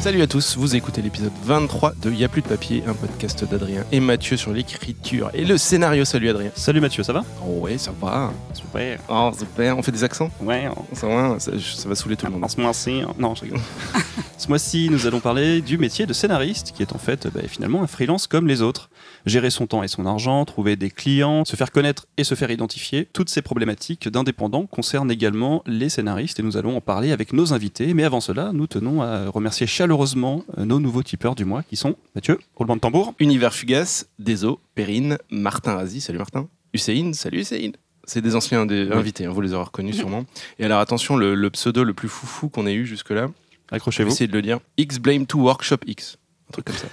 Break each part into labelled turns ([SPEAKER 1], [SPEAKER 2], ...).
[SPEAKER 1] Salut à tous, vous écoutez l'épisode 23 de Y'a plus de papier, un podcast d'Adrien et Mathieu sur l'écriture et le scénario. Salut Adrien.
[SPEAKER 2] Salut Mathieu, ça va?
[SPEAKER 1] Oh ouais, ça va.
[SPEAKER 2] Super.
[SPEAKER 1] Oh, super, on fait des accents?
[SPEAKER 2] Ouais,
[SPEAKER 1] ça va, ça, ça va saouler tout le monde.
[SPEAKER 2] en ce mois-ci, non, je rigole. ce mois-ci, nous allons parler du métier de scénariste, qui est en fait bah, finalement un freelance comme les autres. Gérer son temps et son argent, trouver des clients, se faire connaître et se faire identifier, toutes ces problématiques d'indépendants concernent également les scénaristes et nous allons en parler avec nos invités. Mais avant cela, nous tenons à remercier chaleureusement euh, nos nouveaux tipeurs du mois qui sont Mathieu, roulement de tambour.
[SPEAKER 1] Univers Fugace, Deso, Perrine, Martin Razi, salut Martin. Hussein, salut Hussein. C'est des anciens des invités, hein, vous les aurez reconnus sûrement. Et alors attention, le, le pseudo le plus foufou qu'on ait eu jusque-là,
[SPEAKER 2] Accrochez-vous.
[SPEAKER 1] essayer de le dire, X Blame to Workshop X. Un truc comme ça.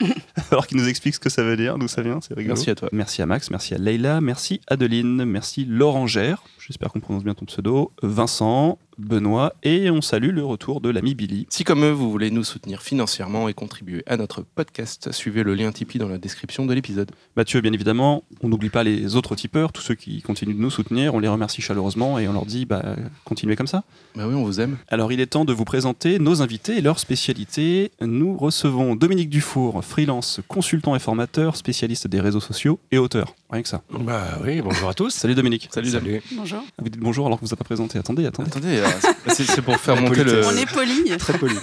[SPEAKER 2] Alors qu'il nous explique ce que ça veut dire, d'où ça vient, c'est rigolo.
[SPEAKER 1] Merci à toi.
[SPEAKER 2] Merci à Max, merci à Leïla, merci Adeline, merci Laurangère, j'espère qu'on prononce bien ton pseudo, Vincent, Benoît, et on salue le retour de l'ami Billy.
[SPEAKER 1] Si comme eux, vous voulez nous soutenir financièrement et contribuer à notre podcast, suivez le lien Tipeee dans la description de l'épisode.
[SPEAKER 2] Mathieu, bien évidemment, on n'oublie pas les autres tipeurs, tous ceux qui continuent de nous soutenir, on les remercie chaleureusement et on leur dit bah, continuez comme ça.
[SPEAKER 1] Bah oui, on vous aime.
[SPEAKER 2] Alors il est temps de vous présenter nos invités et leurs spécialités. Nous recevons Dominique Dufour, freelance, consultant et formateur, spécialiste des réseaux sociaux et auteur. Rien que ça.
[SPEAKER 3] Bah oui, bonjour à tous.
[SPEAKER 2] Salut Dominique.
[SPEAKER 1] Salut.
[SPEAKER 3] Salut.
[SPEAKER 4] Bonjour.
[SPEAKER 2] Vous dites bonjour alors que vous n'êtes pas présenté. Attendez, attendez.
[SPEAKER 1] Attendez, euh, c'est pour faire monter le...
[SPEAKER 4] On est poli.
[SPEAKER 2] Très poli.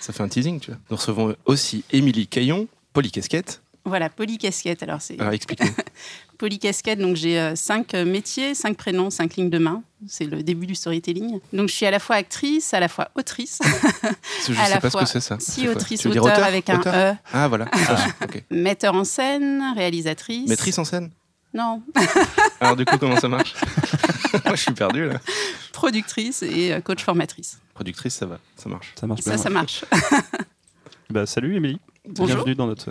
[SPEAKER 1] Ça fait un teasing, tu vois. Nous recevons aussi Émilie Caillon, Polycasquette.
[SPEAKER 4] Voilà, polycasquette. Alors, c'est
[SPEAKER 1] Alors explique-nous.
[SPEAKER 4] polycasquette. Donc, j'ai euh, cinq euh, métiers, cinq prénoms, cinq lignes de main. C'est le début du storytelling. Donc, je suis à la fois actrice, à la fois autrice.
[SPEAKER 1] Je
[SPEAKER 4] À
[SPEAKER 1] sais
[SPEAKER 4] la
[SPEAKER 1] pas ce
[SPEAKER 4] fois
[SPEAKER 1] que c'est ça.
[SPEAKER 4] si autrice, auteur, avec un
[SPEAKER 1] Auteur
[SPEAKER 4] E.
[SPEAKER 1] Ah voilà. Ah.
[SPEAKER 4] Metteur en scène, réalisatrice.
[SPEAKER 1] Maîtrise en scène
[SPEAKER 4] Non.
[SPEAKER 1] Alors du coup, comment ça marche Moi, je suis perdu là.
[SPEAKER 4] Productrice et euh, coach formatrice.
[SPEAKER 1] Productrice, ça va, ça marche.
[SPEAKER 2] Ça marche bien.
[SPEAKER 4] Ça, ça marche.
[SPEAKER 2] Bah, salut Émilie.
[SPEAKER 4] Bonjour.
[SPEAKER 2] Bienvenue dans notre,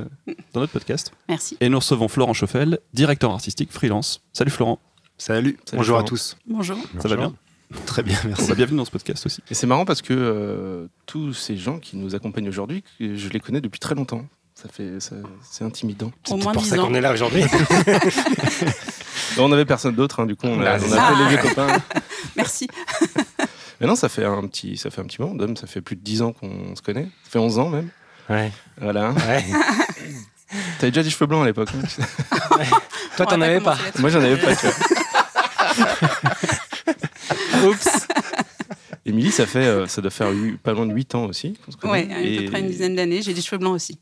[SPEAKER 2] dans notre podcast.
[SPEAKER 4] Merci.
[SPEAKER 2] Et nous recevons Florent Chauffel, directeur artistique freelance. Salut Florent.
[SPEAKER 3] Salut.
[SPEAKER 1] Salut,
[SPEAKER 3] bonjour
[SPEAKER 1] Florent.
[SPEAKER 3] à tous.
[SPEAKER 4] Bonjour.
[SPEAKER 2] Ça va bien?
[SPEAKER 3] Très bien,
[SPEAKER 2] Bon,
[SPEAKER 3] merci.
[SPEAKER 2] bah, Bienvenue dans ce podcast aussi.
[SPEAKER 1] Et c'est marrant parce que euh, tous ces gens qui nous accompagnent aujourd'hui, je les connais depuis très longtemps. Ça fait, ça- c'est intimidant.
[SPEAKER 4] Au moins
[SPEAKER 3] pour
[SPEAKER 4] 10
[SPEAKER 3] ça
[SPEAKER 4] ans.
[SPEAKER 3] qu'on est là aujourd'hui.
[SPEAKER 1] On n'avait personne d'autre, hein, du coup, on a, on a les vieux copains.
[SPEAKER 4] Merci.
[SPEAKER 1] Mais non, ça fait un petit, ça fait un petit moment. Dom, ça fait plus de 10 ans qu'on se connaît. Ça fait 11 ans même.
[SPEAKER 3] ouais.
[SPEAKER 1] Voilà.
[SPEAKER 3] ouais.
[SPEAKER 1] T'avais déjà des cheveux blancs à l'époque. hein.
[SPEAKER 3] Toi, t'en avais pas.
[SPEAKER 1] Moi, j'en avais pas. Tu vois. Oups. Émilie, ça fait, euh, ça doit faire pas loin de 8 ans aussi. qu'on se connaît.
[SPEAKER 4] Ouais, à peu près une dizaine d'années. J'ai des cheveux blancs aussi.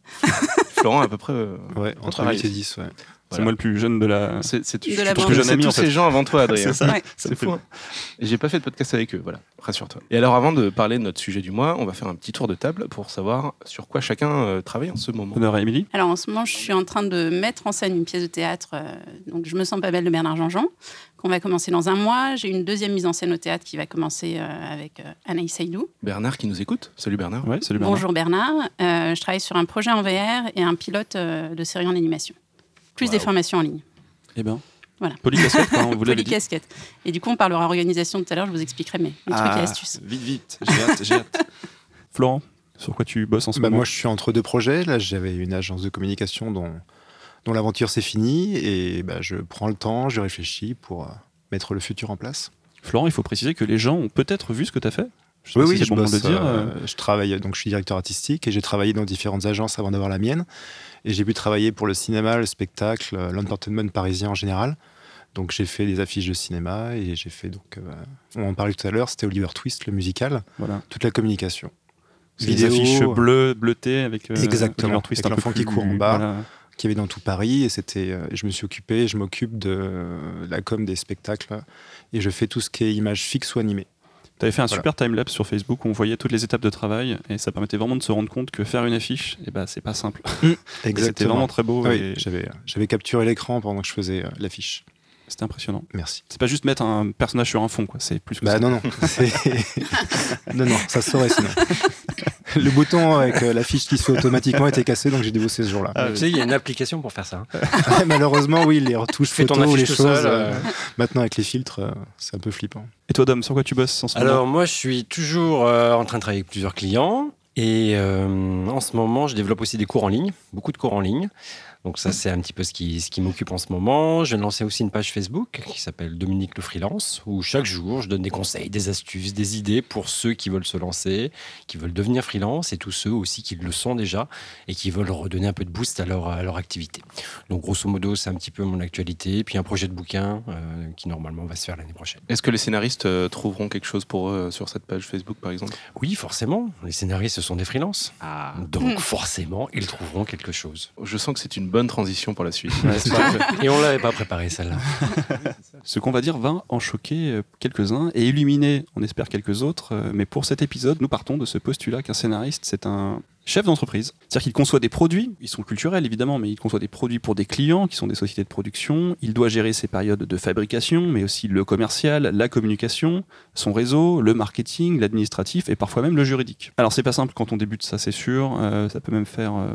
[SPEAKER 1] Florent, à peu près. euh,
[SPEAKER 3] Ouais, entre
[SPEAKER 1] pareil.
[SPEAKER 3] 8 et 10, ouais.
[SPEAKER 2] C'est moi le plus jeune de la.
[SPEAKER 1] C'est
[SPEAKER 4] bande.
[SPEAKER 1] que
[SPEAKER 2] Jeune ami,
[SPEAKER 1] tous
[SPEAKER 2] en fait.
[SPEAKER 1] ces gens avant toi, Adrien.
[SPEAKER 2] C'est ça.
[SPEAKER 4] Ouais.
[SPEAKER 1] C'est fou. hein. Et j'ai pas fait de podcast avec eux, voilà, rassure-toi. Et alors, avant de parler de notre sujet du mois, on va faire un petit tour de table pour savoir sur quoi chacun euh, travaille en ce moment.
[SPEAKER 2] Honneur à Émilie.
[SPEAKER 4] Alors en ce moment, je suis en train de mettre en scène une pièce de théâtre. euh, donc je me sens pas belle de Bernard Jean-Jean, qu'on va commencer dans un mois. J'ai une deuxième mise en scène au théâtre qui va commencer euh, avec euh, Anaïs Saïdou.
[SPEAKER 1] Bernard qui nous écoute. Salut Bernard.
[SPEAKER 2] Ouais, salut Bernard.
[SPEAKER 4] Bonjour Bernard. Euh, je travaille sur un projet en VR et un pilote euh, de série en animation. Plus des
[SPEAKER 1] Wow.
[SPEAKER 4] formations en ligne.
[SPEAKER 2] Eh bien.
[SPEAKER 4] Voilà.
[SPEAKER 2] Polycasquette, hein, on vous l'avez dit.
[SPEAKER 4] Et du coup, on parlera organisation tout à l'heure. Je vous expliquerai mes, mes trucs et astuces.
[SPEAKER 2] Vite, vite. J'ai hâte, j'ai hâte. Florent, sur quoi tu bosses en ce
[SPEAKER 3] Bah,
[SPEAKER 2] moment
[SPEAKER 3] moi, je suis entre deux projets. Là, j'avais une agence de communication dont, dont l'aventure s'est finie. Et bah, je prends le temps, je réfléchis pour euh, mettre le futur en place.
[SPEAKER 2] Florent, il faut préciser que les gens ont peut-être vu ce que tu as fait. Je
[SPEAKER 3] Oui, oui,
[SPEAKER 2] c'est bon de le dire.
[SPEAKER 3] euh,
[SPEAKER 2] euh,
[SPEAKER 3] je travaille, donc je suis directeur artistique et j'ai travaillé dans différentes agences avant d'avoir la mienne. Et j'ai pu travailler pour le cinéma, le spectacle, euh, l'entertainment parisien en général. Donc j'ai fait des affiches de cinéma et j'ai fait donc, euh, on en parlait tout à l'heure, c'était Oliver Twist, le musical,
[SPEAKER 2] Voilà.
[SPEAKER 3] toute la communication.
[SPEAKER 2] C'est des
[SPEAKER 3] Vidéo,
[SPEAKER 2] affiches bleues, bleutées avec euh,
[SPEAKER 3] Exactement,
[SPEAKER 2] Oliver Twist
[SPEAKER 3] l'enfant qui court en bas.
[SPEAKER 2] voilà.
[SPEAKER 3] qu'il y avait dans tout Paris et c'était euh, je me suis occupé je m'occupe de euh, la com des spectacles et je fais tout ce qui est image fixe ou animée
[SPEAKER 2] Tu avais fait un
[SPEAKER 3] Voilà.
[SPEAKER 2] super timelapse sur Facebook où on voyait toutes les étapes de travail et ça permettait vraiment de se rendre compte que faire une affiche, eh ben, c'est pas simple. Et C'était vraiment très beau
[SPEAKER 3] Ah oui,
[SPEAKER 2] et
[SPEAKER 3] j'avais j'avais capturé l'écran pendant que je faisais euh, l'affiche
[SPEAKER 2] c'était impressionnant.
[SPEAKER 3] merci
[SPEAKER 2] C'est pas juste mettre un personnage sur un fond, quoi. C'est plus que
[SPEAKER 3] bah
[SPEAKER 2] ça.
[SPEAKER 3] non non non non ça se saurait sinon le bouton avec euh, l'affiche qui se fait automatiquement était cassé donc j'ai dû bosser ce jour-là
[SPEAKER 2] Ah,
[SPEAKER 5] tu sais, il y a une application pour faire ça. hein.
[SPEAKER 3] Malheureusement oui les retouches
[SPEAKER 5] Fais ton
[SPEAKER 3] photos
[SPEAKER 5] affiche
[SPEAKER 3] les choses
[SPEAKER 5] seul,
[SPEAKER 3] euh,
[SPEAKER 5] euh.
[SPEAKER 3] maintenant avec les filtres euh, c'est un peu flippant
[SPEAKER 2] Et toi, Dom, sur quoi tu bosses en ce moment?
[SPEAKER 5] Alors, moi, je suis toujours euh, en train de travailler avec plusieurs clients. Et euh, en ce moment, je développe aussi des cours en ligne, beaucoup de cours en ligne. Donc ça, c'est un petit peu ce qui, ce qui m'occupe en ce moment. Je viens de lancer aussi une page Facebook qui s'appelle Dominique le Freelance, où chaque jour, je donne des conseils, des astuces, des idées pour ceux qui veulent se lancer, qui veulent devenir freelance, et tous ceux aussi qui le sont déjà et qui veulent redonner un peu de boost à leur, à leur activité. Donc grosso modo, c'est un petit peu mon actualité. Puis un projet de bouquin euh, qui normalement va se faire l'année prochaine.
[SPEAKER 1] Est-ce que les scénaristes euh, trouveront quelque chose pour eux euh, sur cette page Facebook, par exemple?
[SPEAKER 5] Oui, forcément. Les scénaristes, ce sont des freelances.
[SPEAKER 1] Ah.
[SPEAKER 5] Donc forcément, ils trouveront quelque chose.
[SPEAKER 1] Je sens que c'est une bonne transition pour la suite.
[SPEAKER 5] Et on l'avait pas préparé celle-là.
[SPEAKER 2] Ce qu'on va dire va en choquer euh, quelques-uns et illuminer, on espère, quelques autres. Euh, Mais pour cet épisode, nous partons de ce postulat qu'un scénariste, c'est un chef d'entreprise. C'est-à-dire qu'il conçoit des produits, ils sont culturels évidemment, mais il conçoit des produits pour des clients qui sont des sociétés de production. Il doit gérer ses périodes de fabrication, mais aussi le commercial, la communication, son réseau, le marketing, l'administratif et parfois même le juridique. Alors c'est pas simple quand on débute, ça c'est sûr. Euh, ça peut même faire euh,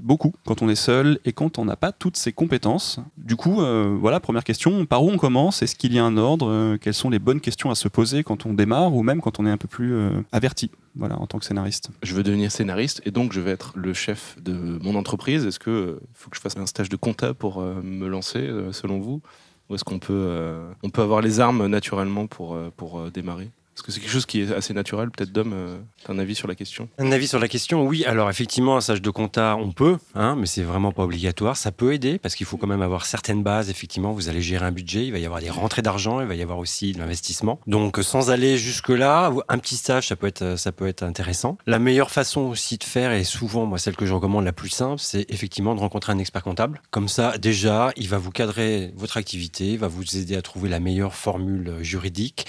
[SPEAKER 2] beaucoup quand on est seul et quand on n'a pas toutes ces compétences. Du coup, euh, voilà, première question, par où on commence? Est-ce qu'il y a un ordre? Quelles sont les bonnes questions à se poser quand on démarre ou même quand on est un peu plus averti? Voilà, en tant que scénariste.
[SPEAKER 1] Je veux devenir scénariste et donc je vais être le chef de mon entreprise. Est-ce que euh, faut que je fasse un stage de compta pour euh, me lancer, euh, selon vous? Ou est-ce qu'on peut, on peut avoir les armes naturellement pour, pour démarrer? Est-ce que c'est quelque chose qui est assez naturel Peut-être Dom, euh, un avis sur la question?
[SPEAKER 5] Un avis sur la question Oui, alors effectivement, un stage de compta, on peut, hein, mais c'est vraiment pas obligatoire. Ça peut aider parce qu'il faut quand même avoir certaines bases. Effectivement, vous allez gérer un budget, il va y avoir des rentrées d'argent, il va y avoir aussi de l'investissement. Donc, sans aller jusque-là, un petit stage, ça peut être, ça peut être intéressant. La meilleure façon aussi de faire, et souvent, moi, celle que je recommande la plus simple, c'est effectivement de rencontrer un expert comptable. Comme ça, déjà, il va vous cadrer votre activité, il va vous aider à trouver la meilleure formule juridique.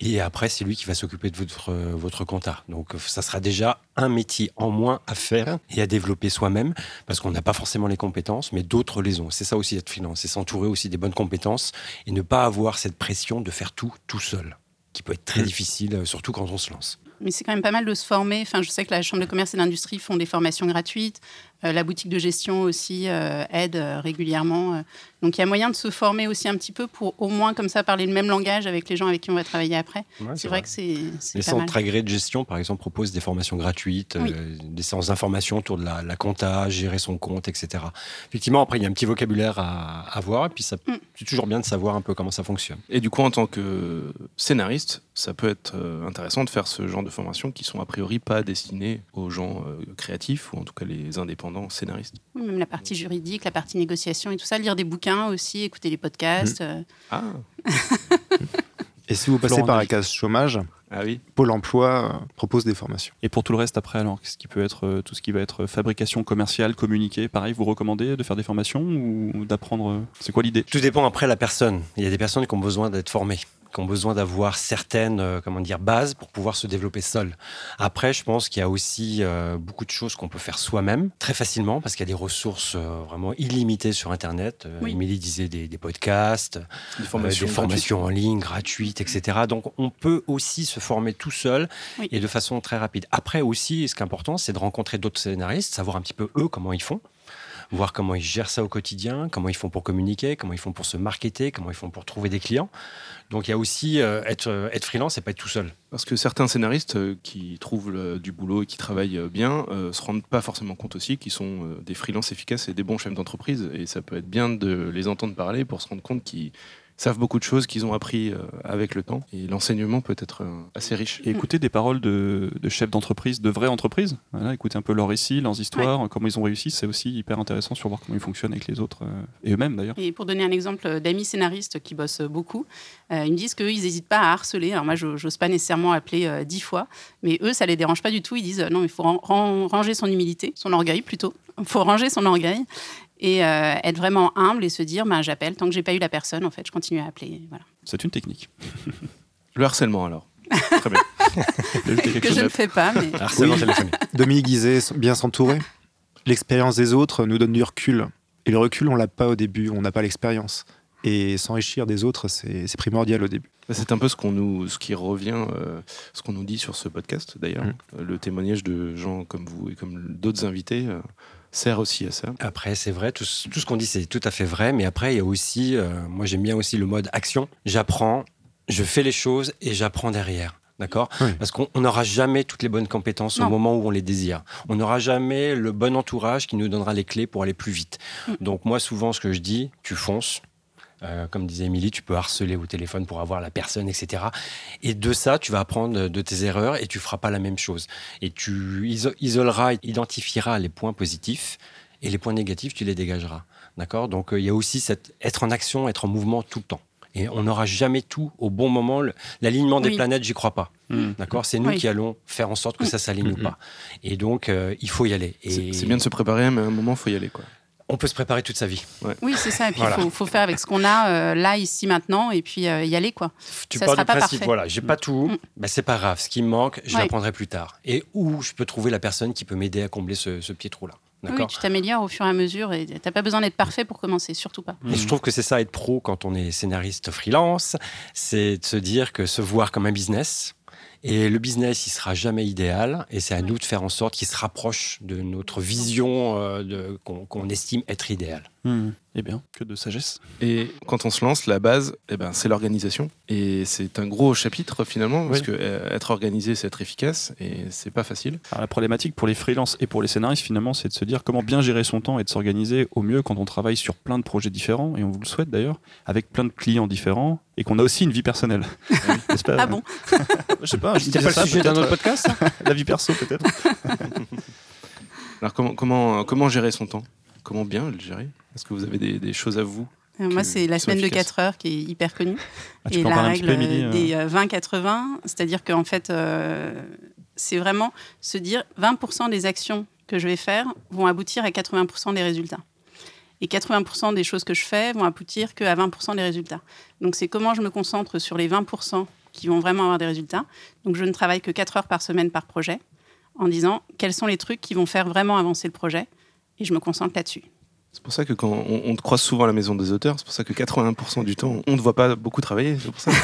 [SPEAKER 5] Et après, c'est lui qui va s'occuper de votre, votre compta. Donc, ça sera déjà un métier en moins à faire et à développer soi-même parce qu'on n'a pas forcément les compétences, mais d'autres les ont. C'est ça aussi être freelance, c'est s'entourer aussi des bonnes compétences et ne pas avoir cette pression de faire tout tout seul, qui peut être très
[SPEAKER 1] Mm.
[SPEAKER 5] difficile, euh, surtout quand on se lance.
[SPEAKER 4] Mais c'est quand même pas mal de se former. Enfin, je sais que la Chambre de commerce et d'industrie font des formations gratuites. Euh, la boutique de gestion aussi euh, aide euh, régulièrement. Donc il y a moyen de se former aussi un petit peu pour au moins comme ça parler le même langage avec les gens avec qui on va travailler après. c'est vrai que c'est c'est
[SPEAKER 5] Les
[SPEAKER 4] pas mal.
[SPEAKER 5] centres agréés de gestion, par exemple, proposent des formations gratuites,
[SPEAKER 4] Oui.
[SPEAKER 5] euh, des séances d'information autour de la, la compta, gérer son compte, etc. Effectivement, après, il y a un petit vocabulaire à avoir, et puis ça,
[SPEAKER 4] Mm.
[SPEAKER 5] c'est toujours bien de savoir un peu comment ça fonctionne.
[SPEAKER 1] Et du coup, en tant que scénariste, ça peut être intéressant de faire ce genre de formations qui sont a priori pas destinées aux gens euh, créatifs ou en tout cas les indépendants scénaristes.
[SPEAKER 4] Oui, même la partie juridique, la partie négociation et tout ça, lire des bouquins aussi, écouter des podcasts. euh.
[SPEAKER 1] Ah,
[SPEAKER 3] Et si vous passez
[SPEAKER 2] Florent
[SPEAKER 3] par la case chômage,
[SPEAKER 1] ah oui.
[SPEAKER 3] Pôle emploi euh, propose des formations.
[SPEAKER 2] Et pour tout le reste après, alors, qu'est-ce qui peut être euh, tout ce qui va être fabrication commerciale, communiquer Pareil, vous recommandez de faire des formations ou d'apprendre euh, C'est quoi l'idée?
[SPEAKER 5] Tout dépend après la personne. Il y a des personnes qui ont besoin d'être formées, qui ont besoin d'avoir certaines euh, comment dire, bases pour pouvoir se développer seul. Après, je pense qu'il y a aussi euh, beaucoup de choses qu'on peut faire soi-même, très facilement, parce qu'il y a des ressources euh, vraiment illimitées sur Internet.
[SPEAKER 4] Oui.
[SPEAKER 5] Émilie disait des, des podcasts,
[SPEAKER 1] Des formations.
[SPEAKER 5] des formations en ligne gratuites, etc. Donc, on peut aussi se former tout seul
[SPEAKER 4] Oui.
[SPEAKER 5] et de façon très rapide. Après aussi, ce qui est important, c'est de rencontrer d'autres scénaristes, savoir un petit peu eux comment ils font voir comment ils gèrent ça au quotidien, comment ils font pour communiquer, comment ils font pour se marketer, comment ils font pour trouver des clients. Donc il y a aussi euh, être, euh, être freelance et pas être tout seul.
[SPEAKER 1] Parce que certains scénaristes euh, qui trouvent du boulot et qui travaillent bien euh, se rendent pas forcément compte aussi qu'ils sont des freelances efficaces et des bons chefs d'entreprise. Et ça peut être bien de les entendre parler pour se rendre compte qu'ils savent beaucoup de choses qu'ils ont appris euh, avec le temps. Et l'enseignement peut être euh, assez riche.
[SPEAKER 2] Et écouter des paroles de, de chefs d'entreprise, de vraies entreprises. Voilà, écouter un peu leur récit, leurs histoires, comment ils ont réussi, c'est aussi hyper intéressant sur voir comment ils fonctionnent avec les autres euh, et eux-mêmes d'ailleurs.
[SPEAKER 4] Et pour donner un exemple d'amis scénaristes qui bossent beaucoup, euh, ils me disent qu'ils n'hésitent pas à harceler. Alors moi, je n'ose pas nécessairement appeler euh, dix fois, mais eux, ça les dérange pas du tout. Ils disent euh, non, il faut ran- ran- ranger son humilité, son orgueil plutôt. Il faut ranger son orgueil et euh, être vraiment humble et se dire ben, j'appelle. Tant que j'ai pas eu la personne, en fait, je continue à appeler. Voilà.
[SPEAKER 2] C'est une technique.
[SPEAKER 1] Le harcèlement alors. Très bien.
[SPEAKER 4] Que je ne fais pas, mais
[SPEAKER 5] Harcèlement
[SPEAKER 3] Oui.
[SPEAKER 5] téléphonique.
[SPEAKER 3] Dominique disait bien s'entourer. L'expérience des autres nous donne du recul. Et le recul, on l'a pas au début, on n'a pas l'expérience. Et s'enrichir des autres, c'est primordial au début.
[SPEAKER 1] C'est un peu ce, qu'on nous, ce qui revient, euh, ce qu'on nous dit sur ce podcast d'ailleurs.
[SPEAKER 3] Mm.
[SPEAKER 1] Euh, Le témoignage de gens comme vous et comme d'autres invités euh, sert aussi à ça.
[SPEAKER 5] Après, c'est vrai, tout, ce- tout ce qu'on dit, c'est tout à fait vrai. Mais après, il y a aussi, euh, moi j'aime bien aussi le mode action. J'apprends, je fais les choses et j'apprends derrière. D'accord?
[SPEAKER 3] Oui.
[SPEAKER 5] Parce qu'on on n'aura jamais toutes les bonnes compétences au moment où on les désire. On n'aura jamais le bon entourage qui nous donnera les clés pour aller plus vite.
[SPEAKER 4] Mm.
[SPEAKER 5] Donc moi, souvent, ce que je dis, tu fonces. Euh, comme disait Émilie, tu peux harceler au téléphone pour avoir la personne, etc. Et de ça, tu vas apprendre de tes erreurs et tu feras pas la même chose. Et tu iso- isoleras, identifieras les points positifs et les points négatifs, tu les dégageras. D'accord? Donc euh, il y a aussi cette, être en action, être en mouvement tout le temps. Et on n'aura jamais tout au bon moment. L'alignement des
[SPEAKER 4] Oui.
[SPEAKER 5] planètes, j'y crois pas.
[SPEAKER 2] Hmm.
[SPEAKER 5] D'accord? C'est nous
[SPEAKER 4] Oui.
[SPEAKER 5] qui allons faire en sorte que ça s'aligne ou
[SPEAKER 3] Mhm.
[SPEAKER 5] pas. Et donc, euh, il faut y aller.
[SPEAKER 1] C'est
[SPEAKER 5] Et
[SPEAKER 1] c'est bien de se préparer, mais à un moment, il faut y aller. Quoi.
[SPEAKER 5] On peut se préparer toute sa vie.
[SPEAKER 4] Oui, c'est ça. Et puis, il
[SPEAKER 5] Voilà.
[SPEAKER 4] faut, faut faire avec ce qu'on a euh, là, ici, maintenant, et puis euh, y aller, quoi.
[SPEAKER 5] Tu
[SPEAKER 4] Ça
[SPEAKER 5] pars
[SPEAKER 4] sera
[SPEAKER 5] du
[SPEAKER 4] pas
[SPEAKER 5] principe,
[SPEAKER 4] parfait.
[SPEAKER 5] voilà, j'ai pas tout,
[SPEAKER 4] Mm.
[SPEAKER 5] ben, c'est pas grave. Ce qui me manque, je
[SPEAKER 4] Ouais.
[SPEAKER 5] l'apprendrai plus tard. Et où je peux trouver la personne qui peut m'aider à combler ce, ce petit trou-là.
[SPEAKER 4] Oui, tu t'améliores au fur et à mesure, et t'as pas besoin d'être parfait pour commencer, surtout pas.
[SPEAKER 5] Et je trouve que c'est ça être pro quand on est scénariste freelance, c'est de se dire que se voir comme un business. Et le business, il sera jamais idéal, et c'est à nous de faire en sorte qu'il se rapproche de notre vision euh, de- qu'on qu'on estime être idéale.
[SPEAKER 2] Eh bien, que de sagesse.
[SPEAKER 1] Et quand on se lance, la base, eh ben, c'est l'organisation. Et c'est un gros chapitre finalement, parce
[SPEAKER 2] Oui.
[SPEAKER 1] que euh, être organisé, c'est être efficace, et c'est pas facile.
[SPEAKER 2] Alors, la problématique pour les freelances et pour les scénaristes, finalement, c'est de se dire comment bien gérer son temps et de s'organiser au mieux quand on travaille sur plein de projets différents, et on vous le souhaite d'ailleurs, avec plein de clients différents, et qu'on a aussi une vie personnelle. Pas
[SPEAKER 4] Ah bon
[SPEAKER 2] Je sais pas, je
[SPEAKER 5] pas
[SPEAKER 2] ça,
[SPEAKER 5] le sujet d'un autre podcast
[SPEAKER 2] euh, La vie perso, peut-être.
[SPEAKER 1] Alors comment, comment, comment gérer son temps? Comment bien le gérer Est-ce que vous avez des, des choses à vous
[SPEAKER 4] Euh, Moi, c'est la semaine de
[SPEAKER 1] efficaces?
[SPEAKER 4] 4 heures qui est hyper connue.
[SPEAKER 2] Ah,
[SPEAKER 4] et la règle
[SPEAKER 2] peu, Émilie, euh,
[SPEAKER 4] des euh, 20-80, c'est-à-dire qu'en fait, euh, c'est vraiment se dire 20% des actions que je vais faire vont aboutir à 80% des résultats. Et 80% des choses que je fais vont aboutir qu'à 20% des résultats. Donc, c'est comment je me concentre sur les 20% qui vont vraiment avoir des résultats. Donc, je ne travaille que 4 heures par semaine par projet en disant quels sont les trucs qui vont faire vraiment avancer le projet et je me concentre là-dessus.
[SPEAKER 1] C'est pour ça que quand on, on te croise souvent à la maison des auteurs, c'est pour ça que 80% du temps, on ne te voit pas beaucoup travailler. C'est pour ça.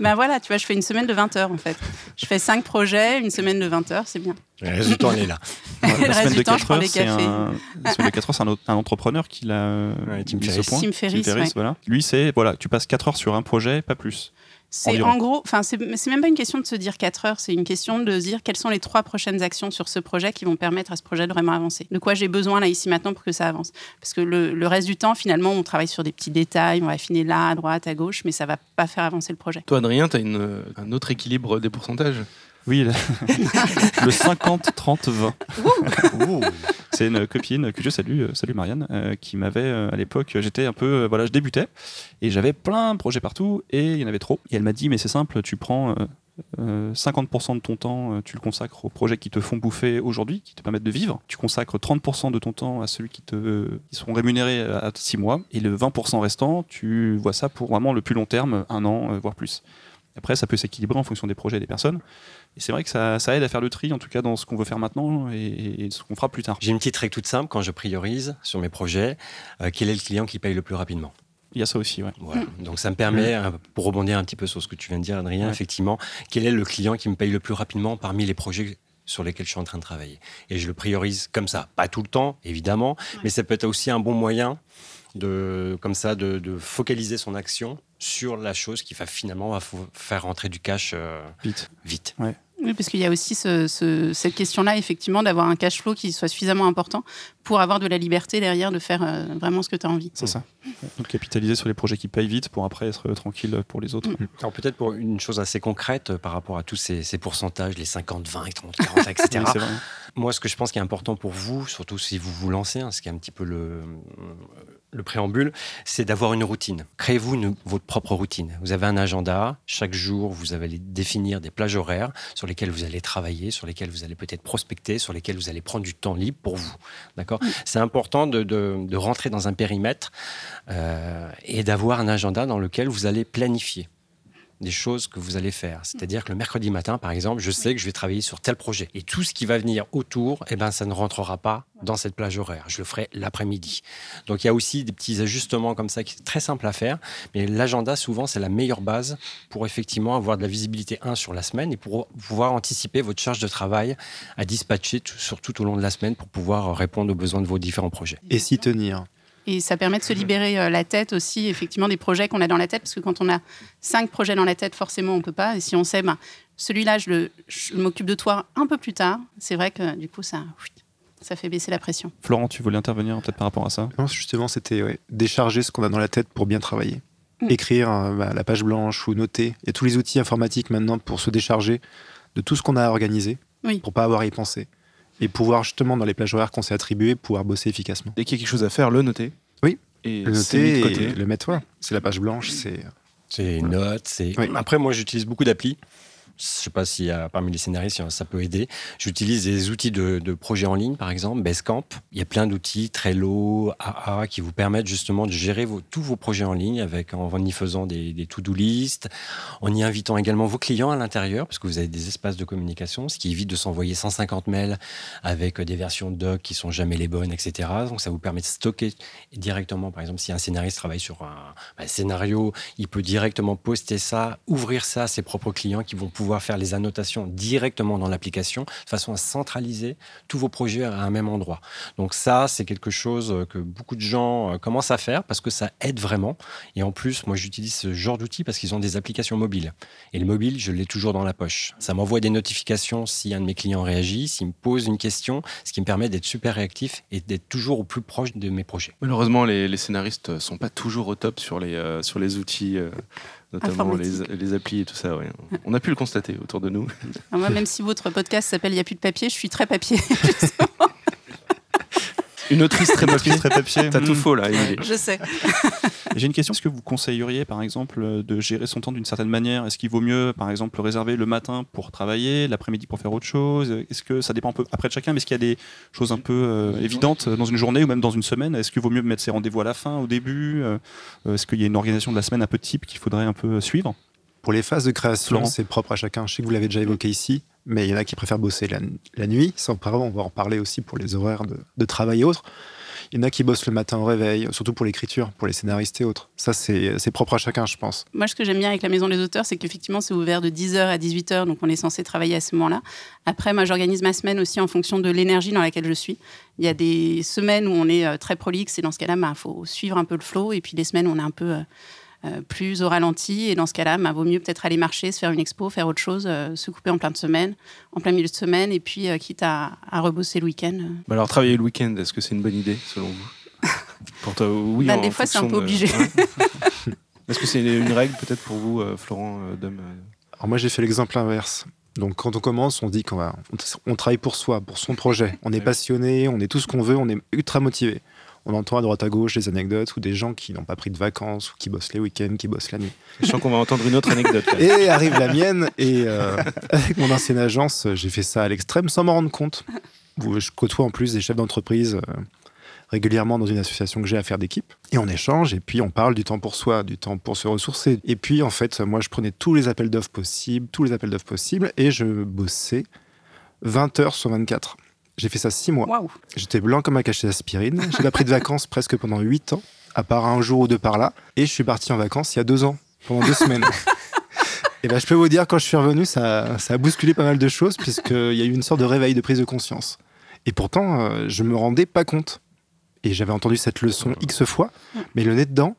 [SPEAKER 4] Ben voilà, tu vois, je fais une semaine de 20 heures en fait. Je fais 5 projets, une semaine de 20 heures, c'est bien.
[SPEAKER 5] Le résultat, on est là.
[SPEAKER 2] Ouais, la
[SPEAKER 4] reste
[SPEAKER 2] semaine
[SPEAKER 4] du
[SPEAKER 2] de
[SPEAKER 4] temps, je
[SPEAKER 2] 4
[SPEAKER 4] prends
[SPEAKER 2] heures, c'est un, la semaine de 4 heures, c'est un, autre- un entrepreneur qui l'a
[SPEAKER 5] Ouais, Tim Ferriss.
[SPEAKER 2] au point.
[SPEAKER 4] Tim Ferriss, ouais.
[SPEAKER 2] voilà. Lui, c'est, voilà, tu passes 4 heures sur un projet, pas plus.
[SPEAKER 4] C'est en gros, enfin, c'est c'est même pas une question de se dire 4 heures, c'est une question de se dire quelles sont les trois prochaines actions sur ce projet qui vont permettre à ce projet de vraiment avancer. De quoi j'ai besoin là, ici, maintenant pour que ça avance. Parce que le, le reste du temps, finalement, on travaille sur des petits détails, on va affiner là, à droite, à gauche, mais ça va pas faire avancer le projet.
[SPEAKER 1] Toi, Adrien, tu as une, un autre équilibre des pourcentages?
[SPEAKER 2] Oui, le, le 50-30-20. C'est une copine que je salue, euh, salut Marianne, euh, qui m'avait euh, à l'époque, j'étais un peu, euh, voilà, je débutais et j'avais plein de projets partout et il y en avait trop. Et elle m'a dit, mais c'est simple, tu prends euh, euh, 50% de ton temps, tu le consacres aux projets qui te font bouffer aujourd'hui, qui te permettent de vivre. Tu consacres 30% de ton temps à celui qui te, qui sont rémunérés à 6 mois et le 20% restant, tu vois ça pour vraiment le plus long terme, un an, voire plus. Après, ça peut s'équilibrer en fonction des projets et des personnes. Et c'est vrai que ça, ça aide à faire le tri, en tout cas dans ce qu'on veut faire maintenant et, et ce qu'on fera plus tard.
[SPEAKER 5] J'ai une petite règle toute simple quand je priorise sur mes projets. euh, quel est le client qui paye le plus rapidement?
[SPEAKER 2] Il y a ça aussi, ouais.
[SPEAKER 5] Voilà. Donc ça me permet, euh, pour rebondir un petit peu sur ce que tu viens de dire, Adrien,
[SPEAKER 2] Ouais.
[SPEAKER 5] effectivement, quel est le client qui me paye le plus rapidement parmi les projets sur lesquels je suis en train de travailler? Et je le priorise comme ça. Pas tout le temps, évidemment, mais ça peut être aussi un bon moyen de, comme ça, de, de focaliser son action sur la chose qui va finalement faire rentrer du cash euh,
[SPEAKER 2] Vite.
[SPEAKER 5] vite.
[SPEAKER 4] Oui, parce qu'il y a aussi ce- ce- cette question-là, effectivement, d'avoir un cash flow qui soit suffisamment important pour avoir de la liberté derrière de faire euh, vraiment ce que tu as envie.
[SPEAKER 2] C'est ça. Donc capitaliser sur les projets qui payent vite pour après être tranquille pour les autres.
[SPEAKER 5] Alors peut-être pour une chose assez concrète euh, par rapport à tous ces, ces pourcentages, les 50, 20, 30, 40, etc.
[SPEAKER 2] Oui, c'est vrai.
[SPEAKER 5] Moi, ce que je pense qui est important pour vous, surtout si vous vous lancez, hein, ce qui est un petit peu le, le préambule, c'est d'avoir une routine. Créez-vous une- votre propre routine. Vous avez un agenda. Chaque jour, vous allez définir des plages horaires sur lesquelles vous allez travailler, sur lesquelles vous allez peut-être prospecter, sur lesquelles vous allez prendre du temps libre pour vous. D'accord? C'est important de, de- de rentrer dans un périmètre euh, et d'avoir un agenda dans lequel vous allez planifier des choses que vous allez faire. C'est-à-dire que le mercredi matin, par exemple, je sais que je vais travailler sur tel projet. Et tout ce qui va venir autour, eh ben, ça ne rentrera pas dans cette plage horaire. Je le ferai l'après-midi. Donc il y a aussi des petits ajustements comme ça qui sont très simples à faire. Mais l'agenda, souvent, c'est la meilleure base pour effectivement avoir de la visibilité, un, sur la semaine et pour pouvoir anticiper votre charge de travail à dispatcher tout, sur tout au long de la semaine pour pouvoir répondre aux besoins de vos différents projets.
[SPEAKER 3] Et s'y tenir.
[SPEAKER 4] Et ça permet de se libérer euh, la tête aussi, effectivement, des projets qu'on a dans la tête. Parce que quand on a cinq projets dans la tête, forcément, on ne peut pas. Et si on sait, ben, celui-là, je, m'occupe de toi un peu plus tard, c'est vrai que du coup, ça, ça fait baisser la pression.
[SPEAKER 2] Florent, tu voulais intervenir peut-être par rapport à ça?
[SPEAKER 3] Non, justement, c'était ouais, décharger ce qu'on a dans la tête pour bien travailler.
[SPEAKER 4] Mm.
[SPEAKER 3] Écrire euh, bah, la page blanche ou noter. Il y a tous les outils informatiques maintenant pour se décharger de tout ce qu'on a à organiser,
[SPEAKER 4] Oui.
[SPEAKER 3] pour pas avoir à y penser. Et pouvoir justement, dans les plages horaires qu'on s'est attribuées, pouvoir bosser efficacement.
[SPEAKER 1] Dès qu'il y a quelque chose à faire, le noter.
[SPEAKER 3] Oui.
[SPEAKER 1] Et
[SPEAKER 3] Le noter
[SPEAKER 1] de
[SPEAKER 3] et
[SPEAKER 1] côté.
[SPEAKER 3] le mettre, voilà. C'est la page blanche, c'est...
[SPEAKER 5] C'est une note. C'est...
[SPEAKER 3] Oui.
[SPEAKER 5] Après, moi, j'utilise beaucoup d'applis. Je sais pas si parmi les scénaristes, ça peut aider. J'utilise des outils de, de projets en ligne, par exemple, Basecamp. Il y a plein d'outils, Trello, AA, qui vous permettent justement de gérer tous vos projets en ligne avec, en y faisant des, des to-do list, en y invitant également vos clients à l'intérieur, parce que vous avez des espaces de communication, ce qui évite de s'envoyer 150 mails avec des versions doc qui sont jamais les bonnes, etc. Donc, ça vous permet de stocker directement, par exemple, si un scénariste travaille sur un, un scénario, il peut directement poster ça, ouvrir ça à ses propres clients qui vont pouvoir faire les annotations directement dans l'application, de façon à centraliser tous vos projets à un même endroit. Donc ça, c'est quelque chose que beaucoup de gens euh, commencent à faire parce que ça aide vraiment. Et en plus, moi, j'utilise ce genre d'outils parce qu'ils ont des applications mobiles. Et le mobile, je l'ai toujours dans la poche. Ça m'envoie des notifications si un de mes clients réagit, s'il me pose une question, ce qui me permet d'être super réactif et d'être toujours au plus proche de mes projets.
[SPEAKER 1] Malheureusement, les, les scénaristes sont pas toujours au top sur les, euh, sur les outils, euh, notamment les, les applis et tout ça. ouais. On a pu le constater autour de nous.
[SPEAKER 4] Alors moi, même si votre podcast s'appelle Il n'y a plus de papier, je suis très papier.
[SPEAKER 1] Une autrice très papier.
[SPEAKER 2] Très papier.
[SPEAKER 1] T'as tout
[SPEAKER 2] Hmm.
[SPEAKER 1] faux là, Émilie.
[SPEAKER 4] je sais.
[SPEAKER 2] J'ai une question. Est-ce que vous conseilleriez, par exemple, euh, de gérer son temps d'une certaine manière? Est-ce qu'il vaut mieux, par exemple, le réserver le matin pour travailler, l'après-midi pour faire autre chose? Est-ce que ça dépend un peu après de chacun Mais est-ce qu'il y a des choses un peu euh, évidentes dans une journée ou même dans une semaine? Est-ce qu'il vaut mieux mettre ses rendez-vous à la fin, au début? Euh, Est-ce qu'il y a une organisation de la semaine un peu type qu'il faudrait un peu suivre?
[SPEAKER 3] Pour les phases de création, c'est propre à chacun. Je sais que vous l'avez déjà évoqué ici, mais il y en a qui préfèrent bosser la, nuit. Ça, apparemment, on va en parler aussi pour les horaires de, travail et autres. Il y en a qui bossent le matin au réveil, surtout pour l'écriture, pour les scénaristes et autres. Ça, c'est propre à chacun, je pense.
[SPEAKER 4] Moi, ce que j'aime bien avec la Maison des auteurs, c'est qu'effectivement, c'est ouvert de 10h à 18h, donc on est censé travailler à ce moment-là. Après, moi, j'organise ma semaine aussi en fonction de l'énergie dans laquelle je suis. Il y a des semaines où on est euh, très prolixe, et dans ce cas-là, il faut suivre un peu le flow, et puis des semaines où on est un peu euh, plus au ralenti, et dans ce cas-là, il vaut mieux peut-être aller marcher, se faire une expo, faire autre chose, euh, se couper en plein de semaine, en plein milieu de semaine, et puis euh, quitte à, à rebosser le week-end. euh.
[SPEAKER 1] Bah alors, travailler le week-end, est-ce que c'est une bonne idée selon vous? Pour toi, oui.
[SPEAKER 4] Bah,
[SPEAKER 1] en
[SPEAKER 4] des fois, c'est un peu obligé.
[SPEAKER 1] Est-ce que c'est une, règle peut-être pour vous, euh, Florent euh, Dom euh,
[SPEAKER 3] Alors moi, j'ai fait l'exemple inverse. Donc quand on commence, on dit qu'on va, on, travaille pour soi, pour son projet. On est passionné, on est tout ce qu'on veut, on est ultra motivé. On entend à droite à gauche des anecdotes ou des gens qui n'ont pas pris de vacances ou qui bossent les week-ends, qui bossent la nuit.
[SPEAKER 1] Je sens qu'on va entendre une autre anecdote. là.
[SPEAKER 3] Et arrive la mienne, et euh, avec mon ancienne agence, j'ai fait ça à l'extrême sans m'en rendre compte. Je côtoie en plus des chefs d'entreprise euh, régulièrement dans une association que j'ai à faire d'équipe. Et on échange, et puis on parle du temps pour soi, du temps pour se ressourcer. Et puis en fait, moi je prenais tous les appels d'offres possibles, tous les appels d'offres possibles, et je bossais 20 heures sur 24. J'ai fait ça 6 mois. J'étais blanc comme un cachet d'aspirine. J'ai pas pris de vacances presque pendant 8 ans, à part un jour ou deux par là. Et je suis parti en vacances il y a deux ans, pendant deux semaines. Et ben, je peux vous dire, quand je suis revenu, ça, ça a bousculé pas mal de choses, puisqu'il y a eu une sorte de réveil, de prise de conscience. Et pourtant, euh, je me rendais pas compte. Et j'avais entendu cette leçon X fois, mais le nez dedans,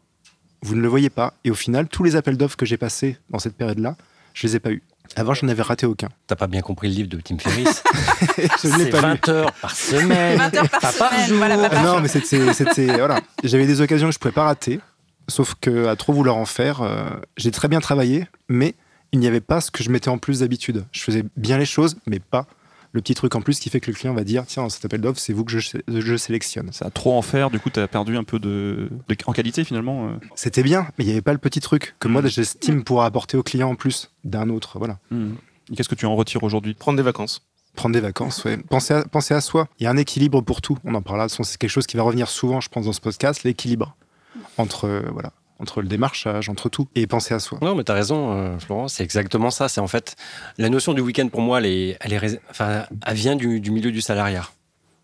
[SPEAKER 3] vous ne le voyez pas. Et au final, tous les appels d'offres que j'ai passés dans cette période-là, je les ai pas eus. Avant, je n'avais raté aucun.
[SPEAKER 5] T'as pas bien compris le livre de Tim Ferriss?
[SPEAKER 3] Je ne l'ai
[SPEAKER 5] C'est
[SPEAKER 3] pas lu.
[SPEAKER 5] 20 heures par semaine.
[SPEAKER 4] 20 heures par
[SPEAKER 5] pas par
[SPEAKER 4] semaine,
[SPEAKER 5] jour.
[SPEAKER 4] voilà, pas par
[SPEAKER 3] non, mais c'était, c'était- voilà. J'avais des occasions que je pouvais pas rater, sauf que à trop vouloir en faire, euh, j'ai très bien travaillé, mais il n'y avait pas ce que je mettais en plus d'habitude. Je faisais bien les choses, mais pas le petit truc en plus qui fait que le client va dire tiens, cet appel d'offre, c'est vous que je, sé- je sélectionne.
[SPEAKER 2] Ça a trop en faire, du coup, tu as perdu un peu de, de- en qualité finalement. euh.
[SPEAKER 3] C'était bien, mais il n'y avait pas le petit truc que moi
[SPEAKER 2] Mm.
[SPEAKER 3] j'estime pouvoir apporter au client en plus d'un autre. Voilà.
[SPEAKER 2] Et Qu'est-ce que tu en retires aujourd'hui?
[SPEAKER 1] Prendre des vacances.
[SPEAKER 3] Prendre des vacances, ouais. Penser à, penser à soi. Il y a un équilibre pour tout. On en parlera. C'est quelque chose qui va revenir souvent, je pense, dans ce podcast, l'équilibre entre, euh, voilà, entre le démarchage, entre tout, et penser à soi.
[SPEAKER 5] Non, mais t'as raison, euh, Florent, c'est exactement ça. C'est en fait, la notion du week-end pour moi, elle, est, elle, est rais- enfin, elle vient du, du milieu du salariat.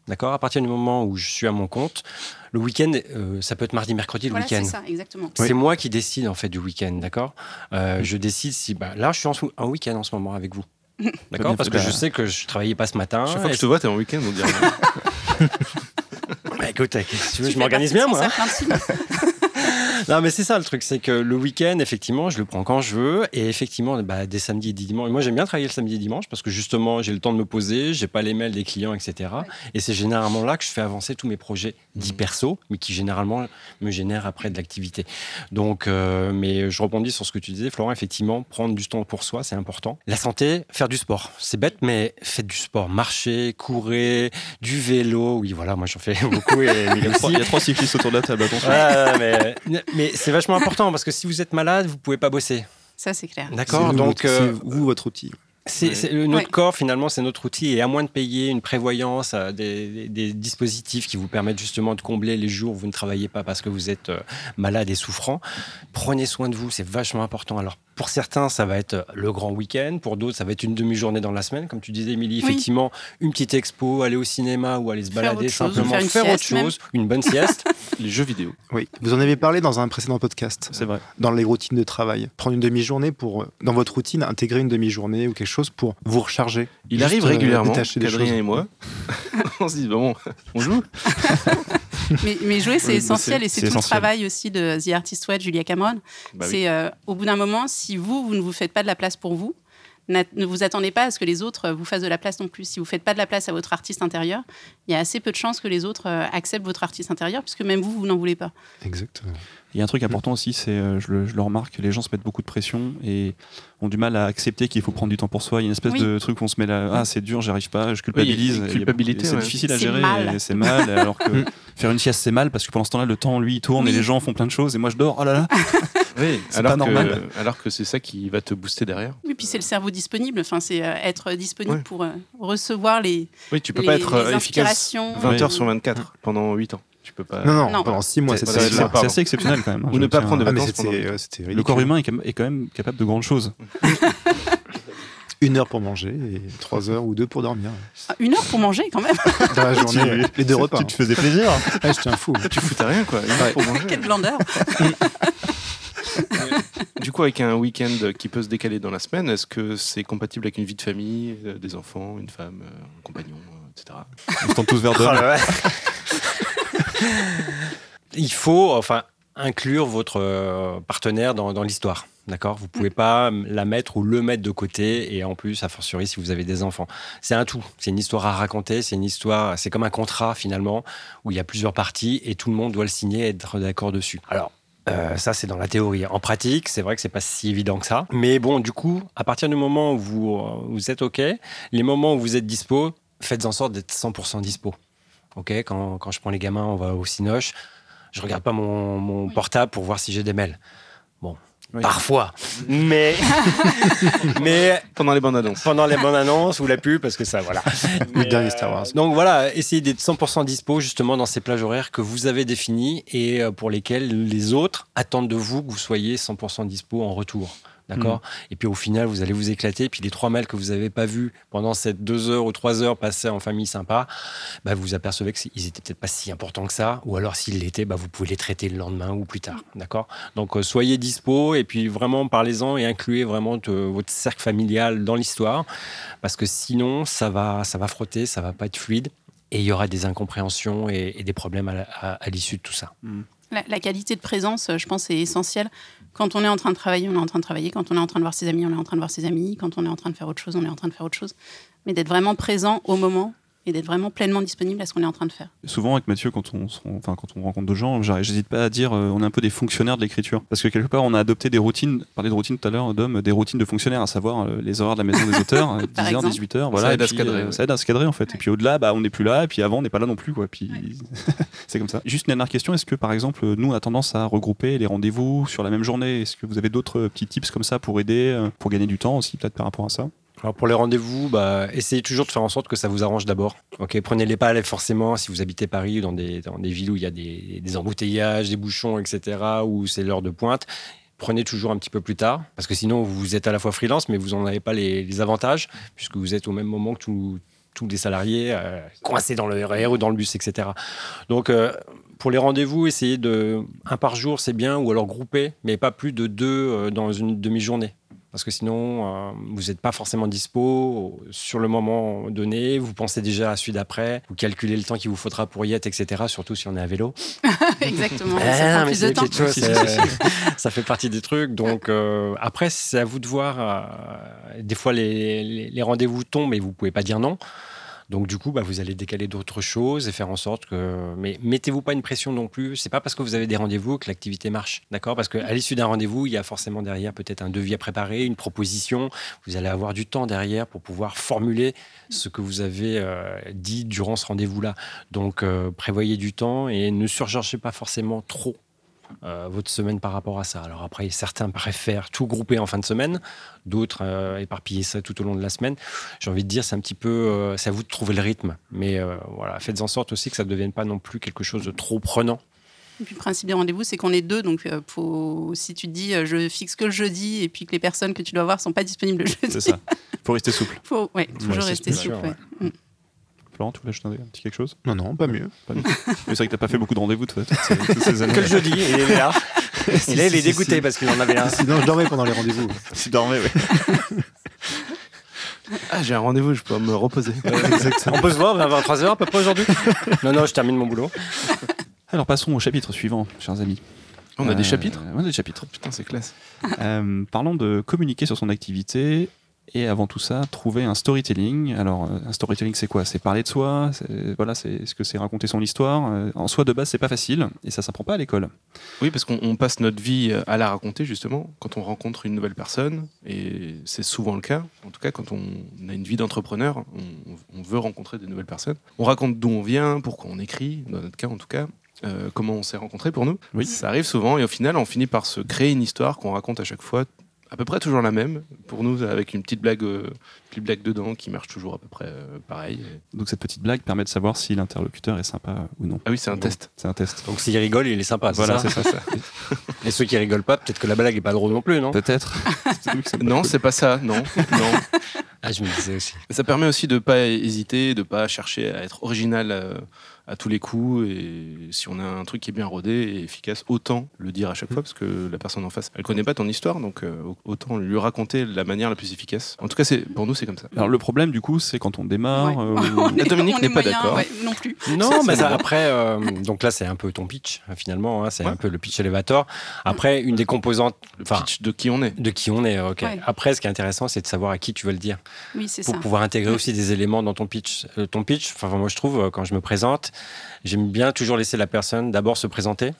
[SPEAKER 5] D'accord? À partir du moment où je suis à mon compte, le week-end, euh, ça peut être mardi, mercredi, le
[SPEAKER 4] Voilà, c'est
[SPEAKER 5] week-end.
[SPEAKER 4] ça, exactement.
[SPEAKER 5] C'est moi qui décide en fait du week-end, d'accord? Euh, Je décide si bah, là je suis en, week-end en ce moment avec vous, d'accord? Parce que
[SPEAKER 2] bah,
[SPEAKER 5] je sais que je travaillais pas ce matin.
[SPEAKER 1] Chaque fois que je te vois, t'es en week-end, on dirait.
[SPEAKER 5] Bah écoute, si tu veux, je m'organise bien, moi. non, mais c'est ça le truc, c'est que le week-end, effectivement, je le prends quand je veux. Et effectivement, bah, des samedis et des dimanches. Moi, j'aime bien travailler le samedi et dimanche parce que justement, j'ai le temps de me poser, j'ai pas les mails des clients, etc. Et c'est généralement là que je fais avancer tous mes projets dits perso, mais qui généralement me génèrent après de l'activité. Donc, euh, mais je rebondis sur ce que tu disais, Florent. Effectivement, prendre du temps pour soi, c'est important. La santé, faire du sport. C'est bête, mais faites du sport. Marcher, courez, du vélo. Oui, voilà, moi j'en fais beaucoup. Et,
[SPEAKER 2] il, y a trois, il y a trois cyclistes autour de la table, attention.
[SPEAKER 5] Ouais, mais, mais c'est vachement important parce que si vous êtes malade, vous pouvez pas bosser.
[SPEAKER 4] Ça, c'est clair.
[SPEAKER 5] D'accord Donc,
[SPEAKER 3] votre-
[SPEAKER 5] euh,
[SPEAKER 3] c'est vous, votre outil.
[SPEAKER 5] c'est, c'est- le- notre
[SPEAKER 4] Ouais.
[SPEAKER 5] corps, finalement, c'est notre outil. Et à moins de payer une prévoyance, euh, des, des- des dispositifs qui vous permettent justement de combler les jours où vous ne travaillez pas parce que vous êtes euh, malade et souffrant, prenez soin de vous. C'est vachement important. Alors, pour certains, ça va être le grand week-end. Pour d'autres, ça va être une demi-journée dans la semaine. Comme tu disais, Émilie,
[SPEAKER 4] Oui.
[SPEAKER 5] effectivement, une petite expo, aller au cinéma ou aller se
[SPEAKER 4] Faire
[SPEAKER 5] balader
[SPEAKER 4] autre chose,
[SPEAKER 5] simplement,
[SPEAKER 4] faire
[SPEAKER 5] autre
[SPEAKER 4] même.
[SPEAKER 5] chose, une bonne sieste.
[SPEAKER 1] Les jeux vidéo.
[SPEAKER 3] Oui, vous en avez parlé dans un précédent podcast,
[SPEAKER 2] C'est vrai.
[SPEAKER 3] dans les routines de travail. Prendre une demi-journée pour, euh, dans votre routine, intégrer une demi-journée ou quelque chose pour vous recharger.
[SPEAKER 1] Il
[SPEAKER 3] Juste,
[SPEAKER 1] arrive
[SPEAKER 3] euh,
[SPEAKER 1] régulièrement,
[SPEAKER 3] choses.
[SPEAKER 1] et moi, on se dit, bon, on joue
[SPEAKER 4] Mais, mais jouer, c'est
[SPEAKER 1] Oui,
[SPEAKER 4] essentiel et c'est tout le travail aussi de The Artist Way, Julia Cameron.
[SPEAKER 1] Bah
[SPEAKER 4] c'est euh, au bout d'un moment, si vous, vous ne vous faites pas de la place pour vous, ne vous attendez pas à ce que les autres euh, vous fassent de la place non plus. Si vous faites pas de la place à votre artiste intérieur, il y a assez peu de chances que les autres euh, acceptent votre artiste intérieur, puisque même vous, vous n'en voulez pas.
[SPEAKER 3] Exactement.
[SPEAKER 2] Il y a un truc important aussi, c'est, euh, je, le, je le remarque, les gens se mettent beaucoup de pression et ont du mal à accepter qu'il faut prendre du temps pour soi. Il y a une espèce
[SPEAKER 4] Oui.
[SPEAKER 2] de truc où on se met là, ah c'est dur, j'y arrive pas, je culpabilise.
[SPEAKER 1] Oui, culpabilité,
[SPEAKER 2] C'est
[SPEAKER 1] ouais.
[SPEAKER 2] difficile à gérer, c'est mal. alors que
[SPEAKER 3] Mm.
[SPEAKER 2] faire une sieste c'est mal parce que pendant ce temps-là le temps lui il tourne et les gens font plein de choses et moi je dors. Oh là là.
[SPEAKER 1] Oui,
[SPEAKER 2] C'est
[SPEAKER 1] alors
[SPEAKER 2] pas
[SPEAKER 1] que,
[SPEAKER 2] normal.
[SPEAKER 1] alors que c'est ça qui va te booster derrière.
[SPEAKER 4] Oui, puis c'est le cerveau disponible. Enfin, c'est euh, être disponible
[SPEAKER 1] Ouais.
[SPEAKER 4] pour euh, recevoir les,
[SPEAKER 1] Oui, tu peux
[SPEAKER 4] les,
[SPEAKER 1] pas être euh, efficace
[SPEAKER 4] inspirations.
[SPEAKER 1] 20
[SPEAKER 2] Oui.
[SPEAKER 1] heures sur 24 pendant 8 ans. Tu peux pas.
[SPEAKER 3] Non, non,
[SPEAKER 4] Non.
[SPEAKER 3] pendant six mois,
[SPEAKER 1] C'est-
[SPEAKER 2] assez exceptionnel quand même. hein,
[SPEAKER 1] Ou
[SPEAKER 2] je
[SPEAKER 1] ne pas prendre de
[SPEAKER 3] Ah,
[SPEAKER 1] vacances
[SPEAKER 3] c'était
[SPEAKER 2] Le corps humain est quand même- est quand même capable de grandes choses.
[SPEAKER 3] Une heure pour manger et trois heures ou deux pour dormir.
[SPEAKER 4] Ah, Une heure pour manger quand même.
[SPEAKER 3] Dans la journée, les deux repas.
[SPEAKER 2] Tu te faisais plaisir.
[SPEAKER 3] Ah, j'étais un fou.
[SPEAKER 1] Tu foutais rien, quoi. Une heure pour manger.
[SPEAKER 4] Quelle blandeur.
[SPEAKER 1] Du coup, avec un week-end qui peut se décaler dans la semaine, est-ce que c'est compatible avec une vie de famille, euh, des enfants, une femme, euh, un compagnon, euh, etc.
[SPEAKER 2] Ils se tournent tous vers
[SPEAKER 5] Oh là là. Il faut enfin inclure votre euh, partenaire dans, dans l'histoire. D'accord? Vous pouvez pas la mettre ou le mettre de côté et en plus, a fortiori, si vous avez des enfants. C'est un tout. C'est une histoire à raconter. C'est une histoire. C'est comme un contrat finalement où il y a plusieurs parties et tout le monde doit le signer et être d'accord dessus. Alors. Euh, ça, c'est dans la théorie. En pratique, c'est vrai que c'est pas si évident que ça. Mais bon, du coup, à partir du moment où vous, euh, vous êtes OK, les moments où vous êtes dispo, faites en sorte d'être 100% dispo. Ok, quand, quand je prends les gamins, on va au Cinoche. Je regarde pas mon, mon
[SPEAKER 4] Oui.
[SPEAKER 5] portable pour voir si j'ai des mails.
[SPEAKER 1] Oui.
[SPEAKER 5] parfois. Mais, mais
[SPEAKER 1] Pendant les bandes annonces.
[SPEAKER 5] pendant les bonnes annonces ou la pub, parce que ça, voilà. Mais,
[SPEAKER 3] dernier Star Wars.
[SPEAKER 5] Donc voilà, essayez d'être 100% dispo justement dans ces plages horaires que vous avez définies et euh, pour lesquelles les autres attendent de vous que vous soyez 100% dispo en retour. D'accord Et puis au final, vous allez vous éclater. Puis les trois mails que vous n'avez pas vus pendant ces deux heures ou trois heures passées en famille sympa, bah, vous apercevez qu'ils étaient peut-être pas si importants que ça. Ou alors s'ils l'étaient, bah, vous pouvez les traiter le lendemain ou plus tard. D'accord Donc euh, soyez dispo et puis vraiment parlez-en et incluez vraiment votre cercle familial dans l'histoire. Parce que sinon, ça va, ça va frotter, ça va pas être fluide. Et il y aura des incompréhensions et, et des problèmes à, la- à- à l'issue de tout ça.
[SPEAKER 4] La, la qualité de présence, je pense, est essentielle. Quand on est en train de travailler, on est en train de travailler. Quand on est en train de voir ses amis, on est en train de voir ses amis. Quand on est en train de faire autre chose, on est en train de faire autre chose. Mais d'être vraiment présent au moment et d'être vraiment pleinement disponible à ce qu'on est en train de faire.
[SPEAKER 2] Souvent avec Mathieu, quand on, se- enfin, quand on rencontre d'autres gens, j'hésite pas à dire euh, on est un peu des fonctionnaires de l'écriture. Parce que quelque part, on a adopté des routines, parler de routines tout à l'heure, d'hommes, des routines de fonctionnaires, à savoir euh, les horaires de la maison des auteurs, euh, 10h,
[SPEAKER 4] Par exemple.
[SPEAKER 2] 18h, voilà.
[SPEAKER 1] Ça
[SPEAKER 2] et
[SPEAKER 1] aide à se cadrer,
[SPEAKER 2] euh,
[SPEAKER 1] ouais.
[SPEAKER 2] Ça aide à se cadrer en fait. Et puis au-delà, bah, on n'est plus là, et puis avant, on n'est pas là non plus. Quoi. Puis c'est comme ça. Juste une dernière question est-ce que par exemple, nous, on a tendance à regrouper les rendez-vous sur la même journée? Est-ce que vous avez d'autres petits tips comme ça pour aider, euh, pour gagner du temps aussi, peut-être par rapport à ça?
[SPEAKER 5] Alors pour les rendez-vous, bah, essayez toujours de faire en sorte que ça vous arrange d'abord. Ok, prenez-les pas forcément si vous habitez Paris ou dans des, dans des villes où il y a des, embouteillages, des bouchons, etc., où c'est l'heure de pointe. Prenez toujours un petit peu plus tard, parce que sinon vous êtes à la fois freelance, mais vous n'en avez pas les, avantages, puisque vous êtes au même moment que tous tous les salariés euh, coincés dans le RER ou dans le bus, etc. Donc euh, pour les rendez-vous, essayez de un par jour, c'est bien, ou alors grouper, mais pas plus de deux euh, dans une demi-journée. Parce que sinon, euh, vous n'êtes pas forcément dispo sur le moment donné. Vous pensez déjà à celui d'après. Vous calculez le temps qu'il vous faudra pour y être, etc. Surtout si on est à vélo.
[SPEAKER 4] Exactement. Ça
[SPEAKER 5] mais
[SPEAKER 4] de temps.
[SPEAKER 5] chose, ça fait partie des trucs. Donc euh, après, c'est à vous de voir. euh, des fois, les, les- les rendez-vous tombent et vous pouvez pas dire non. Donc du coup, bah, vous allez décaler d'autres choses et faire en sorte que. Mais mettez-vous pas une pression non plus. C'est pas parce que vous avez des rendez-vous que l'activité marche, d'accord? Parce qu'à l'issue d'un rendez-vous, il y a forcément derrière peut-être un devis à préparer, une proposition. Vous allez avoir du temps derrière pour pouvoir formuler ce que vous avez euh, dit durant ce rendez-vous-là. Donc euh, prévoyez du temps et ne surchargez pas forcément trop. Euh, votre semaine par rapport à ça. Alors après, certains préfèrent tout grouper en fin de semaine, d'autres euh, éparpiller ça tout au long de la semaine. J'ai envie de dire, c'est un petit peu, euh, c'est à vous de trouver le rythme. Mais euh, voilà, faites en sorte aussi que ça ne devienne pas non plus quelque chose de trop prenant.
[SPEAKER 4] Et puis le principe des rendez-vous, c'est qu'on est deux. Donc euh, faut, si tu te dis euh, je fixe que le jeudi et puis que les personnes que tu dois voir sont pas disponibles le jeudi,
[SPEAKER 2] C'est ça. Faut rester souple.
[SPEAKER 4] faut ouais, toujours rester souple.
[SPEAKER 5] sûr,
[SPEAKER 4] ouais.
[SPEAKER 2] Florent, tu voulais ajouter un petit quelque chose?
[SPEAKER 3] Non, non, pas mieux.
[SPEAKER 2] Mais c'est vrai que t'as pas fait beaucoup de rendez-vous toi.
[SPEAKER 5] Que le jeudi, il est là. Et là, il est dégoûté parce qu'il en avait un.
[SPEAKER 3] Sinon, je dormais pendant les rendez-vous.
[SPEAKER 2] Tu dormais, ouais.
[SPEAKER 1] Ah, j'ai un rendez-vous, je peux me reposer.
[SPEAKER 5] On peut se voir vers 23h à peu près aujourd'hui? Non, non, je termine mon boulot.
[SPEAKER 2] Alors passons au chapitre suivant, chers amis.
[SPEAKER 1] On a des
[SPEAKER 2] Euh,
[SPEAKER 1] chapitres?
[SPEAKER 2] On a des chapitres.
[SPEAKER 1] Putain, c'est classe.
[SPEAKER 2] Euh, parlons de communiquer sur son activité et avant tout ça, trouver un storytelling. Alors, euh, un storytelling, c'est quoi? C'est parler de soi. c'est- Voilà, c'est ce que c'est raconter son histoire? Euh, En soi, de base, c'est pas facile et ça s'apprend pas à l'école.
[SPEAKER 1] Oui, parce qu'on on passe notre vie à la raconter, justement, quand on rencontre une nouvelle personne. Et c'est souvent le cas. En tout cas, quand on a une vie d'entrepreneur, on, on veut rencontrer des nouvelles personnes. On raconte d'où on vient, pourquoi on écrit, dans notre cas en tout cas. euh, comment on s'est rencontrés pour nous.
[SPEAKER 2] Oui.
[SPEAKER 1] Ça arrive souvent et au final, on finit par se créer une histoire qu'on raconte à chaque fois, à peu près toujours la même. Pour nous, avec une petite blague, euh, petite blague dedans qui marche toujours à peu près euh, pareil.
[SPEAKER 2] Donc, cette petite blague permet de savoir si l'interlocuteur est sympa ou non.
[SPEAKER 1] Ah oui, c'est un
[SPEAKER 2] Bon,
[SPEAKER 1] test.
[SPEAKER 2] C'est un test.
[SPEAKER 5] Donc s'il rigole, il est sympa. c'est
[SPEAKER 2] Voilà,
[SPEAKER 5] ça
[SPEAKER 2] c'est ça.
[SPEAKER 5] Et ceux qui rigolent pas, peut-être que la blague est pas drôle non plus, non?
[SPEAKER 2] Peut-être.
[SPEAKER 1] Non, c'est pas ça. Non, non.
[SPEAKER 5] Ah, je me disais aussi.
[SPEAKER 1] Ça permet aussi de pas hésiter, de pas chercher à être original euh, à tous les coups. Et si on a un truc qui est bien rodé et efficace, autant le dire à chaque fois parce que la personne en face, elle connaît pas ton histoire, donc euh, autant lui raconter la manière la plus efficace. En tout cas, c'est pour nous, c'est comme ça.
[SPEAKER 2] Alors, le problème, du coup, c'est quand on démarre.
[SPEAKER 4] Ouais.
[SPEAKER 2] euh,
[SPEAKER 4] On est-
[SPEAKER 1] Dominique n'est
[SPEAKER 4] est
[SPEAKER 1] pas d'accord.
[SPEAKER 4] ouais, non plus.
[SPEAKER 5] Non, mais ça, après, euh, donc là, c'est un peu ton pitch, hein, finalement. hein, c'est
[SPEAKER 1] Ouais.
[SPEAKER 5] un peu le pitch elevator. Après, une des composantes
[SPEAKER 1] Le
[SPEAKER 5] Enfin,
[SPEAKER 1] pitch de qui on est.
[SPEAKER 5] de qui on est, ok.
[SPEAKER 4] Ouais.
[SPEAKER 5] Après, ce qui est intéressant, c'est de savoir à qui tu veux le dire.
[SPEAKER 4] Oui, c'est
[SPEAKER 5] pour
[SPEAKER 4] ça.
[SPEAKER 5] pouvoir intégrer aussi des éléments dans ton pitch. Euh, ton pitch, enfin moi je trouve, quand je me présente, j'aime bien toujours laisser la personne d'abord se présenter.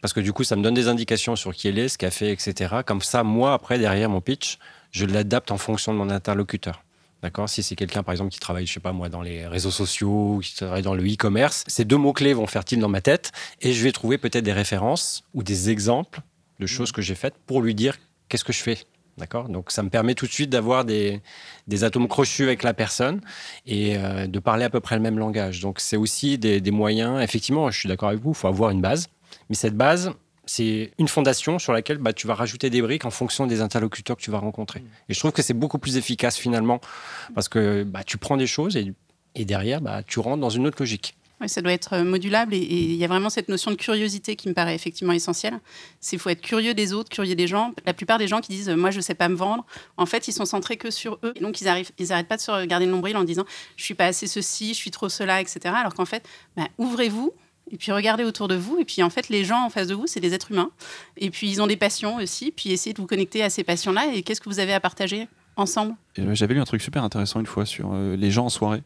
[SPEAKER 5] Parce que du coup, ça me donne des indications sur qui elle est, ce qu'elle fait, etc. Comme ça, moi, après, derrière mon pitch, je l'adapte en fonction de mon interlocuteur. D'accord? Si c'est quelqu'un, par exemple, qui travaille, je sais pas moi, dans les réseaux sociaux, qui travaille dans le e-commerce, ces deux mots-clés vont faire tilt dans ma tête et je vais trouver peut-être des références ou des exemples de choses que j'ai faites pour lui dire qu'est-ce que je fais. D'accord Donc, ça me permet tout de suite d'avoir des, des atomes crochus avec la personne et euh, de parler à peu près le même langage. Donc, c'est aussi des, des moyens. Effectivement, je suis d'accord avec vous, il faut avoir une base. Mais cette base, c'est une fondation sur laquelle bah, tu vas rajouter des briques en fonction des interlocuteurs que tu vas rencontrer. Et je trouve que c'est beaucoup plus efficace finalement parce que bah, tu prends des choses et, et derrière, bah, tu rentres dans une autre logique.
[SPEAKER 4] Oui, ça doit être euh, modulable et il y a vraiment cette notion de curiosité qui me paraît effectivement essentielle. C'est faut être curieux des autres, curieux des gens. La plupart des gens qui disent euh, moi je sais pas me vendre, en fait ils sont centrés que sur eux. Et donc ils arrivent, ils arrêtent pas de se regarder le nombril en disant je suis pas assez ceci, je suis trop cela, etc. Alors qu'en fait, bah, ouvrez-vous. Et puis regardez autour de vous. Et puis en fait, les gens en face de vous, c'est des êtres humains. Et puis ils ont des passions aussi. Puis essayez de vous connecter à ces passions-là. Et qu'est-ce que vous avez à partager ensemble?
[SPEAKER 2] J'avais lu un truc super intéressant une fois sur euh, les gens en soirée.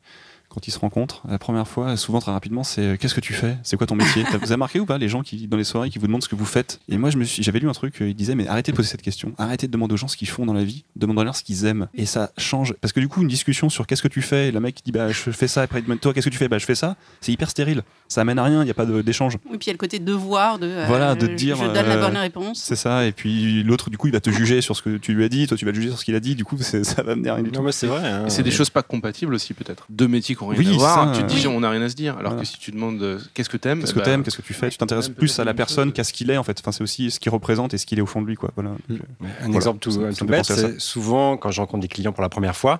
[SPEAKER 2] Quand ils se rencontrent, la première fois, souvent très rapidement, c'est euh, qu'est-ce que tu fais? C'est quoi ton métier? Vous avez marqué ou pas les gens qui dans les soirées qui vous demandent ce que vous faites? Et moi, je me suis, j'avais lu un truc, euh, il disait mais arrêtez de poser cette question, arrêtez de demander aux gens ce qu'ils font dans la vie, demandez-leur ce qu'ils aiment. Et ça change parce que du coup, une discussion sur qu'est-ce que tu fais, et le mec qui dit bah je fais ça, après il demande toi qu'est-ce que tu fais, bah je fais ça, c'est hyper stérile. Ça amène à rien, il n'y a pas d'échange.
[SPEAKER 4] Oui, puis il y a le côté devoir de euh,
[SPEAKER 2] Voilà, de
[SPEAKER 4] je-
[SPEAKER 2] dire,
[SPEAKER 4] je donne la
[SPEAKER 2] euh,
[SPEAKER 4] bonne réponse.
[SPEAKER 2] C'est ça. Et puis l'autre, du coup, il va te juger sur ce que tu lui as dit, toi tu vas le juger sur ce qu'il a dit. Du coup, ça va mener à rien du tout.
[SPEAKER 5] Non, mais c'est vrai. hein.
[SPEAKER 1] C'est des choses pas compatibles aussi, peut-être. Deux métiers qui ont rien
[SPEAKER 2] Oui,
[SPEAKER 1] à voir.
[SPEAKER 2] ça,
[SPEAKER 1] tu te dis,
[SPEAKER 4] euh,
[SPEAKER 1] on n'a rien à se dire. Alors
[SPEAKER 2] Voilà.
[SPEAKER 1] que si tu demandes euh, qu'est-ce que t'aimes,
[SPEAKER 2] Qu'est-ce que
[SPEAKER 1] ben,
[SPEAKER 2] t'aimes, qu'est-ce que tu fais Tu t'intéresses plus à la personne qu'à ce qu'il est en fait. Enfin, c'est aussi ce qui représente et ce qu'il est au fond de lui, quoi. Voilà. Donc, euh,
[SPEAKER 5] Un
[SPEAKER 2] Voilà.
[SPEAKER 5] exemple tout, tout bête, c'est souvent quand je rencontre des clients pour la première fois,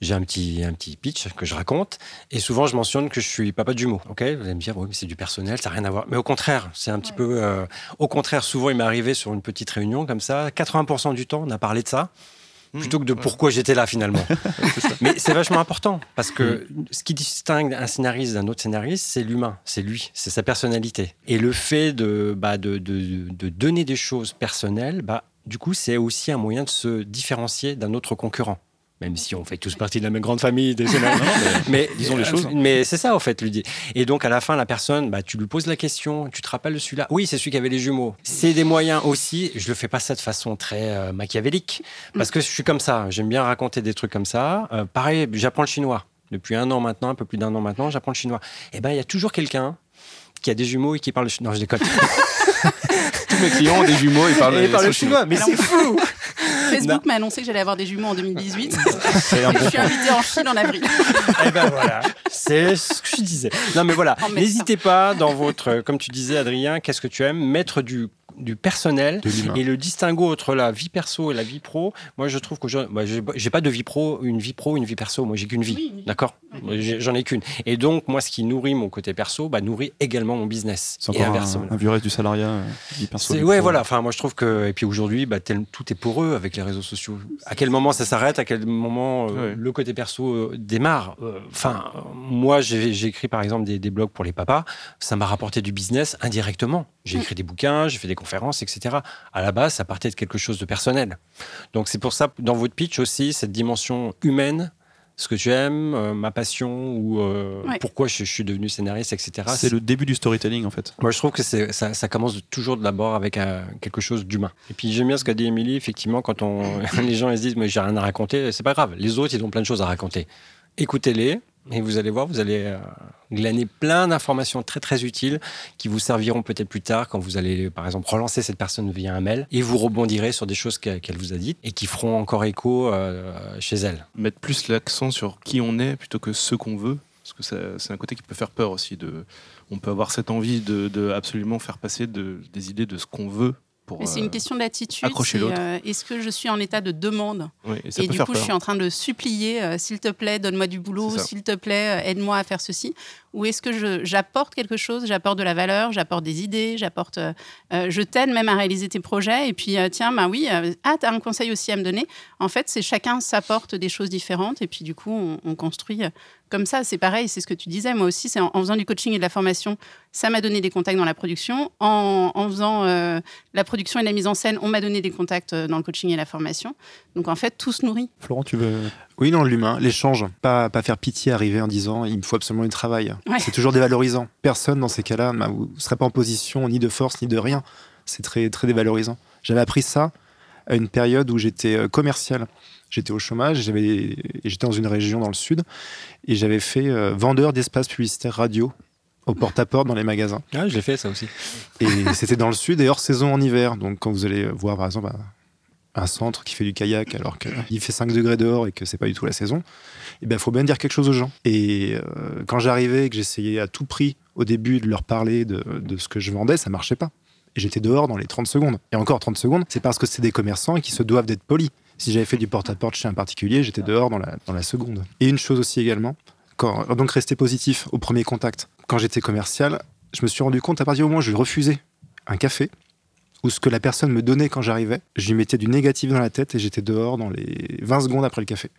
[SPEAKER 5] j'ai un petit, un petit pitch que je raconte et souvent je mentionne que je suis papa de jumeaux. Ok, vous allez me dire, oui, mais c'est du personnel, ça n'a rien à voir. Mais au contraire, c'est un petit
[SPEAKER 4] Ouais.
[SPEAKER 5] peu. euh, au contraire, souvent il m'est arrivé sur une petite réunion comme ça, 80% du temps, on a parlé de ça.
[SPEAKER 1] Mmh,
[SPEAKER 5] plutôt que de pourquoi j'étais là finalement. Mais c'est vachement important parce que ce qui distingue un scénariste d'un autre scénariste, c'est l'humain, c'est lui, c'est sa personnalité. Et le fait de, bah, de, de- de donner des choses personnelles, bah, du coup, c'est aussi un moyen de se différencier d'un autre concurrent. Même si on fait tous partie de la même grande famille des mais
[SPEAKER 2] disons les choses.
[SPEAKER 5] Mais c'est ça, en fait, lui dit. Et donc, à la fin, la personne, bah, tu lui poses la question, tu te rappelles de celui-là Oui, c'est celui qui avait les jumeaux. C'est des moyens aussi. Je le fais pas ça de façon très euh, machiavélique, parce que je suis comme ça. J'aime bien raconter des trucs comme ça. Euh, pareil, j'apprends le chinois. Depuis un an maintenant, un peu plus d'un an maintenant, j'apprends le chinois. Et ben, il y a toujours quelqu'un qui a des jumeaux et qui parle. Non, je déconne.
[SPEAKER 1] Tous mes clients ont des jumeaux, parlent,
[SPEAKER 5] Et il parle le chinois, mais c'est fou
[SPEAKER 4] Facebook m'a annoncé que j'allais avoir des jumeaux en 2018.
[SPEAKER 2] C'est un
[SPEAKER 4] Et
[SPEAKER 2] bon
[SPEAKER 4] je suis
[SPEAKER 2] point.
[SPEAKER 4] invitée en Chine en avril.
[SPEAKER 5] Eh ben voilà, c'est ce que je disais. Non mais voilà, n'hésitez pas dans votre, comme tu disais Adrien, qu'est-ce que tu aimes, mettre du du personnel et le distinguo entre la vie perso et la vie pro. Moi, je trouve que moi, j'ai j'ai pas de vie pro, une vie pro, une vie perso. Moi, j'ai qu'une vie,
[SPEAKER 4] Oui, oui.
[SPEAKER 5] d'accord J'en ai qu'une. Et donc, moi, ce qui nourrit mon côté perso, bah, nourrit également mon business.
[SPEAKER 2] C'est
[SPEAKER 5] Et
[SPEAKER 2] encore
[SPEAKER 5] inversement.
[SPEAKER 2] un, un vieux reste du salariat, euh, vie perso, vie
[SPEAKER 5] ouais,
[SPEAKER 2] pro.
[SPEAKER 5] voilà. Enfin, moi, je trouve que. Et puis aujourd'hui, bah, tel- tout est pour eux avec les réseaux sociaux. À quel moment ça s'arrête? À quel moment euh,
[SPEAKER 1] Ouais.
[SPEAKER 5] le côté perso euh, démarre? Euh, Enfin, euh, moi, j'ai écrit par exemple des, des blogs pour les papas. Ça m'a rapporté du business indirectement. J'ai écrit des bouquins, j'ai fait des conférences, etc. À la base, ça partait de quelque chose de personnel. Donc, c'est pour ça, dans votre pitch aussi, cette dimension humaine. Ce que tu aimes, euh, ma passion ou euh,
[SPEAKER 4] Ouais.
[SPEAKER 5] pourquoi je, je suis devenu scénariste, etc.
[SPEAKER 2] C'est le début du storytelling en fait.
[SPEAKER 5] Moi, je trouve que ça, ça commence toujours d'abord avec euh, quelque chose d'humain. Et puis, j'aime bien ce qu'a dit Émilie. Effectivement, quand on, les gens ils se disent, mais j'ai rien à raconter, c'est pas grave. Les autres, ils ont plein de choses à raconter. Écoutez-les et vous allez voir, vous allez euh, glaner plein d'informations très très utiles qui vous serviront peut-être plus tard quand vous allez, par exemple, relancer cette personne via un mail et vous rebondirez sur des choses qu'elle vous a dites et qui feront encore écho euh, chez elle.
[SPEAKER 1] Mettre plus l'accent sur qui on est plutôt que ce qu'on veut. Parce que c'est un côté qui peut faire peur aussi. De, on peut avoir cette envie de, absolument faire passer de- des idées de ce qu'on veut. Pour,
[SPEAKER 4] c'est
[SPEAKER 1] euh,
[SPEAKER 4] une question d'attitude.
[SPEAKER 1] accrocher l'autre.
[SPEAKER 4] euh, Est-ce que je suis en état de demande
[SPEAKER 1] et ça
[SPEAKER 4] Et
[SPEAKER 1] peut
[SPEAKER 4] du
[SPEAKER 1] faire
[SPEAKER 4] coup,
[SPEAKER 1] peur.
[SPEAKER 4] je suis en train de supplier, euh, s'il te plaît, donne-moi du boulot, s'il te plaît, aide-moi à faire ceci. Ou est-ce que j'apporte quelque chose, j'apporte de la valeur, j'apporte des idées, j'apporte, je t'aide même à réaliser tes projets. Et puis, tiens, bah oui, ah, tu as un conseil aussi à me donner. En fait, c'est chacun s'apporte des choses différentes. Et puis, du coup, on, on construit comme ça. C'est pareil, c'est ce que tu disais. Moi aussi, c'est en, en faisant du coaching et de la formation, ça m'a donné des contacts dans la production. En, en faisant euh, la production et la mise en scène, on m'a donné des contacts euh, dans le coaching et la formation. Donc, en fait, tout se nourrit.
[SPEAKER 2] Florent, tu veux.
[SPEAKER 3] Oui, non, l'humain, l'échange. Pas, pas faire pitié, arriver en disant il me faut absolument du travail.
[SPEAKER 4] Ouais.
[SPEAKER 3] C'est toujours dévalorisant. Personne dans ces cas-là, bah, vous ne serez pas en position ni de force ni de rien. C'est très, très dévalorisant. J'avais appris ça à une période où j'étais euh, commercial. J'étais au chômage, j'avais- et j'étais dans une région dans le sud, et j'avais fait euh, vendeur d'espace publicitaire radio au porte-à-porte dans les magasins.
[SPEAKER 5] Ah, je l'ai fait ça aussi.
[SPEAKER 3] Et c'était dans le sud et hors saison en hiver. Donc quand vous allez voir par exemple un, un centre qui fait du kayak alors qu'il fait 5 degrés dehors et que c'est pas du tout la saison, il ben, faut bien dire quelque chose aux gens. Et euh, quand j'arrivais et que j'essayais à tout prix au début de leur parler de, de ce que je vendais, ça marchait pas. Et j'étais dehors dans les 30 secondes. Et encore 30 secondes, c'est parce que c'est des commerçants qui se doivent d'être polis. Si j'avais fait du porte-à-porte chez un particulier, j'étais dehors dans la, dans la seconde. Et une chose aussi également, quand, donc rester positif au premier contact. Quand j'étais commercial, je me suis rendu compte à partir du moment où je refusais un café ou ce que la personne me donnait quand j'arrivais, je lui mettais du négatif dans la tête et j'étais dehors dans les 20 secondes après le café.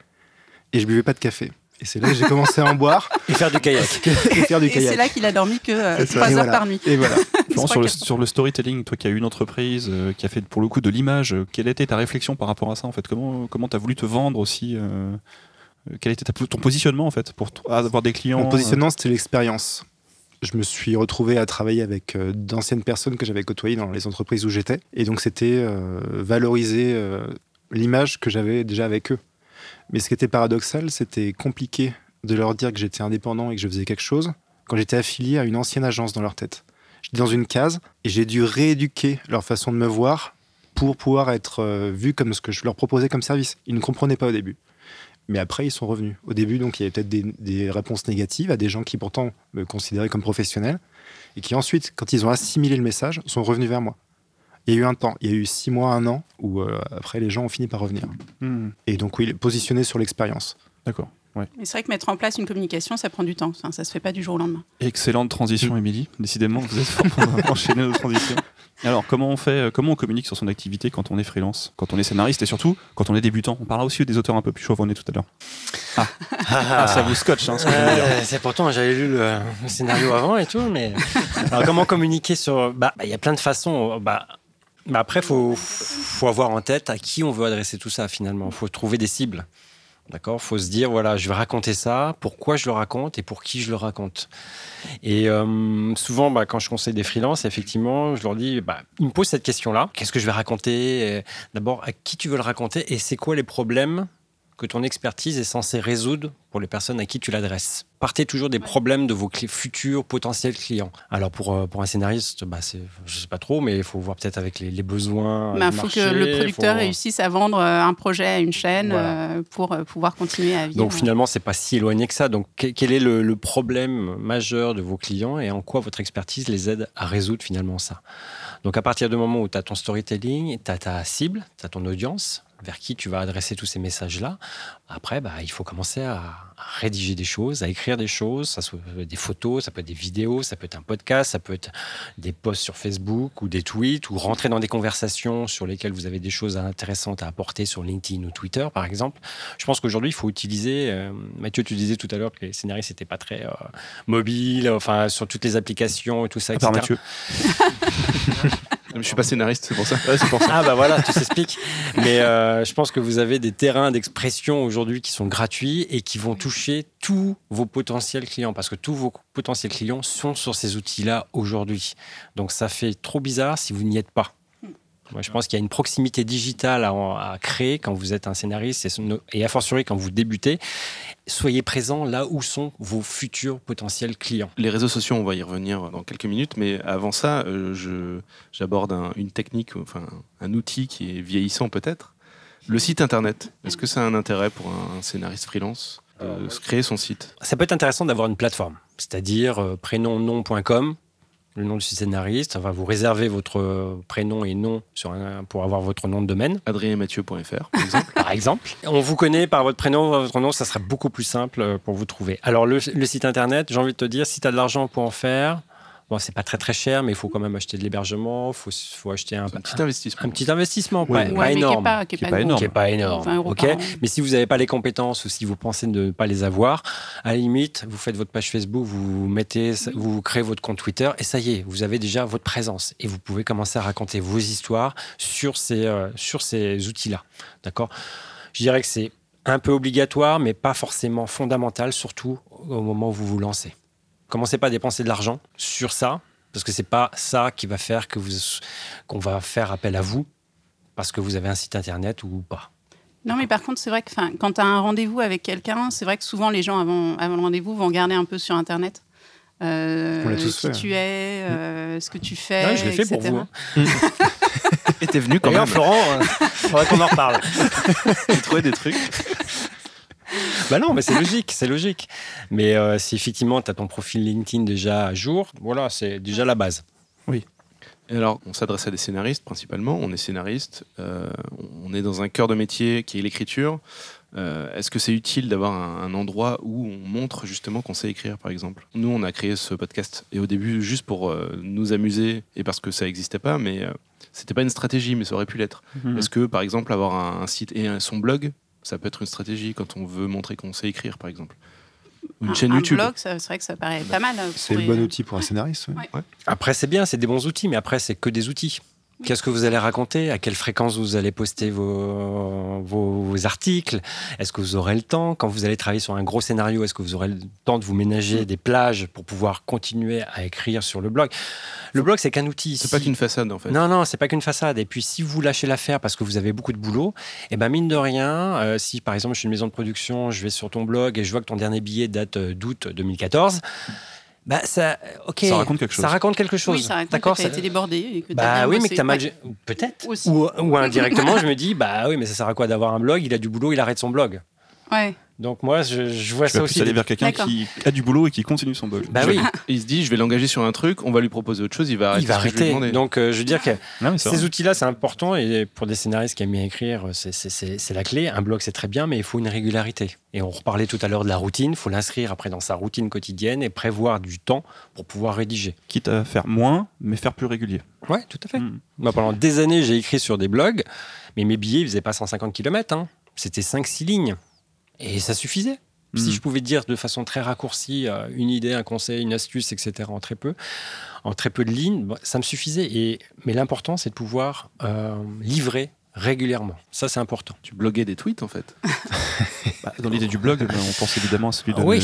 [SPEAKER 3] Et je buvais pas de café. Et c'est là que j'ai commencé à en boire
[SPEAKER 5] Et faire du kayak.
[SPEAKER 3] et faire du
[SPEAKER 4] Et c'est là qu'il a dormi que euh,
[SPEAKER 3] C'est ça.
[SPEAKER 4] 3
[SPEAKER 3] Et
[SPEAKER 4] heures
[SPEAKER 3] voilà.
[SPEAKER 4] par nuit.
[SPEAKER 3] Et voilà.
[SPEAKER 2] Florent, sur le,
[SPEAKER 4] que-
[SPEAKER 2] sur le storytelling, toi qui as eu une entreprise euh, qui a fait pour le coup de l'image, euh, quelle était ta réflexion par rapport à ça en fait? Comment comment t'as voulu te vendre aussi euh, Quel était ta- ton positionnement en fait pour avoir des clients
[SPEAKER 3] Mon positionnement, c'était l'expérience. Je me suis retrouvé à travailler avec euh, d'anciennes personnes que j'avais côtoyées dans les entreprises où j'étais. Et donc, c'était euh, valoriser euh, l'image que j'avais déjà avec eux. Mais ce qui était paradoxal, c'était compliqué de leur dire que j'étais indépendant et que je faisais quelque chose quand j'étais affilié à une ancienne agence dans leur tête. J'étais dans une case et j'ai dû rééduquer leur façon de me voir pour pouvoir être euh, vu comme ce que je leur proposais comme service. Ils ne comprenaient pas au début. Mais après, ils sont revenus. Au début, donc, il y avait peut-être des, des réponses négatives à des gens qui pourtant me considéraient comme professionnel et qui ensuite, quand ils ont assimilé le message, sont revenus vers moi. Il y a eu un temps, il y a eu six mois, un an, où euh, après, les gens ont fini par revenir.
[SPEAKER 2] Hmm,
[SPEAKER 3] Et donc, oui, positionné sur l'expérience.
[SPEAKER 2] D'accord. Ouais.
[SPEAKER 4] Mais c'est vrai que mettre en place une communication, ça prend du temps. Enfin, ça se fait pas du jour au lendemain.
[SPEAKER 2] Excellente transition, Émilie. Décidément, vous êtes enchaîné nos transitions. Alors, comment on fait, euh, comment on communique sur son activité quand on est freelance, quand on est scénariste et surtout quand on est débutant? On parlera aussi des auteurs un peu plus chevronnés tout à l'heure. Ah, Ah, ça vous scotche, hein, ce que je veux dire.
[SPEAKER 5] Euh, c'est pourtant, j'avais lu le, le scénario avant et tout, mais. Alors, comment communiquer sur. Bah, il y a plein de façons. Bah, bah après, il faut, avoir en tête à qui on veut adresser tout ça finalement. Il faut trouver des cibles. D'accord? Faut se dire, voilà, je vais raconter ça, pourquoi je le raconte et pour qui je le raconte. Et euh, souvent, bah, quand je conseille des freelances, effectivement, je leur dis, bah, ils me posent cette question-là. Qu'est-ce que je vais raconter? D'abord, à qui tu veux le raconter? Et c'est quoi les problèmes que ton expertise est censée résoudre pour les personnes à qui tu l'adresses. Partez toujours des problèmes de vos futurs potentiels clients. Alors pour, euh, pour un scénariste, bah c'est, je sais pas trop, mais il faut voir peut-être avec les, les besoins.
[SPEAKER 4] Il faut
[SPEAKER 5] marché,
[SPEAKER 4] que le producteur
[SPEAKER 5] faut-
[SPEAKER 4] réussisse à vendre euh, un projet à une chaîne
[SPEAKER 5] Voilà.
[SPEAKER 4] euh, pour pouvoir continuer à vivre.
[SPEAKER 5] Donc finalement, c'est pas si éloigné que ça. Donc que- quel est le, le problème majeur de vos clients et en quoi votre expertise les aide à résoudre finalement ça? Donc à partir du moment où tu as ton storytelling, tu as ta cible, tu as ton audience, vers qui tu vas adresser tous ces messages-là, après, bah, il faut commencer à, à rédiger des choses, à écrire des choses, ça soit des photos, ça peut être des vidéos, ça peut être un podcast, ça peut être des posts sur Facebook ou des tweets, ou rentrer dans des conversations sur lesquelles vous avez des choses intéressantes à apporter sur LinkedIn ou Twitter, par exemple. Je pense qu'aujourd'hui, il faut utiliser. euh, Mathieu, tu disais tout à l'heure que les scénaristes n'étaient pas très euh, mobiles, enfin, sur toutes les applications et tout ça,
[SPEAKER 2] À part
[SPEAKER 5] etc.
[SPEAKER 2] Mathieu.
[SPEAKER 1] Je suis pas scénariste, c'est pour ça.
[SPEAKER 5] Ah bah voilà, tout s'explique. Mais euh, je pense que vous avez des terrains d'expression aujourd'hui qui sont gratuits et qui vont toucher tous vos potentiels clients parce que tous vos potentiels clients sont sur ces outils-là aujourd'hui. Donc ça fait trop bizarre si vous n'y êtes pas. Moi, je pense qu'il y a une proximité digitale à, à créer quand vous êtes un scénariste et, et a fortiori quand vous débutez. Soyez présent là où sont vos futurs potentiels clients.
[SPEAKER 1] Les réseaux sociaux, on va y revenir dans quelques minutes, mais avant ça, euh, j'aborde un- une technique, enfin un outil qui est vieillissant peut-être. Le site internet. Est-ce que ça a un intérêt pour un scénariste freelance de se créer son site?
[SPEAKER 5] Ça peut être intéressant d'avoir une plateforme, c'est-à-dire euh, prénomnom.com, le nom du scénariste. Enfin, vous réservez votre prénom et nom sur un- pour avoir votre nom de domaine,
[SPEAKER 1] adrienmathieu.fr par exemple.
[SPEAKER 5] par exemple. On vous connaît par votre prénom, votre nom, ça sera beaucoup plus simple euh, pour vous trouver. Alors, le, le site internet, j'ai envie de te dire, si tu as de l'argent pour en faire, bon, c'est pas très très cher, mais il faut quand même acheter de l'hébergement, il faut, faut acheter un,
[SPEAKER 1] un petit investissement.
[SPEAKER 5] un petit investissement,
[SPEAKER 2] Oui,
[SPEAKER 5] pas,
[SPEAKER 4] Ouais,
[SPEAKER 5] énorme.
[SPEAKER 4] pas, qui
[SPEAKER 2] énorme.
[SPEAKER 5] Qui est pas énorme.
[SPEAKER 4] 20 euros
[SPEAKER 5] ok
[SPEAKER 4] par an.
[SPEAKER 5] Mais si vous n'avez pas les compétences ou si vous pensez ne pas les avoir, à la limite, vous faites votre page Facebook, vous mettez, vous créez votre compte Twitter et ça y est, vous avez déjà votre présence et vous pouvez commencer à raconter vos histoires sur ces, euh, sur ces outils-là. D'accord? Je dirais que c'est un peu obligatoire, mais pas forcément fondamental, surtout au moment où vous vous lancez. Commencez pas à dépenser de l'argent sur ça, parce que c'est pas ça qui va faire que vous, qu'on va faire appel à vous, parce que vous avez un site internet ou pas.
[SPEAKER 4] Non, mais par contre, c'est vrai que quand tu as un rendez-vous avec quelqu'un, c'est vrai que souvent les gens avant, avant le rendez-vous vont regarder un peu sur Internet. Euh,
[SPEAKER 3] On l'a tous
[SPEAKER 4] qui
[SPEAKER 3] fait,
[SPEAKER 4] tu es, euh, ce que tu fais.
[SPEAKER 5] Ouais, je l'ai fait pour
[SPEAKER 4] etc.
[SPEAKER 5] vous. hein.
[SPEAKER 1] Et t'es venu quand même.
[SPEAKER 5] Florent, euh, faudrait qu'on en reparle.
[SPEAKER 1] J'ai trouvé des trucs.
[SPEAKER 5] Bah non, mais c'est logique, c'est logique. Mais euh, si effectivement tu as ton profil LinkedIn déjà à jour, voilà, c'est déjà la base.
[SPEAKER 1] Et alors, on s'adresse à des scénaristes principalement. On est scénariste. euh, on est dans un cœur de métier qui est l'écriture. Euh, Est-ce que c'est utile d'avoir un, un endroit où on montre justement qu'on sait écrire, par exemple? Nous, on a créé ce podcast et au début juste pour euh, nous amuser et parce que ça n'existait pas, mais euh, c'était pas une stratégie, mais ça aurait pu l'être.
[SPEAKER 2] Mhm.
[SPEAKER 1] Est-ce que, par exemple, avoir un, un site et un- son blog, ça peut être une stratégie quand on veut montrer qu'on sait écrire, par exemple Ou une
[SPEAKER 4] Un-
[SPEAKER 1] chaîne
[SPEAKER 4] un
[SPEAKER 1] YouTube.
[SPEAKER 4] blog, c'est vrai que ça paraît pas mal. euh,
[SPEAKER 3] C'est le bon outil pour un scénariste. ouais.
[SPEAKER 4] Ouais.
[SPEAKER 5] Après, c'est bien, c'est des bons outils, mais après, c'est que des outils. Qu'est-ce que vous allez raconter? À quelle fréquence vous allez poster vos, articles? Est-ce que vous aurez le temps? Quand vous allez travailler sur un gros scénario, est-ce que vous aurez le temps de vous ménager des plages pour pouvoir continuer à écrire sur le blog? Le blog, c'est qu'un outil.
[SPEAKER 1] C'est
[SPEAKER 5] Si-
[SPEAKER 1] pas qu'une façade, en fait.
[SPEAKER 5] Non, non, c'est pas qu'une façade. Et puis, si vous lâchez l'affaire parce que vous avez beaucoup de boulot, et ben mine de rien, euh, si par exemple je suis une maison de production, je vais sur ton blog et je vois que ton dernier billet date euh, d'août 2014, bah ça, ok,
[SPEAKER 2] Ça raconte quelque chose.
[SPEAKER 5] Ça raconte quelque chose.
[SPEAKER 4] Oui, ça raconte
[SPEAKER 5] D'accord.
[SPEAKER 4] que tu as
[SPEAKER 5] ça-
[SPEAKER 4] été débordé. Et que t'as
[SPEAKER 5] Bah
[SPEAKER 4] bien
[SPEAKER 5] oui, mais
[SPEAKER 4] bossé.
[SPEAKER 5] que t'as mal.
[SPEAKER 4] Ouais.
[SPEAKER 5] Peut-être.
[SPEAKER 4] Aussi.
[SPEAKER 5] Ou, ou indirectement, je me dis, bah oui, mais ça sert à quoi d'avoir un blog? Il a du boulot, il arrête son blog.
[SPEAKER 4] Ouais.
[SPEAKER 5] Donc moi, je, je vois
[SPEAKER 2] Tu
[SPEAKER 5] ça
[SPEAKER 2] vas plus
[SPEAKER 5] aussi.
[SPEAKER 2] aller vers quelqu'un qui a du boulot et qui continue son blog.
[SPEAKER 5] Bah oui,
[SPEAKER 1] Il se dit, je vais l'engager sur un truc, on va lui proposer autre chose, il va arrêter.
[SPEAKER 5] il va
[SPEAKER 1] je
[SPEAKER 5] arrêter. Donc euh, je veux dire que ces outils-là, c'est important et pour des scénaristes qui aiment bien écrire, c'est- la clé. Un blog, c'est très bien, mais il faut une régularité. Et on reparlait tout à l'heure de la routine. Il faut l'inscrire après dans sa routine quotidienne et prévoir du temps pour pouvoir rédiger.
[SPEAKER 2] Quitte à faire moins, mais faire plus régulier.
[SPEAKER 5] Ouais, tout à fait.
[SPEAKER 2] Mm.
[SPEAKER 5] Moi, pendant des années, j'ai écrit sur des blogs, mais mes billets, ils faisaient pas 150 km. C'était 5-6 lignes. Et ça suffisait. Si
[SPEAKER 2] Mm.
[SPEAKER 5] je pouvais dire de façon très raccourcie euh, une idée, un conseil, une astuce, etc., en très peu, en très peu de lignes, bah, ça me suffisait. Et, mais l'important, c'est de pouvoir euh, livrer régulièrement. Ça, c'est important.
[SPEAKER 1] Tu bloguais des tweets en fait.
[SPEAKER 2] Bah, dans l'idée du blog, on pense évidemment à celui de.
[SPEAKER 5] Ah oui,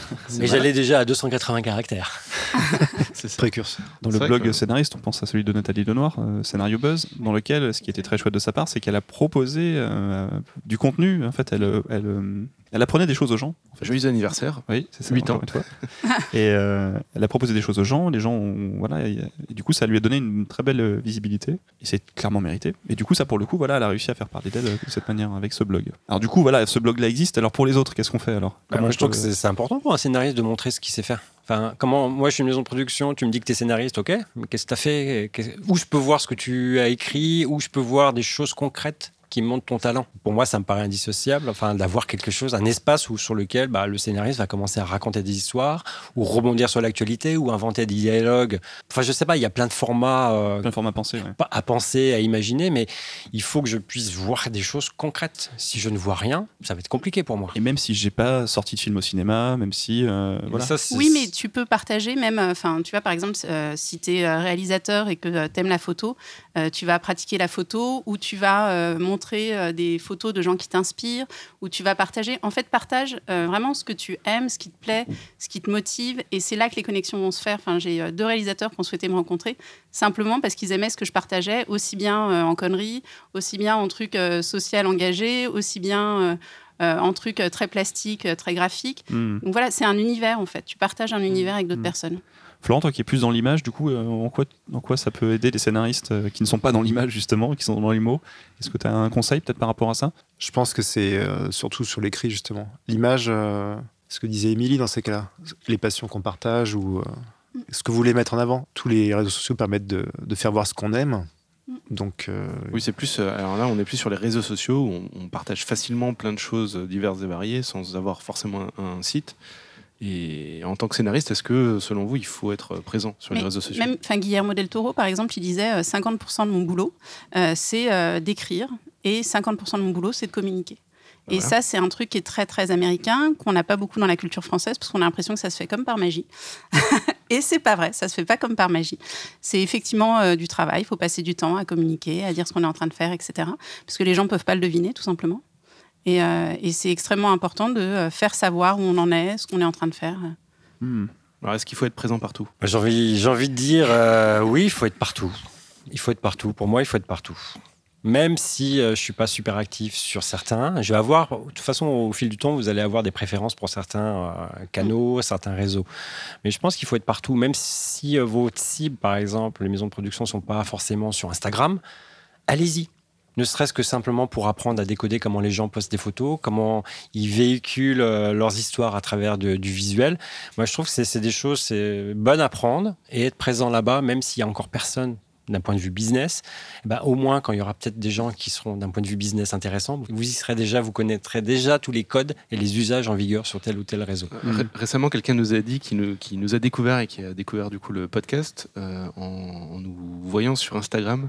[SPEAKER 5] mais j'allais déjà à 280 caractères.
[SPEAKER 3] Précurseur.
[SPEAKER 2] Dans le blog
[SPEAKER 1] que-
[SPEAKER 2] scénariste, on pense à celui de Nathalie Lenoir, euh, Scénario Buzz, dans lequel, ce qui était très chouette de sa part, c'est qu'elle a proposé euh, du contenu. En fait, elle, euh, elle, euh, elle apprenait des choses aux gens.
[SPEAKER 1] Joyeux anniversaire.
[SPEAKER 2] Oui, c'est ça.
[SPEAKER 1] Huit
[SPEAKER 2] encore
[SPEAKER 1] ans.
[SPEAKER 2] une fois. et euh, elle a proposé des choses aux gens. Les gens, ont- voilà, et, et du coup, ça lui a donné une très belle visibilité. Et c'est clairement mérité. Et du coup, ça, pour le coup, voilà, elle a réussi à faire parler d'elle de cette manière avec ce blog. Alors du coup, voilà, ce blog-là existe. Alors pour les autres, qu'est-ce qu'on fait alors?
[SPEAKER 5] Bah,
[SPEAKER 2] Comment
[SPEAKER 5] moi, je trouve que c'est c'est important pour un scénariste de montrer ce qu'il sait faire. Enfin, comment, moi, je suis une maison de production, tu me dis que tu es scénariste, ok, mais qu'est-ce que tu as fait Où je peux voir ce que tu as écrit? Où je peux voir des choses concrètes? Qui montrent ton talent Pour moi, ça me paraît indissociable, enfin, d'avoir quelque chose, un espace où, sur lequel bah, le scénariste va commencer à raconter des histoires, ou rebondir sur l'actualité, ou inventer des dialogues. Enfin, je sais pas, il y a plein de formats euh,
[SPEAKER 2] plein de formats ouais.
[SPEAKER 5] pas à penser, à imaginer, mais il faut que je puisse voir des choses concrètes. Si je ne vois rien, ça va être compliqué pour moi.
[SPEAKER 2] Et même si j'ai pas sorti de film au cinéma, même si euh,
[SPEAKER 5] Mais
[SPEAKER 2] voilà.
[SPEAKER 5] ça,
[SPEAKER 4] Oui, mais tu peux partager même, euh, enfin, tu vois, par exemple, euh, si tu es réalisateur et que tu aimes la photo, euh, tu vas pratiquer la photo ou tu vas euh, montrer euh, des photos de gens qui t'inspirent ou tu vas partager. En fait, partage euh, vraiment ce que tu aimes, ce qui te plaît, ce qui te motive et c'est là que les connexions vont se faire. Enfin, j'ai euh, deux réalisateurs qui ont souhaité me rencontrer simplement parce qu'ils aimaient ce que je partageais, aussi bien en conneries, aussi bien en trucs social engagés, aussi bien euh, en trucs euh, très plastiques, euh, très graphiques.
[SPEAKER 2] Hmm.
[SPEAKER 4] Donc voilà, c'est un univers en fait. Tu partages un univers avec d'autres
[SPEAKER 2] Mm.
[SPEAKER 4] personnes.
[SPEAKER 2] Florent, toi qui es plus dans l'image, du coup, euh, en, quoi, en quoi ça peut aider les scénaristes euh, qui ne sont pas dans l'image, justement, qui sont dans les mots? Est-ce que tu as un conseil peut-être par rapport à ça?
[SPEAKER 3] Je pense que c'est euh, surtout sur l'écrit, justement. L'image, euh, ce que disait Émilie dans ces cas-là, les passions qu'on partage ou euh, ce que vous voulez mettre en avant. Tous les réseaux sociaux permettent de, de faire voir ce qu'on aime. Donc, euh,
[SPEAKER 1] Oui, c'est plus. Alors là, on est plus sur les réseaux sociaux où on, on partage facilement plein de choses diverses et variées sans avoir forcément un, un site. Et en tant que scénariste, est-ce que, selon vous, il faut être présent sur les réseaux sociaux?
[SPEAKER 4] Même, Guillermo del Toro, par exemple, il disait euh, 50% de mon boulot, euh, c'est euh, d'écrire et 50% de mon boulot, c'est de communiquer. Et
[SPEAKER 1] Voilà.
[SPEAKER 4] ça, c'est un truc qui est très, très américain, qu'on n'a pas beaucoup dans la culture française, parce qu'on a l'impression que ça se fait comme par magie. et c'est pas vrai, ça se fait pas comme par magie. C'est effectivement euh, du travail, il faut passer du temps à communiquer, à dire ce qu'on est en train de faire, etc. Parce que les gens peuvent pas le deviner, tout simplement. Et, euh, et c'est extrêmement important de euh, faire savoir où on en est, ce qu'on est en train de faire.
[SPEAKER 2] Hmm.
[SPEAKER 1] Alors, est-ce qu'il faut être présent partout?
[SPEAKER 5] J'ai envie, j'ai envie de dire, euh, oui, il faut être partout. Il faut être partout. Pour moi, il faut être partout. Même si euh, je suis pas super actif sur certains, je vais avoir, de toute façon, au fil du temps, vous allez avoir des préférences pour certains euh, canaux, certains réseaux. Mais je pense qu'il faut être partout, même si euh, vos cibles, par exemple, les maisons de production, sont pas forcément sur Instagram. Allez-y. Ne serait-ce que simplement pour apprendre à décoder comment les gens postent des photos, comment ils véhiculent euh, leurs histoires à travers du visuel. Moi, je trouve que c'est des choses c'est bonnes à prendre et être présent là-bas, même s'il y a encore personne d'un point de vue business, ben, au moins quand il y aura peut-être des gens qui seront d'un point de vue business intéressants, vous y serez déjà, vous connaîtrez déjà tous les codes et les usages en vigueur sur tel ou tel réseau.
[SPEAKER 1] Ré- Récemment, quelqu'un nous a dit qui nous a découvert et qui a découvert du coup le podcast euh, en nous voyant sur Instagram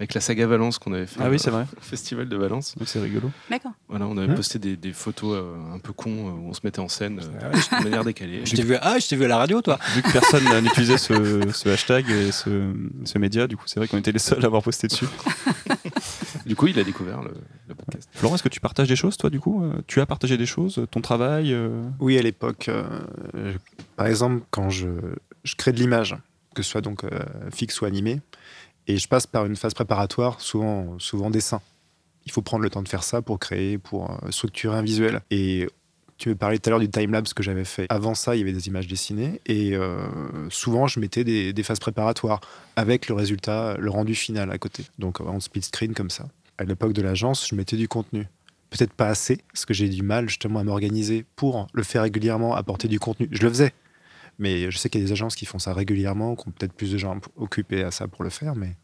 [SPEAKER 1] avec la saga Valence qu'on avait fait
[SPEAKER 2] Ah oui,
[SPEAKER 1] au
[SPEAKER 2] c'est vrai.
[SPEAKER 1] festival de Valence.
[SPEAKER 2] Oui, c'est rigolo.
[SPEAKER 4] D'accord.
[SPEAKER 1] Voilà, on avait
[SPEAKER 3] Mhm.
[SPEAKER 1] posté des, des photos euh, un peu cons euh, où on se mettait en scène euh, de manière décalée.
[SPEAKER 5] Je t'ai vu, ah, je t'ai vu à la radio, toi.
[SPEAKER 2] Vu que personne euh, n'utilisait ce, ce hashtag et ce, ce média, du coup, c'est vrai qu'on était les seuls à avoir posté dessus.
[SPEAKER 1] Du coup, il a découvert le, le podcast.
[SPEAKER 2] Florent, est-ce que tu partages des choses, toi, du coup Euh, Tu as partagé des choses Ton travail euh,
[SPEAKER 3] oui, à l'époque, euh, par exemple, quand je, je crée de l'image, que ce soit donc euh, fixe ou animé, et je passe par une phase préparatoire, souvent, souvent dessin. Il faut prendre le temps de faire ça pour créer, pour euh, structurer un visuel. Et tu me parlais tout à l'heure du timelapse que j'avais fait. Avant ça, il y avait des images dessinées, et euh, souvent, je mettais des, phases préparatoires avec le résultat, le rendu final à côté. Donc, en split screen comme ça. À l'époque de l'agence, je mettais du contenu. peut-être pas assez, parce que j'ai du mal justement à m'organiser pour le faire régulièrement, apporter du contenu. Je le faisais, mais je sais qu'il y a des agences qui font ça régulièrement, qui ont peut-être plus de gens occupés à ça pour le faire, mais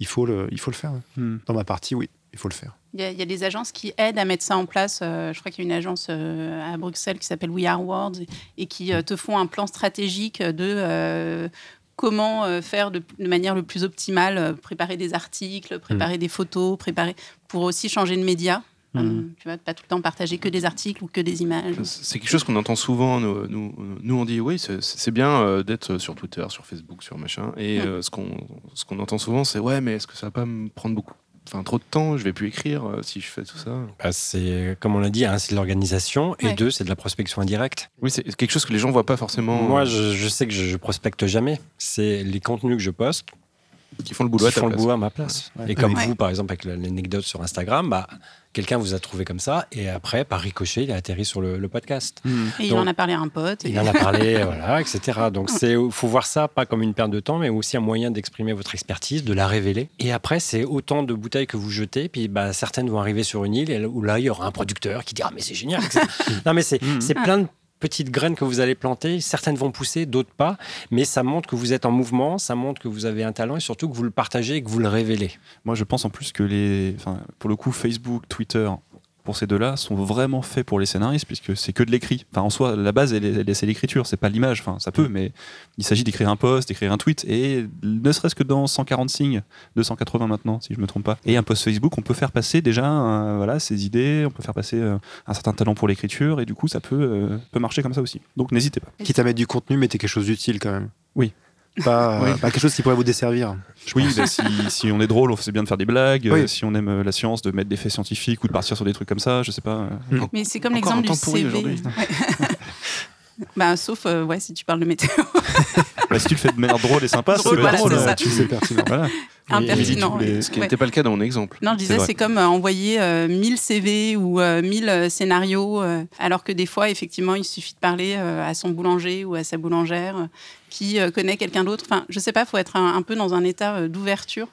[SPEAKER 3] il faut le, il faut le faire. hein.
[SPEAKER 2] Hmm.
[SPEAKER 3] Dans ma partie, oui, il faut le faire.
[SPEAKER 4] Il y, a, il y a des agences qui aident à mettre ça en place. Euh, je crois qu'il y a une agence euh, à Bruxelles qui s'appelle We Are Words et, qui euh, te font un plan stratégique de euh, comment euh, faire de, de manière le plus optimale, préparer des articles, préparer des photos, préparer pour aussi changer de média.
[SPEAKER 2] Mhm.
[SPEAKER 4] tu vois, pas tout le temps partager que des articles ou que des images.
[SPEAKER 1] C'est quelque chose qu'on entend souvent. Nous, nous, nous, on dit oui, c'est- bien euh, d'être sur Twitter, sur Facebook, sur machin. Et
[SPEAKER 4] Mm.
[SPEAKER 1] euh, ce qu'on ce qu'on entend souvent, c'est ouais, mais est-ce que ça va pas me prendre beaucoup, enfin trop de temps? Je vais plus écrire euh, si je fais tout ça.
[SPEAKER 5] Bah, c'est, comme on l'a dit, un, c'est de l'organisation et
[SPEAKER 4] Ouais.
[SPEAKER 5] deux, c'est de la prospection indirecte.
[SPEAKER 1] Oui, c'est quelque chose que les gens voient pas forcément.
[SPEAKER 5] Moi, je, je sais que je, je prospecte jamais. C'est les contenus que je poste
[SPEAKER 1] qui font le boulot à
[SPEAKER 5] font le boulot à ma place.
[SPEAKER 2] Ouais.
[SPEAKER 5] Et comme
[SPEAKER 4] Ouais.
[SPEAKER 5] vous, par exemple, avec l'anecdote sur Instagram, bah, quelqu'un vous a trouvé comme ça et après, par ricochet, il a atterri sur le, le podcast.
[SPEAKER 2] Hmm.
[SPEAKER 4] Et il en a parlé à un pote. et-
[SPEAKER 5] Il en a parlé, voilà, etc. Donc, il faut voir ça pas comme une perte de temps, mais aussi un moyen d'exprimer votre expertise, de la révéler. Et après, c'est autant de bouteilles que vous jetez, puis bah, certaines vont arriver sur une île où là, il y aura un producteur qui dira Mais c'est génial. etc. non, mais c'est c'est plein de petites graines que vous allez planter. Certaines vont pousser, d'autres pas. Mais ça montre que vous êtes en mouvement, ça montre que vous avez un talent et surtout que vous le partagez et que vous le révélez.
[SPEAKER 2] Moi, je pense en plus que les, enfin, pour le coup, Facebook, Twitter, pour ces deux-là, sont vraiment faits pour les scénaristes, puisque c'est que de l'écrit. Enfin, en soi, la base, c'est l'écriture, c'est pas l'image. Enfin, ça peut, mais il s'agit d'écrire un post, d'écrire un tweet, et ne serait-ce que dans 140 signes, 280 maintenant, si je me trompe pas. Et un post Facebook, on peut faire passer déjà, euh, voilà, ses idées, on peut faire passer euh, un certain talent pour l'écriture, et du coup, ça peut, euh, peut marcher comme ça aussi. Donc, n'hésitez pas.
[SPEAKER 3] Quitte à mettre du contenu, mettez quelque chose d'utile quand même.
[SPEAKER 2] Oui.
[SPEAKER 3] Pas,
[SPEAKER 1] Oui.
[SPEAKER 3] pas quelque chose qui pourrait vous desservir.
[SPEAKER 2] Oui, bah, si, si on est drôle, c'est bien de faire des blagues.
[SPEAKER 3] Oui.
[SPEAKER 2] euh, si on aime euh, la science, de mettre des faits scientifiques ou de partir sur des trucs comme ça, je sais pas. euh.
[SPEAKER 4] Mais c'est comme l'exemple du CV. bah, sauf euh, ouais, si tu parles de météo.
[SPEAKER 2] Bah, si tu le fais de manière drôle et sympa, peut
[SPEAKER 4] voilà,
[SPEAKER 2] drôle.
[SPEAKER 4] c'est ça.
[SPEAKER 3] Tu sais pertinent.
[SPEAKER 2] Voilà.
[SPEAKER 4] Impertinent.
[SPEAKER 2] les-
[SPEAKER 1] Ce qui
[SPEAKER 4] Ouais.
[SPEAKER 1] n'était pas le cas dans mon exemple.
[SPEAKER 4] Non, je disais, c'est comme euh, envoyer euh, 1000 CV ou euh, 1000 euh, scénarios, euh, alors que des fois, effectivement, il suffit de parler euh, à son boulanger ou à sa boulangère euh, qui euh, connaît quelqu'un d'autre. Enfin, je sais pas, il faut être un, un peu dans un état euh, d'ouverture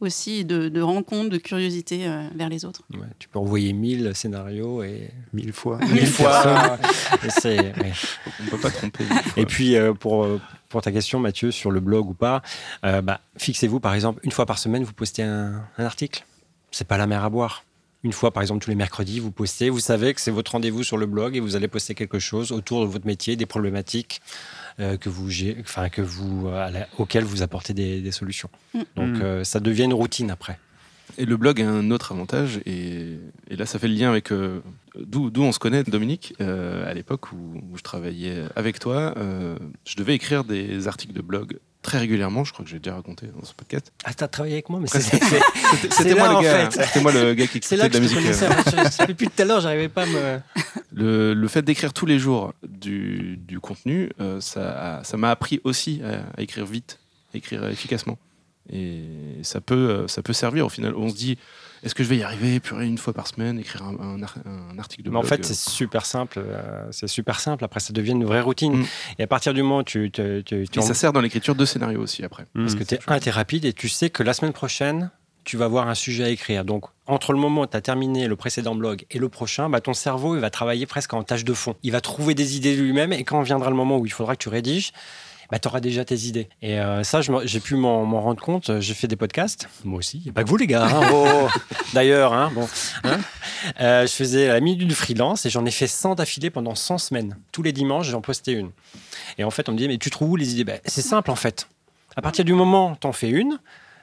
[SPEAKER 4] aussi, de, de rencontre, de curiosité euh, vers les autres.
[SPEAKER 5] Ouais, tu peux envoyer 1000 scénarios et
[SPEAKER 3] Mille fois.
[SPEAKER 5] mille fois. et c'est- ouais.
[SPEAKER 1] On peut pas tromper.
[SPEAKER 5] Et puis, euh, pour, euh, pour ta question, Mathieu, sur le blog ou pas, euh, bah, fixez-vous, par exemple, une fois par semaine, vous postez un, un article. C'est pas la mer à boire. Une fois, par exemple, tous les mercredis, vous postez. Vous savez que c'est votre rendez-vous sur le blog et vous allez poster quelque chose autour de votre métier, des problématiques euh, que vous, enfin, que vous, euh, à la- auxquelles vous apportez des, des solutions.
[SPEAKER 4] Mm.
[SPEAKER 5] Donc,
[SPEAKER 2] Mm.
[SPEAKER 5] euh, ça devient une routine après.
[SPEAKER 1] Et le blog a un autre avantage, et, et là ça fait le lien avec euh, d'où d'où on se connaît, Dominique, euh, à l'époque où, où je travaillais avec toi. euh, je devais écrire des articles de blog très régulièrement, je crois que j'ai déjà raconté dans ce podcast.
[SPEAKER 5] Ah, t'as travaillé avec moi, mais
[SPEAKER 1] C'était moi,
[SPEAKER 5] en
[SPEAKER 1] le gars,
[SPEAKER 5] fait.
[SPEAKER 1] c'était moi le gars qui écoutait
[SPEAKER 5] là
[SPEAKER 1] de
[SPEAKER 5] que
[SPEAKER 1] la
[SPEAKER 5] je
[SPEAKER 1] musique. euh.
[SPEAKER 5] Ça fait Depuis tout à l'heure, j'arrivais pas à me.
[SPEAKER 1] Le, le fait d'écrire tous les jours du, du contenu, euh, ça m'a appris aussi à, à écrire vite, à écrire efficacement. Et ça peut, euh, ça peut servir au final. On se dit, est-ce que je vais y arriver, purée, une fois par semaine, écrire un, un ar- un article de
[SPEAKER 5] Mais en
[SPEAKER 1] blog
[SPEAKER 5] fait, c'est super simple. euh, c'est super simple. Après, ça devient une vraie routine.
[SPEAKER 1] Mm.
[SPEAKER 5] Et à partir du moment où tu, tu, tu, tu
[SPEAKER 1] Et
[SPEAKER 5] en-
[SPEAKER 1] ça sert dans l'écriture de scénario aussi après.
[SPEAKER 5] parce que tu es, un, t'es rapide et tu sais que la semaine prochaine, tu vas avoir un sujet à écrire. Donc, entre le moment où tu as terminé le précédent blog et le prochain, bah, ton cerveau il va travailler presque en tâche de fond. Il va trouver des idées lui-même et quand viendra le moment où il faudra que tu rédiges, bah, tu auras déjà tes idées. Et euh, ça, j'ai pu m'en rendre compte. J'ai fait des podcasts, moi aussi. Pas que vous, les gars. hein. Oh, D'ailleurs, hein, bon, hein. Euh, je faisais la minute du freelance et j'en ai fait 100 d'affilée pendant 100 semaines. Tous les dimanches, j'en postais une. Et en fait, on me disait, mais tu trouves où les idées? Ben, C'est simple, en fait. À partir du moment où tu en fais une,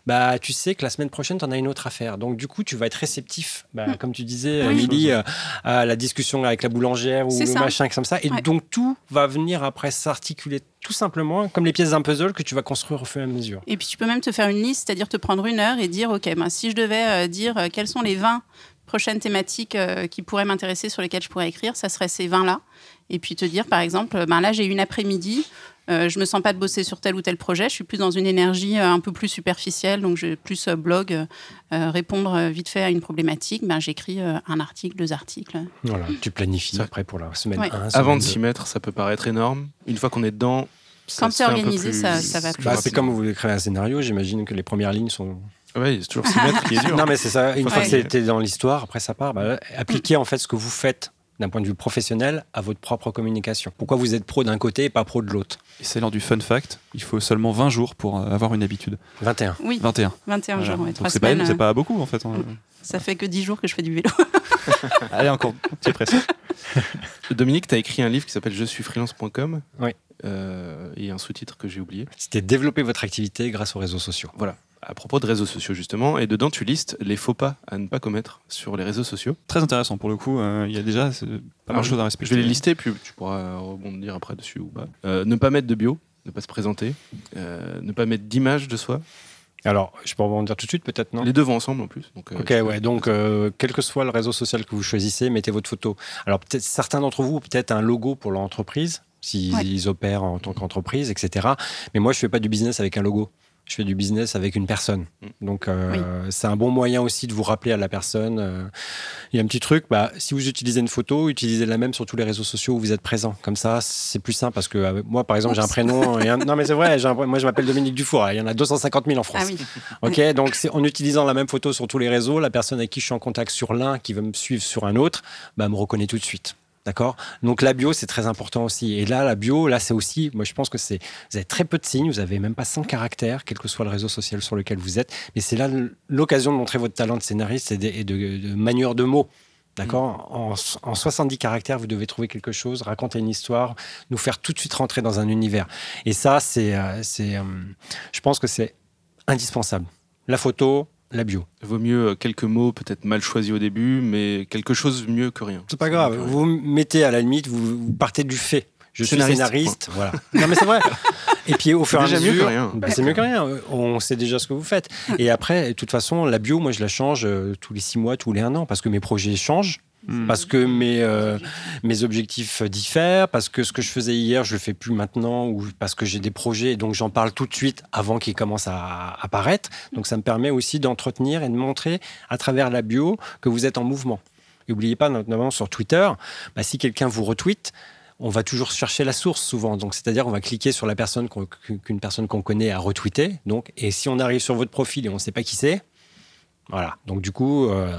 [SPEAKER 5] bah, tu sais que la semaine prochaine, tu en as une autre à faire. Donc, du coup, tu vas être réceptif, bah,
[SPEAKER 4] Mm.
[SPEAKER 5] comme tu disais,
[SPEAKER 4] Oui.
[SPEAKER 5] Émilie, euh, à la discussion avec la boulangère ou le
[SPEAKER 4] ça.
[SPEAKER 5] machin comme ça. Et
[SPEAKER 4] Ouais.
[SPEAKER 5] donc, tout va venir après s'articuler tout simplement comme les pièces d'un puzzle que tu vas construire au fur et à mesure.
[SPEAKER 4] Et puis tu peux même te faire une liste, c'est-à-dire te prendre une heure et dire, OK, ben, si je devais euh, dire euh, quelles sont les 20 prochaines thématiques euh, qui pourraient m'intéresser, sur lesquelles je pourrais écrire, ça serait ces 20-là. Et puis te dire, par exemple, ben, là, j'ai une après-midi, euh, je me sens pas de bosser sur tel ou tel projet, je suis plus dans une énergie euh, un peu plus superficielle, donc je plus euh, blog, euh, répondre vite fait à une problématique, ben, j'écris un article, deux articles.
[SPEAKER 5] Voilà, tu planifies après pour la semaine
[SPEAKER 4] Ouais.
[SPEAKER 5] 1.
[SPEAKER 1] Avant de s'y mettre, ça peut paraître énorme. Une fois qu'on est dedans, ça
[SPEAKER 4] Quand
[SPEAKER 1] se
[SPEAKER 4] c'est
[SPEAKER 1] fait un peu
[SPEAKER 4] organisé,
[SPEAKER 1] plus-
[SPEAKER 4] ça- ça va plus
[SPEAKER 5] Bah, c'est comme vous écrivez un scénario, j'imagine que les premières lignes sont
[SPEAKER 1] Ouais, c'est toujours s'y mettre qui est dur.
[SPEAKER 5] Non, mais c'est ça. Une fois que c'était dans l'histoire, après ça part. bah, appliquez en fait ce que vous faites d'un point de vue professionnel à votre propre communication. Pourquoi vous êtes pro d'un côté et pas pro de l'autre?
[SPEAKER 2] Et c'est l'heure du fun fact. Il faut seulement 20 jours pour euh, avoir une habitude.
[SPEAKER 5] 21.
[SPEAKER 4] Oui,
[SPEAKER 2] 21.
[SPEAKER 4] 21
[SPEAKER 2] Voilà.
[SPEAKER 4] jours, ouais,
[SPEAKER 2] Donc c'est pas,
[SPEAKER 4] semaines.
[SPEAKER 2] c'est
[SPEAKER 4] euh,
[SPEAKER 2] pas beaucoup en fait. hein.
[SPEAKER 4] Ça fait que 10 jours que je fais du vélo.
[SPEAKER 2] Allez, encore un petit pressé.
[SPEAKER 1] Dominique, tu as écrit un livre qui s'appelle Je suis freelance.com.
[SPEAKER 5] Oui.
[SPEAKER 1] Euh, et un sous-titre que j'ai oublié.
[SPEAKER 5] C'était développer votre activité grâce aux réseaux sociaux.
[SPEAKER 1] Voilà. À propos de réseaux sociaux, justement. Et dedans, tu listes les faux pas à ne pas commettre sur les réseaux sociaux.
[SPEAKER 2] Très intéressant pour le coup. euh, Il y a déjà c'est pas mal de choses à
[SPEAKER 1] Je
[SPEAKER 2] respecter.
[SPEAKER 1] vais les lister, puis tu pourras rebondir après dessus ou pas. Euh, ne pas mettre de bio, ne pas se présenter. Euh, ne pas mettre d'image de soi.
[SPEAKER 5] Alors, je peux rebondir tout de suite peut-être, non?
[SPEAKER 1] Les deux vont ensemble en plus. Donc, euh,
[SPEAKER 5] Ok,
[SPEAKER 1] peux-
[SPEAKER 5] ouais. Donc, euh, quel que soit le réseau social que vous choisissez, mettez votre photo. Alors, peut-être certains d'entre vous ont peut-être un logo pour leur entreprise, s'ils
[SPEAKER 4] Ouais.
[SPEAKER 5] opèrent en tant qu'entreprise, etc. Mais moi, je fais pas du business avec un logo. Je fais du business avec une personne.
[SPEAKER 1] Mm.
[SPEAKER 5] Donc, euh, c'est un bon moyen aussi de vous rappeler à la personne. euh, Il y a un petit truc, bah, si vous utilisez une photo, utilisez la même sur tous les réseaux sociaux où vous êtes présent. Comme ça, c'est plus simple parce que euh, moi, par exemple, j'ai un prénom. et un- Non, mais c'est vrai, un- moi, je m'appelle Dominique Dufour. Il y en a 250 000 en France.
[SPEAKER 4] Ah oui.
[SPEAKER 5] Ok, donc c'est en utilisant la même photo sur tous les réseaux, la personne avec qui je suis en contact sur l'un, qui veut me suivre sur un autre, bah, me reconnaît tout de suite. D'accord? Donc la bio, c'est très important aussi. Et là, la bio, là, c'est aussi, moi je pense que c'est, vous avez très peu de signes, vous avez même pas 100 caractères, quel que soit le réseau social sur lequel vous êtes. Mais c'est là l'occasion de montrer votre talent de scénariste et de, et de, de manieur de mots. D'accord? En, en 70 caractères, vous devez trouver quelque chose, raconter une histoire, nous faire tout de suite rentrer dans un univers. Et ça, c'est, euh, c'est, euh, je pense que c'est indispensable. La photo, la bio.
[SPEAKER 1] Vaut mieux euh, quelques mots peut-être mal choisis au début, mais quelque chose mieux que rien.
[SPEAKER 5] C'est pas grave. Vous mettez à la limite, vous, vous partez du fait. Je suis
[SPEAKER 1] Scénariste,
[SPEAKER 5] scénariste, voilà. Non mais c'est vrai. Et puis au fur et à mesure,
[SPEAKER 1] mieux que rien.
[SPEAKER 5] bah, c'est mieux que rien. On sait déjà ce que vous faites. Et après, de toute façon, la bio, moi, je la change euh, tous les six mois, tous les un an, parce que mes projets changent,
[SPEAKER 2] Hmm.
[SPEAKER 5] parce que mes euh, mes objectifs diffèrent, parce que ce que je faisais hier, je le fais plus maintenant, ou parce que j'ai des projets, et donc j'en parle tout de suite avant qu'ils commencent à apparaître. Donc ça me permet aussi d'entretenir et de montrer à travers la bio que vous êtes en mouvement. Et N'oubliez pas, notamment sur Twitter, bah, si quelqu'un vous retweet, on va toujours chercher la source souvent. Donc, c'est-à-dire, on va cliquer sur la personne qu'une personne qu'on connaît a retweeté. Donc, et si on arrive sur votre profil et on ne sait pas qui c'est, voilà. Donc, du coup, euh,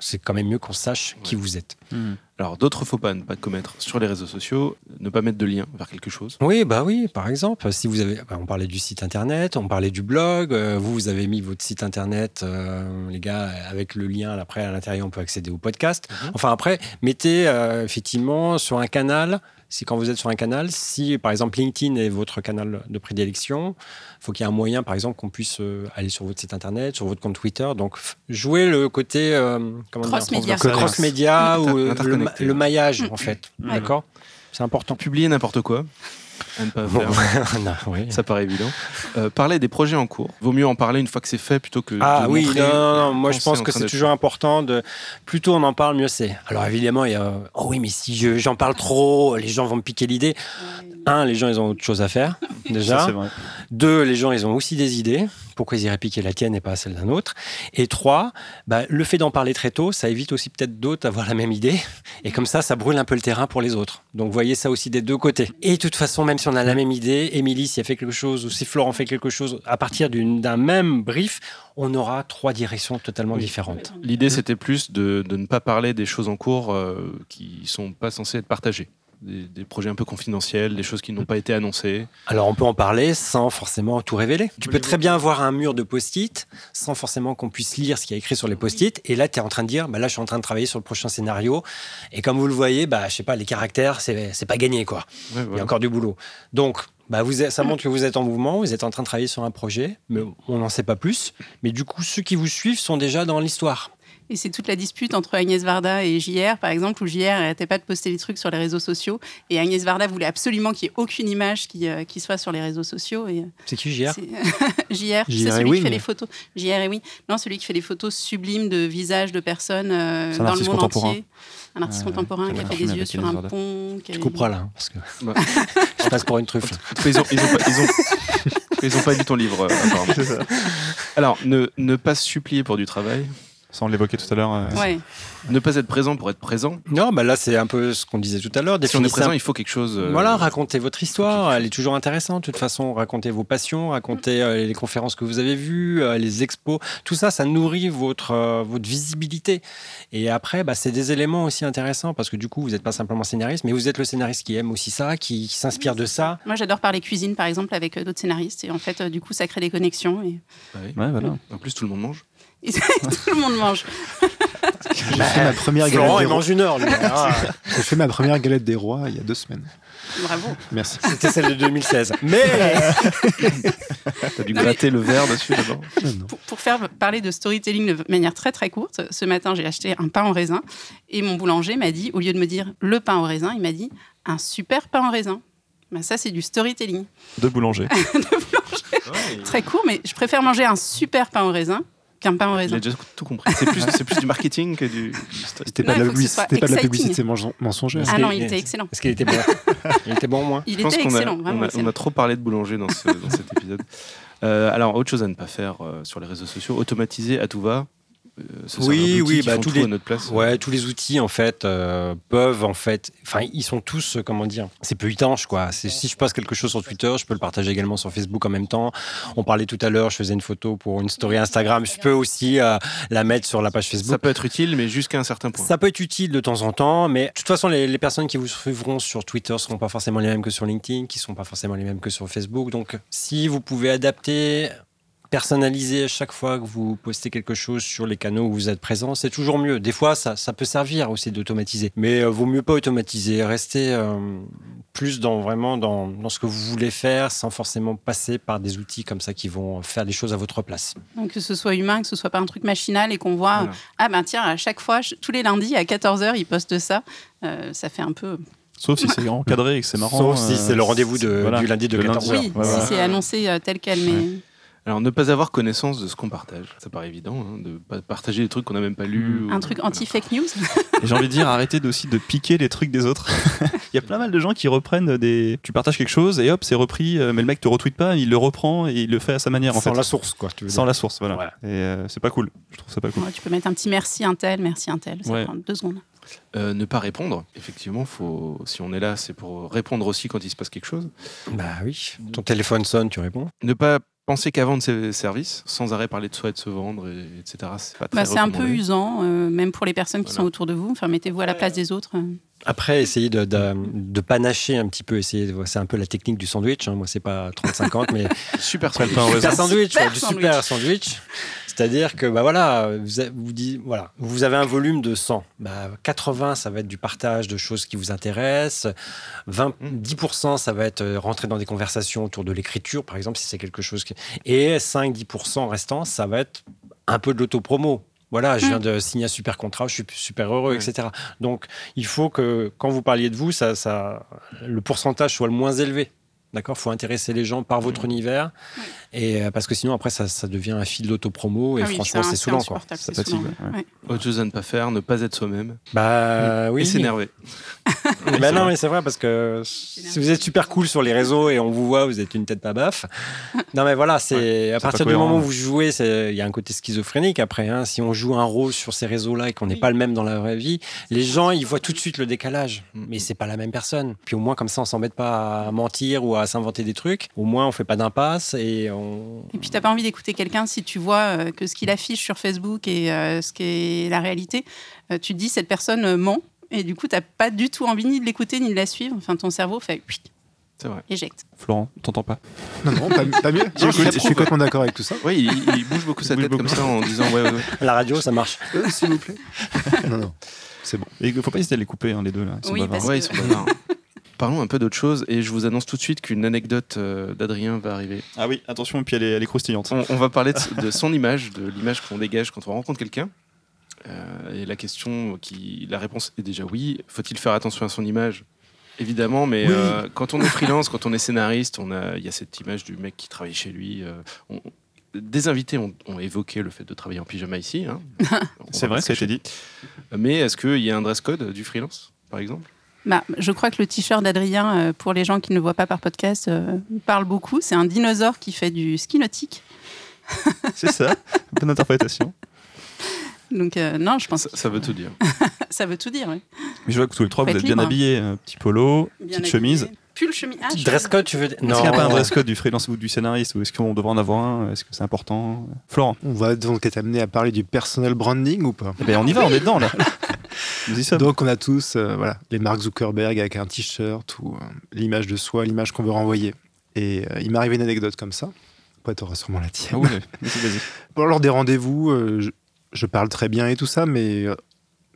[SPEAKER 5] c'est quand même mieux qu'on sache qui vous êtes.
[SPEAKER 2] Hmm.
[SPEAKER 1] Alors, d'autres faux pas à ne pas commettre sur les réseaux sociaux, ne pas mettre de lien vers quelque chose.
[SPEAKER 5] Oui, bah oui, par exemple, si vous avez, bah, on parlait du site internet, on parlait du blog, euh, vous, vous avez mis votre site internet, euh, les gars, avec le lien après à l'intérieur, on peut accéder au podcast.
[SPEAKER 1] Mhm.
[SPEAKER 5] Enfin, après, mettez euh, effectivement sur un canal, si quand vous êtes sur un canal, si par exemple LinkedIn est votre canal de prédilection, il faut qu'il y ait un moyen, par exemple, qu'on puisse euh, aller sur votre site internet, sur votre compte Twitter. Donc, jouer le côté euh,
[SPEAKER 4] Cross-média.
[SPEAKER 5] ou euh, le, maillage, en
[SPEAKER 4] Mm.
[SPEAKER 5] fait. D'accord? C'est important.
[SPEAKER 1] Publier n'importe quoi. À ne pas
[SPEAKER 5] Bon,
[SPEAKER 1] faire.
[SPEAKER 5] non, oui.
[SPEAKER 1] Ça paraît évident. Euh, parler des projets en cours. Vaut mieux en parler une fois que c'est fait plutôt que.
[SPEAKER 5] Ah
[SPEAKER 1] de
[SPEAKER 5] oui, non, non, non, moi je pense
[SPEAKER 1] en
[SPEAKER 5] que c'est toujours important de. Plus tôt on en parle, mieux c'est. Alors évidemment, il y a. Oh oui, mais si je- j'en parle trop, les gens vont me piquer l'idée. Un, les gens ils ont autre chose à faire,
[SPEAKER 2] Ça,
[SPEAKER 5] déjà.
[SPEAKER 2] c'est vrai.
[SPEAKER 5] Deux, les gens ils ont aussi des idées. Pourquoi ils iraient piquer la tienne et pas celle d'un autre? Et trois, bah, le fait d'en parler très tôt, ça évite aussi peut-être d'autres d'avoir la même idée. Et comme ça, ça brûle un peu le terrain pour les autres. Donc voyez ça aussi des deux côtés. Et de toute façon, même si on a la même idée, Émilie, si elle fait quelque chose, ou si Florent fait quelque chose, à partir d'un même brief, on aura trois directions totalement
[SPEAKER 1] Oui.
[SPEAKER 5] différentes.
[SPEAKER 1] L'idée, c'était plus de, de ne pas parler des choses en cours euh, qui sont pas censées être partagées. Des, des projets un peu confidentiels, des choses qui n'ont pas été annoncées.
[SPEAKER 5] Alors on peut en parler sans forcément tout révéler. Tu peux très bien avoir un mur de post-it sans forcément qu'on puisse lire ce qu'il y a écrit sur les post-it. Et là, tu es en train de dire, bah là, je suis en train de travailler sur le prochain scénario. Et comme vous le voyez, bah, je sais pas, les caractères, c'est c'est pas gagné, quoi.
[SPEAKER 1] Ouais,
[SPEAKER 5] Il y a encore du boulot. Donc, bah, vous êtes- ça montre que vous êtes en mouvement, vous êtes en train de travailler sur un projet, mais on n'en sait pas plus. Mais du coup, ceux qui vous suivent sont déjà dans l'histoire.
[SPEAKER 4] Et c'est toute la dispute entre Agnès Varda et JR, par exemple, où JR n'arrêtait pas de poster des trucs sur les réseaux sociaux. Et Agnès Varda voulait absolument qu'il n'y ait aucune image qui, euh, qui soit sur les réseaux sociaux. Et, euh,
[SPEAKER 5] C'est qui JR
[SPEAKER 4] JR, c'est celui
[SPEAKER 5] Ewing.
[SPEAKER 4] qui fait les photos. JR, et oui. Non, celui qui fait les photos sublimes de visages de personnes euh, dans le monde entier. Un artiste
[SPEAKER 2] Euh,
[SPEAKER 4] contemporain
[SPEAKER 2] qui a
[SPEAKER 4] fait des yeux sur un
[SPEAKER 2] Varda.
[SPEAKER 4] pont.
[SPEAKER 5] Tu couperas là, hein, parce que je passe pour une truffe.
[SPEAKER 1] ils ont, ils ont pas, ils ont- ils ont pas lu ton livre, euh. Alors, ne, ne pas se supplier pour du travail.
[SPEAKER 2] Sans l'évoquer tout à l'heure. euh,
[SPEAKER 4] Ouais.
[SPEAKER 1] Ne pas être présent pour être présent.
[SPEAKER 5] Non, bah là, c'est un peu ce qu'on disait tout à l'heure.
[SPEAKER 1] Si on est présent,
[SPEAKER 5] un-
[SPEAKER 1] il faut quelque chose. euh,
[SPEAKER 5] Voilà, racontez votre histoire, elle est toujours intéressante. De toute façon, racontez vos passions, racontez euh, les conférences que vous avez vues, euh, les expos, tout ça, ça nourrit votre, euh, votre visibilité. Et après, bah, c'est des éléments aussi intéressants parce que du coup, vous n'êtes pas simplement scénariste, mais vous êtes le scénariste qui aime aussi ça, qui, qui s'inspire de ça.
[SPEAKER 4] Moi, j'adore parler cuisine, par exemple, avec euh, d'autres scénaristes. Et en fait, euh, du coup, ça crée des connexions. Et,
[SPEAKER 1] ouais.
[SPEAKER 2] Ouais, voilà.
[SPEAKER 1] En plus, tout le monde mange.
[SPEAKER 4] tout le monde mange.
[SPEAKER 3] J'ai fait ma première galette
[SPEAKER 5] Florent,
[SPEAKER 3] des
[SPEAKER 5] il
[SPEAKER 3] rois.
[SPEAKER 5] mange une heure, lui. Ah,
[SPEAKER 3] J'ai fait ma première galette des rois il y a deux semaines.
[SPEAKER 4] Bravo.
[SPEAKER 3] Merci.
[SPEAKER 5] C'était celle de 2016. Mais
[SPEAKER 1] T'as dû
[SPEAKER 4] Non,
[SPEAKER 1] gratter le verre dessus d'abord.
[SPEAKER 3] Non, non.
[SPEAKER 4] Pour, pour faire parler de storytelling de manière très très courte, ce matin j'ai acheté un pain au raisin et mon boulanger m'a dit, au lieu de me dire le pain au raisin, il m'a dit un super pain au raisin. Ben, ça c'est du storytelling.
[SPEAKER 2] De boulanger.
[SPEAKER 4] Très court, mais je préfère manger un super pain au raisin qu'un pain
[SPEAKER 1] Il
[SPEAKER 4] raisin.
[SPEAKER 1] a déjà tout compris. C'est plus, c'est plus du marketing que du.
[SPEAKER 3] C'était pas, de
[SPEAKER 4] il
[SPEAKER 3] la c'était pas de la publicité menson- mensongère.
[SPEAKER 4] Ah non, il était excellent.
[SPEAKER 5] Est-ce qu'il était bon? Il était bon au moins?
[SPEAKER 4] Il
[SPEAKER 1] Je pense
[SPEAKER 4] était
[SPEAKER 1] qu'on a,
[SPEAKER 4] excellent,
[SPEAKER 1] on
[SPEAKER 4] vraiment
[SPEAKER 1] a- on a trop parlé de boulanger dans, ce- dans cet épisode. Euh, alors, autre chose à ne pas faire euh, sur les réseaux sociaux, automatiser à tout va. Euh,
[SPEAKER 5] Oui, oui, bah, tous les-
[SPEAKER 1] à notre place.
[SPEAKER 5] Ouais, tous les outils en fait euh, peuvent en fait, enfin ils sont tous euh, comment dire, c'est peu étanche quoi. Si je passe quelque chose sur Twitter, je peux le partager également sur Facebook en même temps. On parlait tout à l'heure, je faisais une photo pour une story Instagram, je peux aussi euh, la mettre sur la page Facebook.
[SPEAKER 1] Ça peut être utile, mais jusqu'à un certain point.
[SPEAKER 5] Ça peut être utile de temps en temps, mais de toute façon, les, les personnes qui vous suivront sur Twitter ne seront pas forcément les mêmes que sur LinkedIn, qui ne sont pas forcément les mêmes que sur Facebook. Donc, si vous pouvez adapter, personnaliser à chaque fois que vous postez quelque chose sur les canaux où vous êtes présent, c'est toujours mieux. Des fois, ça, ça peut servir aussi d'automatiser, mais euh, vaut mieux pas automatiser. Restez euh, plus dans vraiment dans, dans ce que vous voulez faire, sans forcément passer par des outils comme ça qui vont faire les choses à votre place.
[SPEAKER 4] Donc, que ce soit humain, que ce soit pas un truc machinal et qu'on voit,
[SPEAKER 1] Voilà.
[SPEAKER 4] ah ben tiens, à chaque fois, je- tous les lundis à 14h, ils postent ça. Euh, ça fait un peu.
[SPEAKER 2] Sauf si c'est encadré et que c'est marrant.
[SPEAKER 5] Sauf si
[SPEAKER 2] euh,
[SPEAKER 5] c'est le rendez-vous de-
[SPEAKER 2] voilà,
[SPEAKER 5] du lundi de
[SPEAKER 2] le
[SPEAKER 5] 14
[SPEAKER 2] heures.
[SPEAKER 4] Oui,
[SPEAKER 2] Ouais,
[SPEAKER 4] si c'est annoncé tel quel, mais.
[SPEAKER 1] Alors, ne pas avoir connaissance de ce qu'on partage. Ça paraît évident, hein, de pas partager des trucs qu'on n'a même pas lus. ou-
[SPEAKER 4] Un truc anti-fake news
[SPEAKER 2] j'ai envie de dire, arrêtez aussi de piquer les trucs des autres. Il y a plein mal de gens qui reprennent des. Tu partages quelque chose et hop, c'est repris, euh, mais le mec te retweet pas, il le reprend et il le fait à sa manière en
[SPEAKER 5] Sans
[SPEAKER 2] fait.
[SPEAKER 5] la source, quoi. Tu veux
[SPEAKER 2] Sans
[SPEAKER 5] dire.
[SPEAKER 2] la source, voilà.
[SPEAKER 5] Voilà.
[SPEAKER 2] Et euh, c'est pas cool. Je trouve ça pas cool.
[SPEAKER 4] Ouais, Tu peux mettre un petit merci un tel, merci un tel. Ça
[SPEAKER 2] Ouais.
[SPEAKER 4] prend deux secondes.
[SPEAKER 1] Euh, ne pas répondre. Effectivement, faut, si on est là, c'est pour répondre aussi quand il se passe quelque chose.
[SPEAKER 5] Bah oui. Ton téléphone sonne, tu réponds.
[SPEAKER 1] Ne pas penser qu'à vendre ses services, sans arrêt parler de soi et de se vendre, et- etc. C'est pas très
[SPEAKER 4] Bah, c'est un peu usant, euh, même pour les personnes qui
[SPEAKER 1] Voilà.
[SPEAKER 4] sont autour de vous. Enfin, mettez-vous à la place des autres.
[SPEAKER 5] Après, essayez de, de, de panacher un petit peu. C'est un peu la technique du sandwich. hein. Moi, c'est pas 30-50, mais
[SPEAKER 1] Super
[SPEAKER 2] Après le
[SPEAKER 1] sandwich.
[SPEAKER 2] pain au
[SPEAKER 5] super
[SPEAKER 2] raisin.
[SPEAKER 5] sandwich,
[SPEAKER 4] Super
[SPEAKER 5] ouais, du super sandwich. C'est-à-dire que bah voilà, vous, a- vous, dites, voilà, vous avez un volume de 100. Bah, 80, ça va être du partage de choses qui vous intéressent. 20, 10%, ça va être euh, rentrer dans des conversations autour de l'écriture, par exemple, si c'est quelque chose. qui- Et 5-10% restant, ça va être un peu de l'autopromo. Voilà, je viens de signer un super contrat, je suis super heureux,
[SPEAKER 1] Ouais.
[SPEAKER 5] etc. Donc, il faut que quand vous parliez de vous, ça, ça, le pourcentage soit le moins élevé. D'accord Il faut intéresser les gens par votre univers. Et, euh, parce que sinon, après, ça, ça devient un fil d'autopromo. Et
[SPEAKER 4] Ah oui,
[SPEAKER 5] franchement, c'est saoulant. Quoi.
[SPEAKER 2] Ça
[SPEAKER 4] c'est
[SPEAKER 2] fatigue,
[SPEAKER 4] saoulant,
[SPEAKER 2] ouais.
[SPEAKER 4] ouais.
[SPEAKER 1] Autre chose à ne pas faire, ne pas être soi-même.
[SPEAKER 5] Bah oui.
[SPEAKER 1] Et s'énerver.
[SPEAKER 5] Bah non, mais c'est vrai parce que si vous êtes super cool sur les réseaux et on vous voit, vous êtes une tête pas baf. Non, mais voilà, c'est à partir du
[SPEAKER 2] cohérent.
[SPEAKER 5] moment où vous jouez, c'est- il y a un côté schizophrénique après. hein. Si on joue un rôle sur ces réseaux-là et qu'on n'est
[SPEAKER 4] Oui.
[SPEAKER 5] pas le même dans la vraie vie, les gens ils voient tout de suite le décalage.
[SPEAKER 1] Mm.
[SPEAKER 5] Mais c'est pas la même personne. Puis au moins comme ça, on s'embête pas à mentir ou à s'inventer des trucs. Au moins, on fait pas d'impasse et on.
[SPEAKER 4] Et puis, tu n'as pas envie d'écouter quelqu'un si tu vois euh, que ce qu'il affiche sur Facebook et euh, ce qui est la réalité, euh, tu te dis cette personne ment. Et du coup, tu n'as pas du tout envie ni de l'écouter ni de la suivre. Enfin, ton cerveau fait
[SPEAKER 1] C'est vrai.
[SPEAKER 4] éjecte.
[SPEAKER 2] Florent, t'entends pas?
[SPEAKER 3] Non, non, pas, pas mieux. Je, je suis complètement d'accord avec tout ça.
[SPEAKER 1] Oui, il, il bouge beaucoup sa
[SPEAKER 2] bouge
[SPEAKER 1] tête comme ça en disant ouais, ouais, ouais.
[SPEAKER 5] La radio, ça marche.
[SPEAKER 3] Euh, S'il vous plaît. non, non. C'est bon.
[SPEAKER 2] Il faut pas hésiter à les couper, hein, les deux là. Ils sont
[SPEAKER 4] Oui,
[SPEAKER 2] bavards.
[SPEAKER 4] parce
[SPEAKER 1] Ouais, ils sont bavards. Parlons un peu d'autre chose et je vous annonce tout de suite qu'une anecdote euh, d'Adrien va arriver.
[SPEAKER 2] Ah oui, attention, puis elle est, elle est croustillante.
[SPEAKER 1] On, on va parler de, de son image, de l'image qu'on dégage quand on rencontre quelqu'un. Euh, et la question, qui, la réponse est déjà oui. Faut-il faire attention à son image? Évidemment, mais
[SPEAKER 3] Oui.
[SPEAKER 1] euh, quand on est freelance, quand on est scénariste, on a, il y a cette image du mec qui travaille chez lui. euh, on- des invités ont, ont évoqué le fait de travailler en pyjama ici. hein.
[SPEAKER 2] C'est vrai, ça a été dit.
[SPEAKER 1] Mais est-ce qu'il y a un dress code du freelance, par exemple?
[SPEAKER 4] Bah, je crois que le t-shirt d'Adrien, euh, pour les gens qui ne le voient pas par podcast, euh, parle beaucoup. C'est un dinosaure qui fait du ski nautique.
[SPEAKER 2] C'est ça. Bonne interprétation.
[SPEAKER 4] Donc, euh, non, je pense
[SPEAKER 1] Ça,
[SPEAKER 4] que
[SPEAKER 1] ça veut tout dire.
[SPEAKER 4] ça veut tout dire. oui.
[SPEAKER 2] Mais je vois que tous les trois, vous êtes bien habillés. Un petit polo,
[SPEAKER 4] Bien
[SPEAKER 2] petite
[SPEAKER 4] habillé.
[SPEAKER 2] chemise.
[SPEAKER 4] Pull, chemise. Ah,
[SPEAKER 5] Dress code, tu veux dire?
[SPEAKER 2] Est-ce qu'il n'y a pas un dress code du freelance ou du scénariste Ou est-ce qu'on devrait en avoir un? Est-ce que c'est important? Florent
[SPEAKER 3] On va donc être amené à parler du personal branding ou pas?
[SPEAKER 2] Eh ben, On y va, on est dedans là.
[SPEAKER 3] Donc on a tous euh, voilà, les Mark Zuckerberg avec un t-shirt ou euh, l'image de soi, l'image qu'on veut renvoyer. Et euh, il m'est arrivé une anecdote comme ça. Après, tu auras sûrement la tienne.
[SPEAKER 2] Ah oui.
[SPEAKER 3] Bon, lors des rendez-vous, je, je parle très bien et tout ça, mais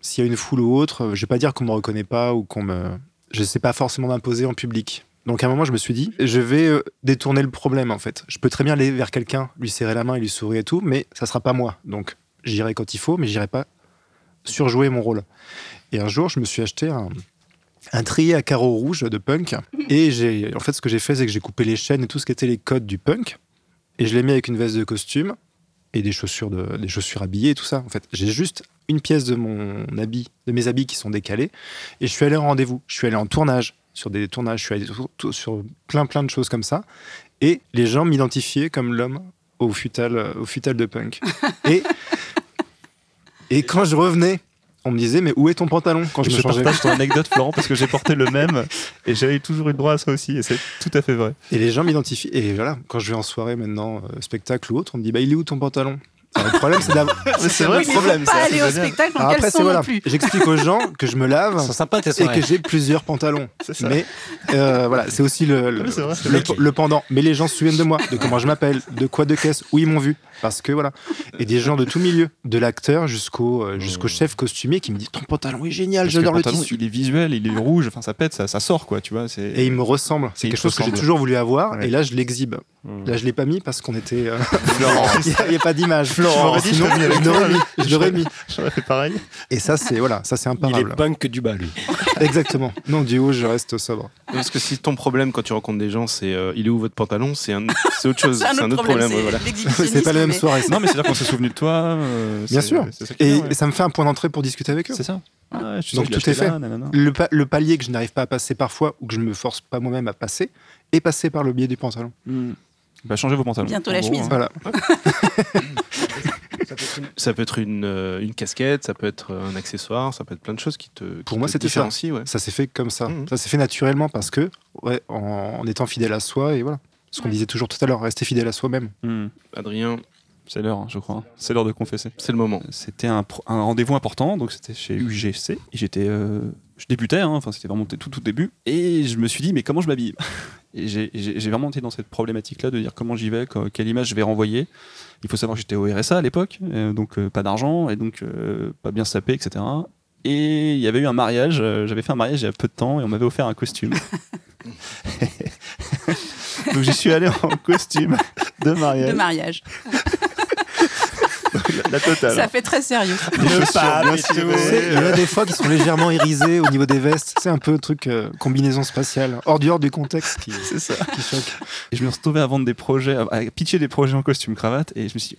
[SPEAKER 3] s'il y a une foule ou autre, je vais pas dire qu'on me reconnaît pas ou qu'on me. Je sais pas forcément m'imposer en public. Donc à un moment, je me suis dit, je vais détourner le problème en fait. Je peux très bien aller vers quelqu'un, lui serrer la main et lui sourire et tout, mais ça sera pas moi. Donc j'irai quand il faut, mais j'irai pas surjouer mon rôle. Et un jour, je me suis acheté un, un trier à carreaux rouges de punk. Et j'ai, en fait, ce que j'ai fait, c'est que j'ai coupé les chaînes et tout ce qui était les codes du punk. Et je l'ai mis avec une veste de costume et des chaussures, de, des chaussures habillées et tout ça. En fait, j'ai juste une pièce de mon habit, de mes habits qui sont décalés. Et je suis allé en rendez-vous. Je suis allé en tournage, sur des tournages. Je suis allé sur, sur plein, plein de choses comme ça. Et les gens m'identifiaient comme l'homme au futal, au futal de punk. Et, et quand je revenais, on me disait, mais où est ton pantalon quand je,
[SPEAKER 2] Je
[SPEAKER 3] me changeais
[SPEAKER 2] partage ton anecdote, Florent, parce que j'ai porté le même et j'avais toujours eu le droit à ça aussi. Et c'est tout à fait vrai.
[SPEAKER 3] Et les gens m'identifient. Et voilà, quand je vais en soirée maintenant, euh, spectacle ou autre, on me dit, bah il est où ton pantalon? Alors, Le problème, c'est d'avoir.
[SPEAKER 2] c'est
[SPEAKER 4] Oui, mais faut pas aller au spectacle en
[SPEAKER 3] après, c'est voilà. J'explique aux gens que je me lave
[SPEAKER 5] sympas
[SPEAKER 3] et que j'ai plusieurs pantalons.
[SPEAKER 2] C'est ça.
[SPEAKER 3] Mais euh, voilà, c'est aussi le, le,
[SPEAKER 2] vrai,
[SPEAKER 3] le-
[SPEAKER 5] vrai.
[SPEAKER 3] le pendant. Mais les gens se souviennent de moi, de comment je m'appelle, de quoi de caisse, où ils m'ont vu. Parce que voilà. Et des gens de tout milieu, de l'acteur jusqu'au euh, jusqu'au chef costumier qui me dit Ton pantalon est génial, j'adore le
[SPEAKER 2] pantalon,
[SPEAKER 3] tissu.
[SPEAKER 2] Il est visuel, il est rouge, enfin ça pète, ça, ça sort quoi, tu vois. c'est-
[SPEAKER 3] Et il me ressemble. C'est quelque chose que j'ai toujours voulu avoir.
[SPEAKER 2] Ouais.
[SPEAKER 3] Et là, je l'exhibe.
[SPEAKER 5] Mmh.
[SPEAKER 3] Là, je l'ai pas mis parce qu'on était. euh,
[SPEAKER 2] Florent,
[SPEAKER 3] Il n'y a pas d'image.
[SPEAKER 2] Florent,
[SPEAKER 3] Je
[SPEAKER 2] sinon,
[SPEAKER 3] l'aurais mis, je l'aurais
[SPEAKER 2] fait pareil.
[SPEAKER 3] Et ça, c'est voilà, ça c'est
[SPEAKER 5] Il est
[SPEAKER 3] imparable.
[SPEAKER 5] punk que du bas, lui.
[SPEAKER 3] Exactement. Non, du haut, je reste sobre.
[SPEAKER 1] Parce que si ton problème quand tu rencontres des gens, c'est euh, il est où votre pantalon, c'est un, c'est autre chose,
[SPEAKER 4] C'est un autre problème.
[SPEAKER 1] voilà.
[SPEAKER 4] c'est
[SPEAKER 3] C'est pas la même
[SPEAKER 4] mais-
[SPEAKER 3] soirée.
[SPEAKER 2] Non, mais c'est-à-dire qu'on s'est souvenu de toi. euh,
[SPEAKER 3] Bien sûr.
[SPEAKER 2] ça
[SPEAKER 3] Et,
[SPEAKER 2] bien, ouais.
[SPEAKER 3] et ça me fait un point d'entrée pour discuter avec eux.
[SPEAKER 2] C'est ça. Ah ouais, je suis
[SPEAKER 3] Donc tout est fait.
[SPEAKER 2] là.
[SPEAKER 3] Le, pa- le palier que je n'arrive pas à passer parfois ou que je ne me force pas moi-même à passer est passé par le biais du pantalon.
[SPEAKER 2] Hmm. Bah, changez vos pantalons.
[SPEAKER 4] Bientôt
[SPEAKER 2] En
[SPEAKER 4] la chemise.
[SPEAKER 2] hein.
[SPEAKER 3] Voilà.
[SPEAKER 1] Ça peut être une, euh, une casquette, ça peut être un accessoire, ça peut être plein de choses qui te, qui
[SPEAKER 3] Pour moi, c'était ça.
[SPEAKER 1] Ouais.
[SPEAKER 3] Ça s'est fait comme ça.
[SPEAKER 1] Mhm.
[SPEAKER 3] Ça s'est fait naturellement parce que, ouais, en, en étant fidèle à soi et voilà. Ce qu'on disait toujours tout à l'heure, rester fidèle à soi-même.
[SPEAKER 2] Hmm.
[SPEAKER 1] Adrien,
[SPEAKER 2] C'est l'heure, hein, je crois. C'est l'heure de confesser.
[SPEAKER 1] c'est le moment.
[SPEAKER 2] C'était un, rendez-vous important, donc c'était chez UGC. Et j'étais, euh, je débutais, hein, enfin c'était vraiment tout tout début. Et je me suis dit, mais comment je m'habille? Et j'ai- j'ai j'ai vraiment été dans cette problématique-là de dire comment j'y vais, quelle image je vais renvoyer. Il faut savoir que j'étais au RSA à l'époque, euh, donc euh, pas d'argent et donc euh, pas bien sapé, etc. Et il y avait eu un mariage, euh, j'avais fait un mariage il y a peu de temps et on m'avait offert un costume. donc j'y suis allé en costume de mariage,
[SPEAKER 4] de mariage.
[SPEAKER 2] la, totale.
[SPEAKER 4] Ça fait très sérieux.
[SPEAKER 3] Sais,
[SPEAKER 2] tirées,
[SPEAKER 3] Il y a des fois qui sont légèrement irisés au niveau des vestes. C'est un peu un truc euh, combinaison spatiale, hors du hors du contexte qui,
[SPEAKER 2] C'est ça.
[SPEAKER 3] qui choque.
[SPEAKER 2] Et je me retrouvais à vendre des projets, à, pitcher des projets en costume cravate, et je me suis dit,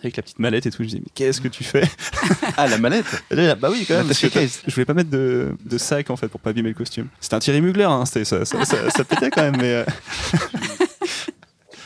[SPEAKER 2] avec la petite mallette et tout, je me disais, mais qu'est-ce que tu fais?
[SPEAKER 1] Ah, la mallette
[SPEAKER 2] là, Bah oui, quand même, parce que je voulais pas mettre de, de sac en fait pour pas abîmer le costume. C'était un Thierry Mugler, hein, c'était- ça, ça, ça- ça pétait quand même, mais euh,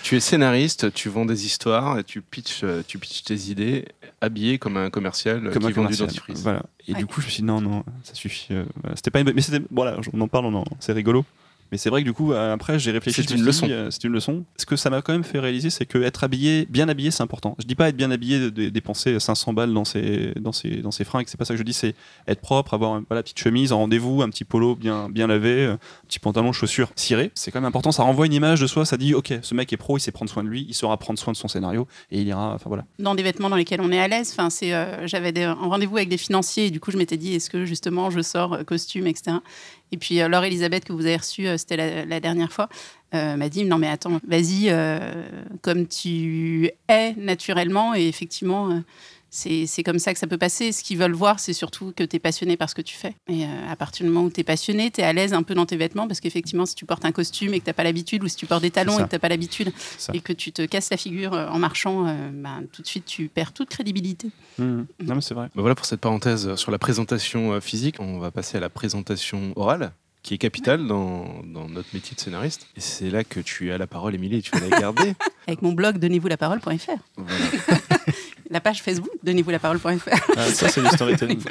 [SPEAKER 1] Tu es scénariste, tu vends des histoires et tu pitches, euh, tu pitches tes idées habillé comme un commercial euh,
[SPEAKER 2] comme
[SPEAKER 1] qui
[SPEAKER 2] un
[SPEAKER 1] vend du dentifrice.
[SPEAKER 2] Voilà. Et
[SPEAKER 4] Ouais.
[SPEAKER 2] du coup, je me suis dit, non, non, ça suffit. euh, voilà. C'était pas une bonne- Mais c'était, voilà, on en parle, on en- c'est rigolo. Mais c'est vrai que du coup, euh, après, j'ai réfléchi.
[SPEAKER 1] C'est une leçon.
[SPEAKER 2] euh, C'est une leçon. Ce que ça m'a quand même fait réaliser, c'est que être habillé, bien habillé, c'est important. Je dis pas être bien habillé, de, de dépenser 500 balles dans ses, dans ses, dans ses fringues. C'est pas ça que je dis. C'est être propre, avoir une voilà, petite chemise en rendez-vous, un petit polo bien, bien lavé, euh, un petit pantalon, chaussures cirées. C'est quand même important. Ça renvoie une image de soi. Ça dit, ok, ce mec est pro, il sait prendre soin de lui, il saura prendre soin de son scénario et il ira. Enfin voilà.
[SPEAKER 4] dans des vêtements dans lesquels on est à l'aise. Enfin, c'est, euh, j'avais un rendez-vous avec des financiers et du coup, je m'étais dit, est-ce que justement, je sors costume, etc. Et puis, euh, Laure Elisabeth, que vous avez reçue, euh, c'était la, dernière fois, euh, m'a dit, non mais attends, vas-y, comme tu es naturellement, et effectivement, c'est c'est comme ça que ça peut passer. Ce qu'ils veulent voir, c'est surtout que tu es passionné par ce que tu fais. Et euh, à partir du moment où tu es passionné, tu es à l'aise un peu dans tes vêtements, parce qu'effectivement, si tu portes un costume et que tu pas l'habitude, ou si tu portes des talons et que tu pas l'habitude, et que tu te casses la figure euh, en marchant, euh, ben, tout de suite, tu perds toute crédibilité.
[SPEAKER 2] Mhm. Non, mais c'est vrai.
[SPEAKER 1] Bah voilà pour cette parenthèse euh, sur la présentation euh, physique. On va passer à la présentation orale, qui est capitale dans, dans notre métier de scénariste. Et c'est là que tu as la parole, Émilie, et tu vas la garder.
[SPEAKER 4] Avec mon blog donnez-vous la parole.fr.
[SPEAKER 1] Voilà.
[SPEAKER 4] la page Facebook, donnez-vous la parole.fr.
[SPEAKER 2] Ah, ça, c'est du storytelling.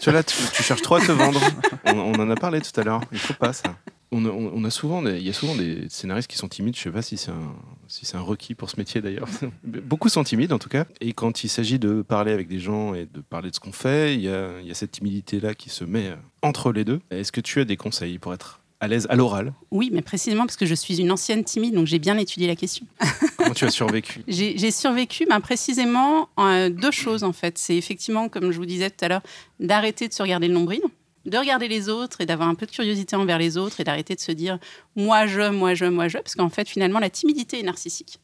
[SPEAKER 1] Tu, là, tu, tu cherches trop à te vendre. On, on en a parlé tout à l'heure. Il faut pas ça. On a, on- on a souvent, des- il y a souvent des scénaristes qui sont timides. Je sais pas si c'est un, si c'est un requis pour ce métier d'ailleurs. Beaucoup sont timides en tout cas. Et quand il s'agit de parler avec des gens et de parler de ce qu'on fait, il y a, il y a cette timidité là qui se met entre les deux. Est-ce que tu as des conseils pour être à l'aise à l'oral
[SPEAKER 4] Oui, mais précisément parce que je suis une ancienne timide, donc j'ai bien étudié la question.
[SPEAKER 1] Comment tu as survécu?
[SPEAKER 4] J'ai survécu ben, précisément en deux choses en fait. C'est effectivement, comme je vous disais tout à l'heure, d'arrêter de se regarder le nombril, de regarder les autres et d'avoir un peu de curiosité envers les autres et d'arrêter de se dire moi je, moi je, moi je, parce qu'en fait finalement la timidité est narcissique.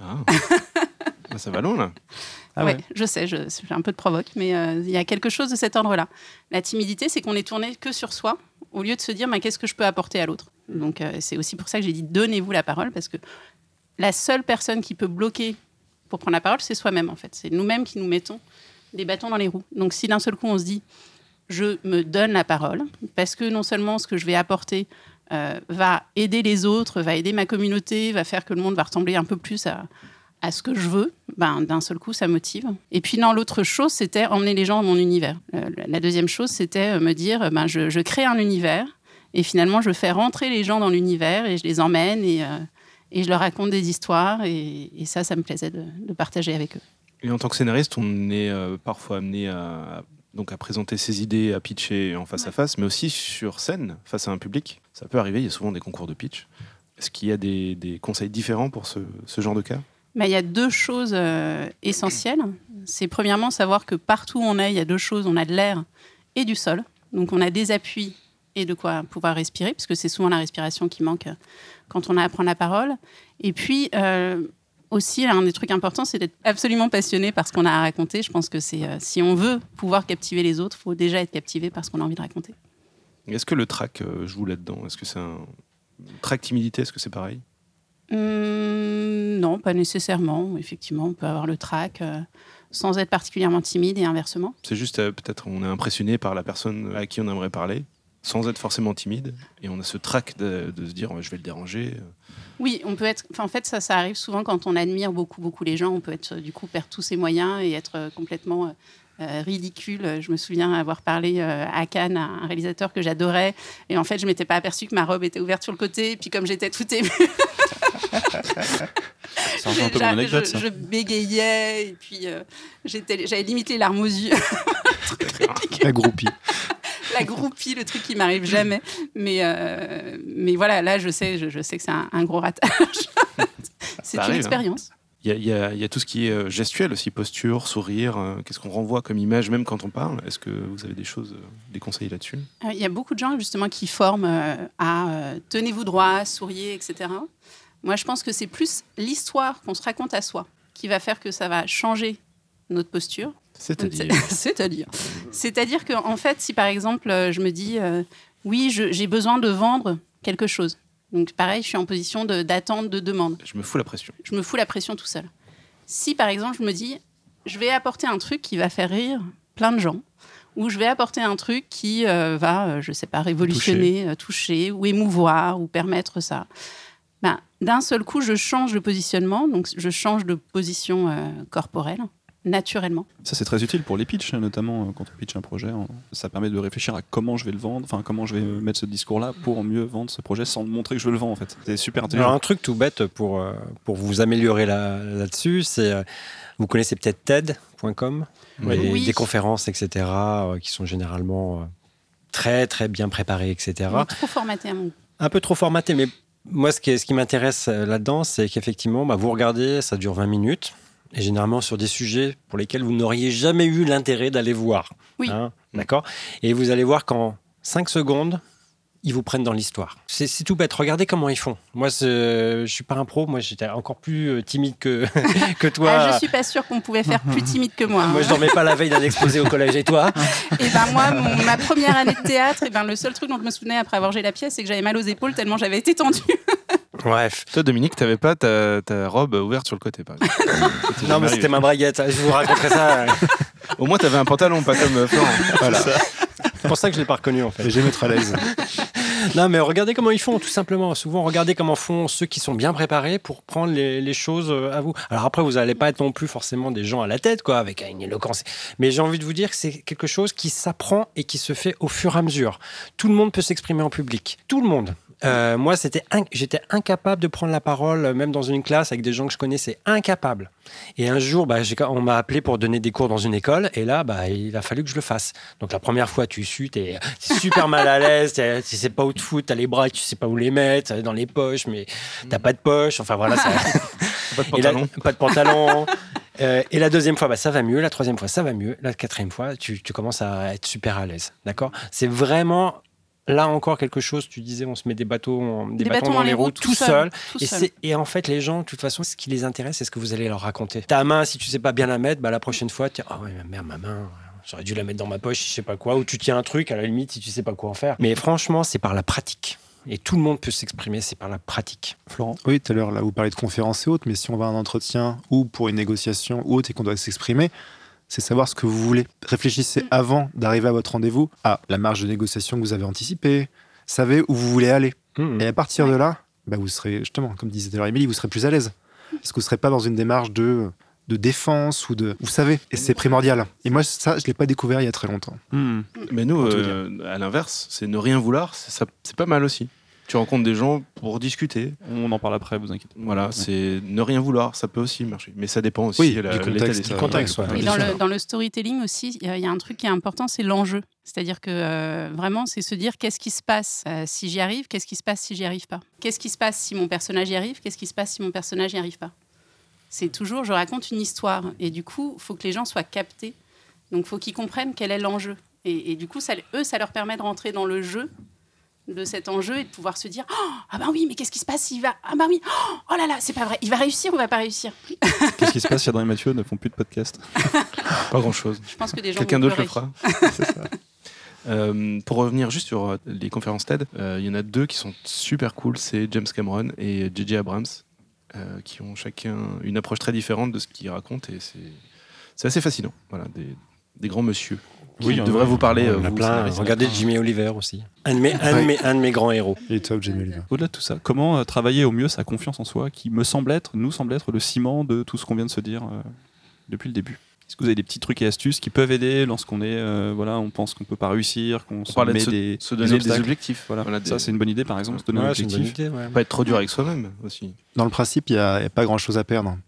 [SPEAKER 1] Ah. Ah, Ça va loin là.
[SPEAKER 2] Ah
[SPEAKER 4] ouais.
[SPEAKER 2] ouais.
[SPEAKER 4] je sais, je, j'ai un peu de provoque, mais euh, il y a quelque chose de cet ordre-là. La timidité, c'est qu'on est tourné que sur soi, au lieu de se dire, mais qu'est-ce que je peux apporter à l'autre? Euh, c'est aussi pour ça que j'ai dit, donnez-vous la parole, parce que la seule personne qui peut bloquer pour prendre la parole, c'est soi-même, en fait. C'est nous-mêmes qui nous mettons des bâtons dans les roues. Donc, si d'un seul coup, on se dit, je me donne la parole, parce que non seulement ce que je vais apporter euh, va aider les autres, va aider ma communauté, va faire que le monde va ressembler un peu plus à, à ce que je veux, ben, d'un seul coup, ça motive. Et puis, non, l'autre chose, c'était emmener les gens dans mon univers. Euh, la deuxième chose, c'était euh, me dire, euh, ben, je, je crée un univers, et finalement, je fais rentrer les gens dans l'univers, et je les emmène, et, euh, et je leur raconte des histoires, et, et ça, ça me plaisait de, de partager avec eux.
[SPEAKER 1] Et en tant que scénariste, on est euh, parfois amené à, donc à présenter ses idées, à pitcher en face à face, mais aussi sur scène, face à un public. Ça peut arriver, il y a souvent des concours de pitch. Est-ce qu'il y a des, des conseils différents pour ce, ce genre de cas?
[SPEAKER 4] Il y a deux choses euh, essentielles. C'est premièrement savoir que partout où on est, il y a deux choses. On a de l'air et du sol. Donc on a des appuis et de quoi pouvoir respirer, puisque c'est souvent la respiration qui manque euh, quand on a à prendre la parole. Et puis euh, aussi, un des trucs importants, c'est d'être absolument passionné par ce qu'on a à raconter. Je pense que c'est si on veut pouvoir captiver les autres, il faut déjà être captivé par ce qu'on a envie de raconter.
[SPEAKER 1] Est-ce que le track joue là-dedans? Est-ce que c'est un track timidité? Est-ce que c'est pareil?
[SPEAKER 4] Hum, non, pas nécessairement. Effectivement, on peut avoir le trac euh, sans être particulièrement timide et inversement.
[SPEAKER 1] C'est juste euh, peut-être on est impressionné par la personne à qui on aimerait parler, sans être forcément timide, et on a ce track de, de se dire je vais le déranger.
[SPEAKER 4] Oui, on peut être. en fait, ça, ça arrive souvent quand on admire beaucoup, beaucoup les gens. On peut être du coup perdre tous ses moyens et être euh, complètement euh, euh, ridicule. Je me souviens avoir parlé euh, à Cannes à un réalisateur que j'adorais, et en fait, je m'étais pas aperçu que ma robe était ouverte sur le côté. Et puis, comme j'étais tout émue,
[SPEAKER 2] C'est un peu, un peu mon
[SPEAKER 4] j'a-
[SPEAKER 2] anecdote,
[SPEAKER 4] je, bégayais, et puis euh, j'avais limite les larmes aux yeux.
[SPEAKER 3] La groupie.
[SPEAKER 4] la groupie, le truc qui m'arrive jamais. Mais, euh, mais voilà, là, je sais, je, je sais que c'est un, un gros ratage. c'est une
[SPEAKER 1] arrive,
[SPEAKER 4] expérience.
[SPEAKER 1] Il y a, il y a- il y a tout ce qui est euh, gestuel aussi, posture, sourire, euh, qu'est-ce qu'on renvoie comme image même quand on parle? Est-ce que vous avez des choses, des conseils là-dessus?
[SPEAKER 4] Euh, Il y a beaucoup de gens justement qui forment euh, à euh, tenez-vous droit, souriez, etc. Moi, je pense que c'est plus l'histoire qu'on se raconte à soi qui va faire que ça va changer notre posture.
[SPEAKER 1] C'est-à-dire
[SPEAKER 4] C'est-à-dire C'est-à-dire qu'en en fait, si par exemple, euh, je me dis, euh, oui, j'ai besoin de vendre quelque chose. Donc pareil, je suis en position d'attente, de demande.
[SPEAKER 1] Je me fous la pression.
[SPEAKER 4] je me fous la pression tout seul. Si par exemple je me dis, je vais apporter un truc qui va faire rire plein de gens, ou je vais apporter un truc qui euh, va, euh, je sais pas, révolutionner, euh, toucher, ou émouvoir, ou permettre ça, ben, d'un seul coup je change de positionnement, donc je change de position euh, corporelle, naturellement.
[SPEAKER 2] Ça, c'est très utile pour les pitchs, notamment euh, quand on pitch un projet. Ça permet de réfléchir à comment je vais le vendre, enfin, comment je vais mettre ce discours-là pour mieux vendre ce projet sans montrer que je le vends, en fait. C'est super
[SPEAKER 5] Alors,
[SPEAKER 2] intelligent.
[SPEAKER 5] un truc tout bête pour, euh, pour vous améliorer là- là-dessus, c'est. euh, vous connaissez peut-être TED.com
[SPEAKER 1] Oui.
[SPEAKER 5] Des-
[SPEAKER 4] Oui.
[SPEAKER 5] Des conférences, etc., euh, qui sont généralement euh, très, très bien préparées, etc.
[SPEAKER 4] Trop formaté à mon goût.
[SPEAKER 5] Un peu trop formaté, mais moi, ce qui, ce qui m'intéresse euh, là-dedans, c'est qu'effectivement, bah, vous regardez, ça dure 20 minutes, et généralement sur des sujets pour lesquels vous n'auriez jamais eu l'intérêt d'aller voir.
[SPEAKER 4] Oui.
[SPEAKER 5] Hein, D'accord? Et vous allez voir qu'en 5 secondes, ils vous prennent dans l'histoire. C'est tout bête. Regardez comment ils font. Moi, je suis pas un pro. Moi, j'étais encore plus euh, timide que, que toi.
[SPEAKER 4] Ah, je suis pas sûre qu'on pouvait faire plus timide que moi. hein.
[SPEAKER 5] Moi, je dormais pas la veille d'un exposé au collège. Et toi?
[SPEAKER 4] Et ben moi, mon- ma première année de théâtre, et ben le seul truc dont je me souvenais après avoir joué la pièce, c'est que j'avais mal aux épaules tellement j'avais été tendue.
[SPEAKER 5] Bref.
[SPEAKER 1] Toi, Dominique, t'avais pas ta, ta robe ouverte sur le côté, par exemple.
[SPEAKER 5] Non, mais c'était ma braguette. Je vous raconterai ça.
[SPEAKER 1] Au moins, t'avais un pantalon, pas comme euh, Florent. Voilà.
[SPEAKER 5] C'est pour ça que je l'ai pas reconnu, en fait.
[SPEAKER 3] Vais mettre à l'aise.
[SPEAKER 5] non, mais regardez comment ils font, tout simplement. Souvent, regardez comment font ceux qui sont bien préparés pour prendre les, les choses euh, à vous. Alors après, vous n'allez pas être non plus forcément des gens à la tête, quoi, avec une éloquence. Mais j'ai envie de vous dire que c'est quelque chose qui s'apprend et qui se fait au fur et à mesure. Tout le monde peut s'exprimer en public. Tout le monde. Euh, moi, c'était inc- j'étais incapable de prendre la parole, même dans une classe avec des gens que je connaissais, incapable. Et un jour, bah, on m'a appelé pour donner des cours dans une école, et là, bah, il a fallu que je le fasse. Donc la première fois, tu sues, t'es es super mal à l'aise, tu sais pas où te foutre, t'as les bras, tu sais pas où les mettre, dans les poches, mais t'as pas de poche. Enfin voilà, ça,
[SPEAKER 1] Pas de pantalon.
[SPEAKER 5] pas de pantalon. Euh, et la deuxième fois, bah, ça va mieux. La troisième fois, ça va mieux. La quatrième fois, tu, tu commences à être super à l'aise. D'accord? C'est vraiment, là encore, quelque chose. Tu disais, on se met des bateaux, des, bâtons, dans, les roues tout seul.
[SPEAKER 4] tout
[SPEAKER 5] Et,
[SPEAKER 4] seul.
[SPEAKER 5] c'est- et en fait, les gens, de toute façon, ce qui les intéresse, c'est ce que vous allez leur raconter. Ta main, si tu sais pas bien la mettre, bah, la prochaine fois, tu dis Ah ouais, ma mère, ma main, j'aurais dû la mettre dans ma poche, je sais pas quoi. Ou tu tiens un truc, à la limite, si tu sais pas quoi en faire. Mais franchement, c'est par la pratique. Et tout le monde peut s'exprimer, c'est par la pratique.
[SPEAKER 2] Florent?
[SPEAKER 3] Oui, tout à l'heure, là, vous parlez de conférences et autres, mais si on va à un entretien ou pour une négociation ou autre et qu'on doit s'exprimer, c'est savoir ce que vous voulez. Réfléchissez
[SPEAKER 4] Mm.
[SPEAKER 3] avant d'arriver à votre rendez-vous à la marge de négociation que vous avez anticipée, savez où vous voulez aller.
[SPEAKER 5] Hmm.
[SPEAKER 3] Et à partir
[SPEAKER 4] Ouais.
[SPEAKER 3] de là, bah, vous serez, justement, comme disait tout à l'heure Émilie, vous serez plus à l'aise. Parce que vous ne serez pas dans une démarche de, de défense ou de. Vous savez, et c'est primordial. Et moi, ça, je ne l'ai pas découvert il y a très longtemps.
[SPEAKER 1] Mais nous, euh, à l'inverse, c'est ne rien vouloir, c'est pas mal aussi. Tu rencontres des gens pour discuter.
[SPEAKER 2] On en parle après, vous inquiétez. pas.
[SPEAKER 1] Voilà, c'est ne rien vouloir, ça peut aussi marcher. Mais ça dépend aussi
[SPEAKER 3] Oui, du contexte, euh, du
[SPEAKER 5] contexte, ouais.
[SPEAKER 4] Et
[SPEAKER 3] bien
[SPEAKER 4] dans le, dans le storytelling aussi, il y a- il y a un truc qui est important, c'est l'enjeu. C'est-à-dire que euh, vraiment, c'est se dire qu'est-ce qui se passe euh, si j'y arrive, qu'est-ce qui se passe si j'y arrive pas? Qu'est-ce qui se passe si mon personnage y arrive, qu'est-ce qui se passe si mon personnage n'y arrive pas? C'est toujours, je raconte une histoire. Et du coup, il faut que les gens soient captés. Donc, il faut qu'ils comprennent quel est l'enjeu. Et, et du coup, ça, eux, ça leur permet de rentrer dans le jeu de cet enjeu et de pouvoir se dire Oh, ah ben oui mais qu'est-ce qui se passe? S'il va ah ben oui oh, oh là là c'est pas vrai il va réussir ou va pas réussir?
[SPEAKER 2] Qu'est-ce qui se passe si Adrien et Mathieu ne font plus de podcast?
[SPEAKER 1] Pas grand-chose.
[SPEAKER 4] je pense que des gens
[SPEAKER 1] Quelqu'un d'autre le fera. C'est ça. Euh, pour revenir juste sur euh, les conférences TED, euh, il y en a deux qui sont super cool, c'est James Cameron et J.J. Abrams, euh, qui ont chacun une approche très différente de ce qu'ils racontent et c'est c'est assez fascinant. Voilà, des, des grands monsieur. Qui
[SPEAKER 2] Oui, on-
[SPEAKER 1] devraient vous parler. Euh,
[SPEAKER 5] a
[SPEAKER 1] vous,
[SPEAKER 5] plein.
[SPEAKER 1] scénaristes.
[SPEAKER 5] Regardez Jimmy Oliver aussi. Un de mes, un de
[SPEAKER 3] Ouais.
[SPEAKER 5] mes, un de mes grands héros.
[SPEAKER 3] Il est top, Jamie Oliver.
[SPEAKER 2] Au-delà de tout ça, comment euh, travailler au mieux sa confiance en soi, qui me semble être, nous semble être le ciment de tout ce qu'on vient de se dire euh, depuis le début? Est-ce que vous avez des petits trucs et astuces qui peuvent aider lorsqu'on est, euh, voilà, on pense qu'on peut pas réussir, qu'on
[SPEAKER 1] On
[SPEAKER 2] se met
[SPEAKER 1] se,
[SPEAKER 2] des,
[SPEAKER 1] se donner des, objectifs.
[SPEAKER 2] Voilà.
[SPEAKER 1] Voilà, des-
[SPEAKER 2] Ça, c'est une bonne idée, par exemple, se donner un
[SPEAKER 5] Ouais, c'est une bonne
[SPEAKER 2] objectif.
[SPEAKER 5] idée, ouais.
[SPEAKER 1] pas être trop dur avec soi-même aussi.
[SPEAKER 3] Dans le principe, il n'y a, a pas grand chose à perdre.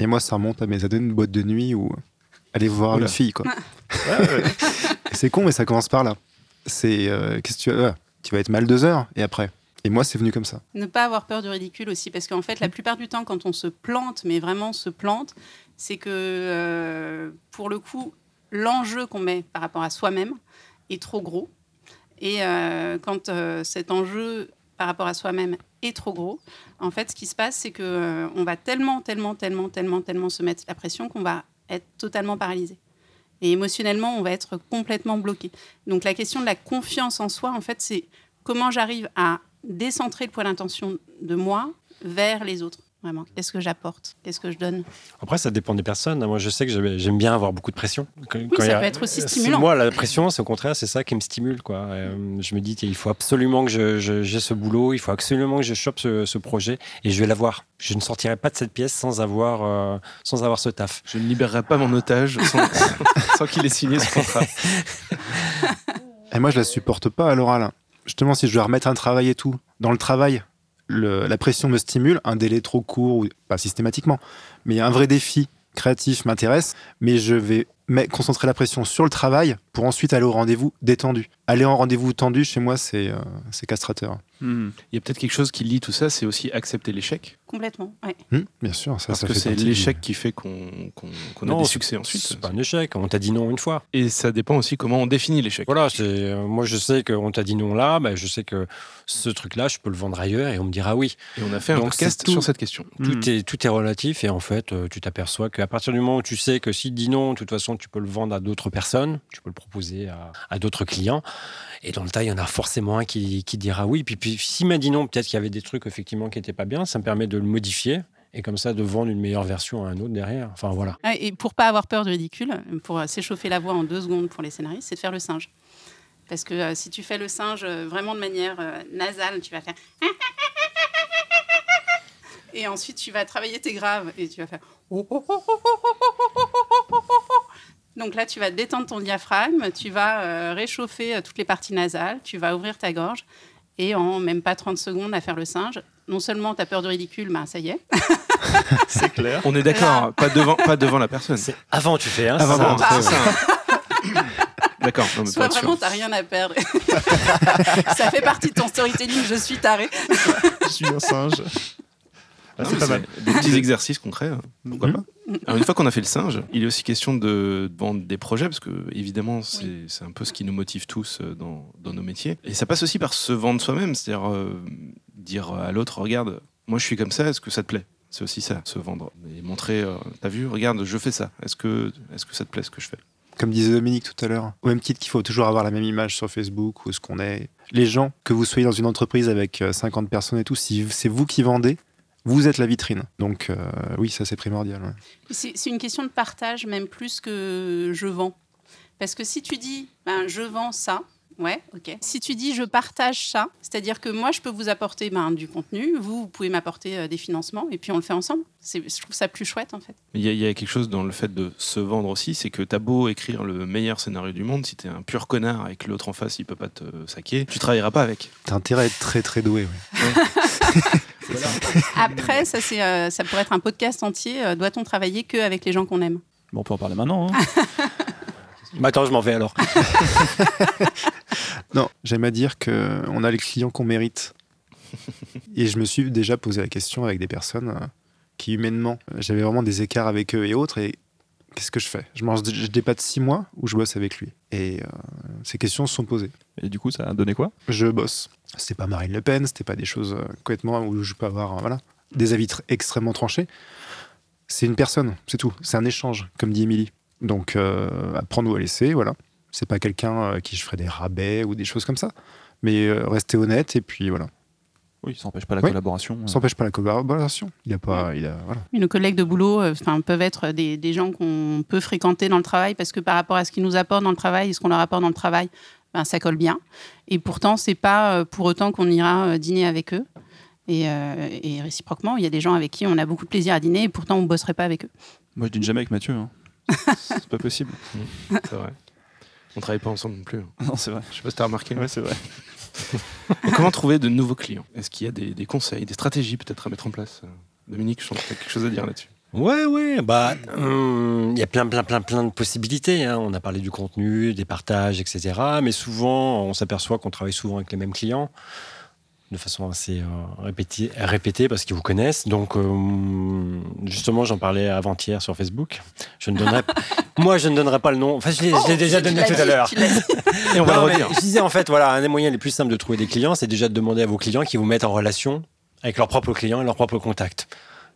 [SPEAKER 3] Et moi, ça remonte à mes années de boîte de nuit où aller voir
[SPEAKER 1] Oula.
[SPEAKER 3] une fille, quoi. C'est con, mais ça commence par là. C'est euh, qu'est-ce que tu vas, tu vas être mal deux heures et après. Et moi, c'est venu comme ça.
[SPEAKER 4] Ne pas avoir peur du ridicule aussi, parce qu'en fait, la plupart du temps, quand on se plante, mais vraiment se plante, c'est que euh, pour le coup, l'enjeu qu'on met par rapport à soi-même est trop gros. Et euh, quand euh, cet enjeu par rapport à soi-même est trop gros, en fait, ce qui se passe, c'est que euh, on va tellement, tellement, tellement, tellement, tellement se mettre la pression qu'on va être totalement paralysé. Et émotionnellement, on va être complètement bloqué. Donc la question de la confiance en soi, en fait, c'est comment j'arrive à décentrer le point d'intention de moi vers les autres. Vraiment, qu'est-ce que j'apporte? Qu'est-ce que je donne?
[SPEAKER 5] Après, ça dépend des personnes. Moi, je sais que j'aime- bien avoir beaucoup de pression. Quand- quand
[SPEAKER 4] ça
[SPEAKER 5] il y a-
[SPEAKER 4] peut être aussi
[SPEAKER 5] c'est-
[SPEAKER 4] stimulant.
[SPEAKER 5] Moi, la pression, c'est au contraire, c'est ça qui me stimule. Quoi. Euh, je me dis qu'il faut absolument que je- je- j'ai ce boulot, il faut absolument que je chope ce, ce projet et je vais l'avoir. Je ne sortirai pas de cette pièce sans avoir, euh, sans avoir ce taf.
[SPEAKER 1] Je ne libérerai pas mon otage sans, sans qu'il ait signé ce contrat.
[SPEAKER 3] Et moi, je la supporte pas à l'oral. Justement, si je dois remettre un travail et tout, dans le travail, la pression me stimule, un délai trop court, ou pas systématiquement, mais un vrai défi créatif m'intéresse, mais je vais concentrer la pression sur le travail pour ensuite aller au rendez-vous détendu. Aller en rendez-vous tendu, chez moi, c'est euh, c'est castrateur.
[SPEAKER 2] Hmm.
[SPEAKER 1] Il y a peut-être quelque chose qui lie tout ça, c'est aussi accepter l'échec.
[SPEAKER 4] Complètement. ouais.
[SPEAKER 3] Hum, bien sûr, ça,
[SPEAKER 1] Parce
[SPEAKER 3] ça
[SPEAKER 1] que
[SPEAKER 3] fait
[SPEAKER 1] c'est l'échec qui fait qu'on a des succès ensuite.
[SPEAKER 5] C'est pas un échec. On t'a dit non une fois.
[SPEAKER 1] Et ça dépend aussi comment on définit l'échec.
[SPEAKER 5] Voilà, euh, moi je sais qu'on t'a dit non là, bah, je sais que ce truc-là, je peux le vendre ailleurs et on me dira oui.
[SPEAKER 1] Et on a fait un
[SPEAKER 5] Donc,
[SPEAKER 1] podcast
[SPEAKER 5] tout.
[SPEAKER 1] sur cette question.
[SPEAKER 2] Hmm.
[SPEAKER 5] Tout, est, tout est relatif et en fait, euh, tu t'aperçois qu'à partir du moment où tu sais que si dit non, de toute façon, tu peux le vendre à d'autres personnes, tu peux le proposer à, à d'autres clients. Et dans le tas, il y en a forcément un qui, dira oui. Puis, puis s'il m'a dit non, peut-être qu'il y avait des trucs effectivement qui n'étaient pas bien, ça me permet de le modifier et comme ça de vendre une meilleure version à un autre derrière. Enfin voilà.
[SPEAKER 4] Ouais, Et pour pas avoir peur du ridicule, pour s'échauffer la voix en deux secondes pour les scénaristes, c'est de faire le singe. Parce que euh, si tu fais le singe euh, vraiment de manière euh, nasale, tu vas faire. Et ensuite, tu vas travailler tes graves et tu vas faire. Donc là, tu vas détendre ton diaphragme, tu vas euh, réchauffer euh, toutes les parties nasales, tu vas ouvrir ta gorge et en même pas 30 secondes à faire le singe, non seulement tu as peur du ridicule, ben ça y est.
[SPEAKER 2] C'est clair.
[SPEAKER 1] On est d'accord, hein, pas devant, pas devant la personne.
[SPEAKER 5] C'est avant tu fais. Hein,
[SPEAKER 1] Avant
[SPEAKER 5] ça.
[SPEAKER 1] de rentrer, ouais. D'accord, non, mais
[SPEAKER 4] Soit vraiment, tu rien à perdre. ça fait partie de ton storytelling, je suis taré.
[SPEAKER 2] Je suis un singe. Ah, c'est pas mal.
[SPEAKER 1] Des petits exercices concrets, hein. pourquoi
[SPEAKER 2] Mhm.
[SPEAKER 1] pas Alors, Une fois qu'on a fait le singe, il est aussi question de vendre des projets, parce que évidemment, c'est
[SPEAKER 4] Oui.
[SPEAKER 1] c'est un peu ce qui nous motive tous euh, dans, dans nos métiers. Et ça passe aussi par se vendre soi-même, c'est-à-dire euh, dire à l'autre, regarde, moi je suis comme ça, est-ce que ça te plaît? C'est aussi ça, se vendre. Et montrer, euh, t'as vu, regarde, je fais ça, est-ce que, est que ça te plaît ce que je fais?
[SPEAKER 3] Comme disait Dominique tout à l'heure, au même titre qu'il faut toujours avoir la même image sur Facebook ou ce qu'on est. Les gens, que vous soyez dans une entreprise avec euh, 50 personnes et tout, si c'est vous qui vendez, vous êtes la vitrine. Donc euh, oui, ça c'est primordial. ouais.
[SPEAKER 4] C'est une question de partage, même plus que je vends. Parce que si tu dis, ben, je vends ça, ouais, ok. Si tu dis, je partage ça, c'est-à-dire que moi, je peux vous apporter ben, du contenu, vous, vous pouvez m'apporter euh, des financements, et puis on le fait ensemble. C'est- Je trouve ça plus chouette, en fait.
[SPEAKER 1] Il y, a, il y a quelque chose dans le fait de se vendre aussi, c'est que t'as beau écrire le meilleur scénario du monde, si t'es un pur connard et que l'autre en face il peut pas te saquer, tu travailleras pas avec.
[SPEAKER 3] T'as intérêt à être très très doué. ouais.
[SPEAKER 4] Après, ça, c'est, euh, ça pourrait être un podcast entier. euh, Doit-on travailler qu'avec les gens qu'on aime?
[SPEAKER 2] Bon, on peut en parler maintenant. hein.
[SPEAKER 5] Bah, attends, je m'en vais alors.
[SPEAKER 3] Non, j'aime à dire qu'on a les clients qu'on mérite. Et je me suis déjà posé la question avec des personnes euh, qui, humainement, j'avais vraiment des écarts avec eux et autres. Et qu'est-ce que je fais? Je mange je dépasse six mois ou je bosse avec lui Et euh, ces questions se sont posées.
[SPEAKER 2] Et du coup, ça a donné quoi?
[SPEAKER 3] Je bosse. C'était pas Marine Le Pen, c'était pas des choses euh, complètement où je peux avoir euh, voilà, des avis tr- extrêmement tranchés. C'est une personne, c'est tout. C'est un échange, comme dit Émilie. Donc, à prendre ou à laisser, voilà. C'est pas quelqu'un qui je ferais des rabais ou des choses comme ça. Mais rester honnête et puis voilà.
[SPEAKER 2] Oui, ça n'empêche pas la
[SPEAKER 3] Oui.
[SPEAKER 2] collaboration.
[SPEAKER 3] Ça n'empêche pas la collaboration. Il a pas, il a, voilà.
[SPEAKER 4] Nos collègues de boulot euh, enfin, peuvent être des, des gens qu'on peut fréquenter dans le travail parce que par rapport à ce qu'ils nous apportent dans le travail et ce qu'on leur apporte dans le travail, ben, ça colle bien. Et pourtant, c'est pas euh, pour autant qu'on ira euh, dîner avec eux. Et, euh, et réciproquement, il y a des gens avec qui on a beaucoup de plaisir à dîner et pourtant on ne bosserait pas avec eux.
[SPEAKER 2] Moi, je dîne jamais avec Mathieu. hein. c'est pas possible.
[SPEAKER 1] C'est vrai. On travaille pas ensemble non plus. hein.
[SPEAKER 2] Non, c'est vrai.
[SPEAKER 1] Je sais pas si t'as remarqué.
[SPEAKER 2] Ouais, c'est vrai.
[SPEAKER 1] Comment trouver de nouveaux clients? Est-ce qu'il y a des, conseils, des stratégies peut-être à mettre en place? Dominique, que tu as quelque chose à dire là-dessus.
[SPEAKER 5] Ouais, ouais, bah, hum, il y a plein, plein, plein, plein de possibilités. hein. On a parlé du contenu, des partages, etc. Mais souvent, on s'aperçoit qu'on travaille souvent avec les mêmes clients de façon assez euh, répétée, répétée parce qu'ils vous connaissent. Donc, euh, justement, j'en parlais avant-hier sur Facebook. Je ne donnerai, moi, je ne donnerai pas le nom. Enfin, je l'ai déjà
[SPEAKER 4] Oh, Tu
[SPEAKER 5] donné tout à l'heure.
[SPEAKER 1] Et on va
[SPEAKER 5] Non,
[SPEAKER 1] le redire.
[SPEAKER 5] Je disais en fait, voilà, un des moyens les plus simples de trouver des clients, c'est déjà de demander à vos clients qui vous mettent en relation avec leurs propres clients et leurs propres contacts.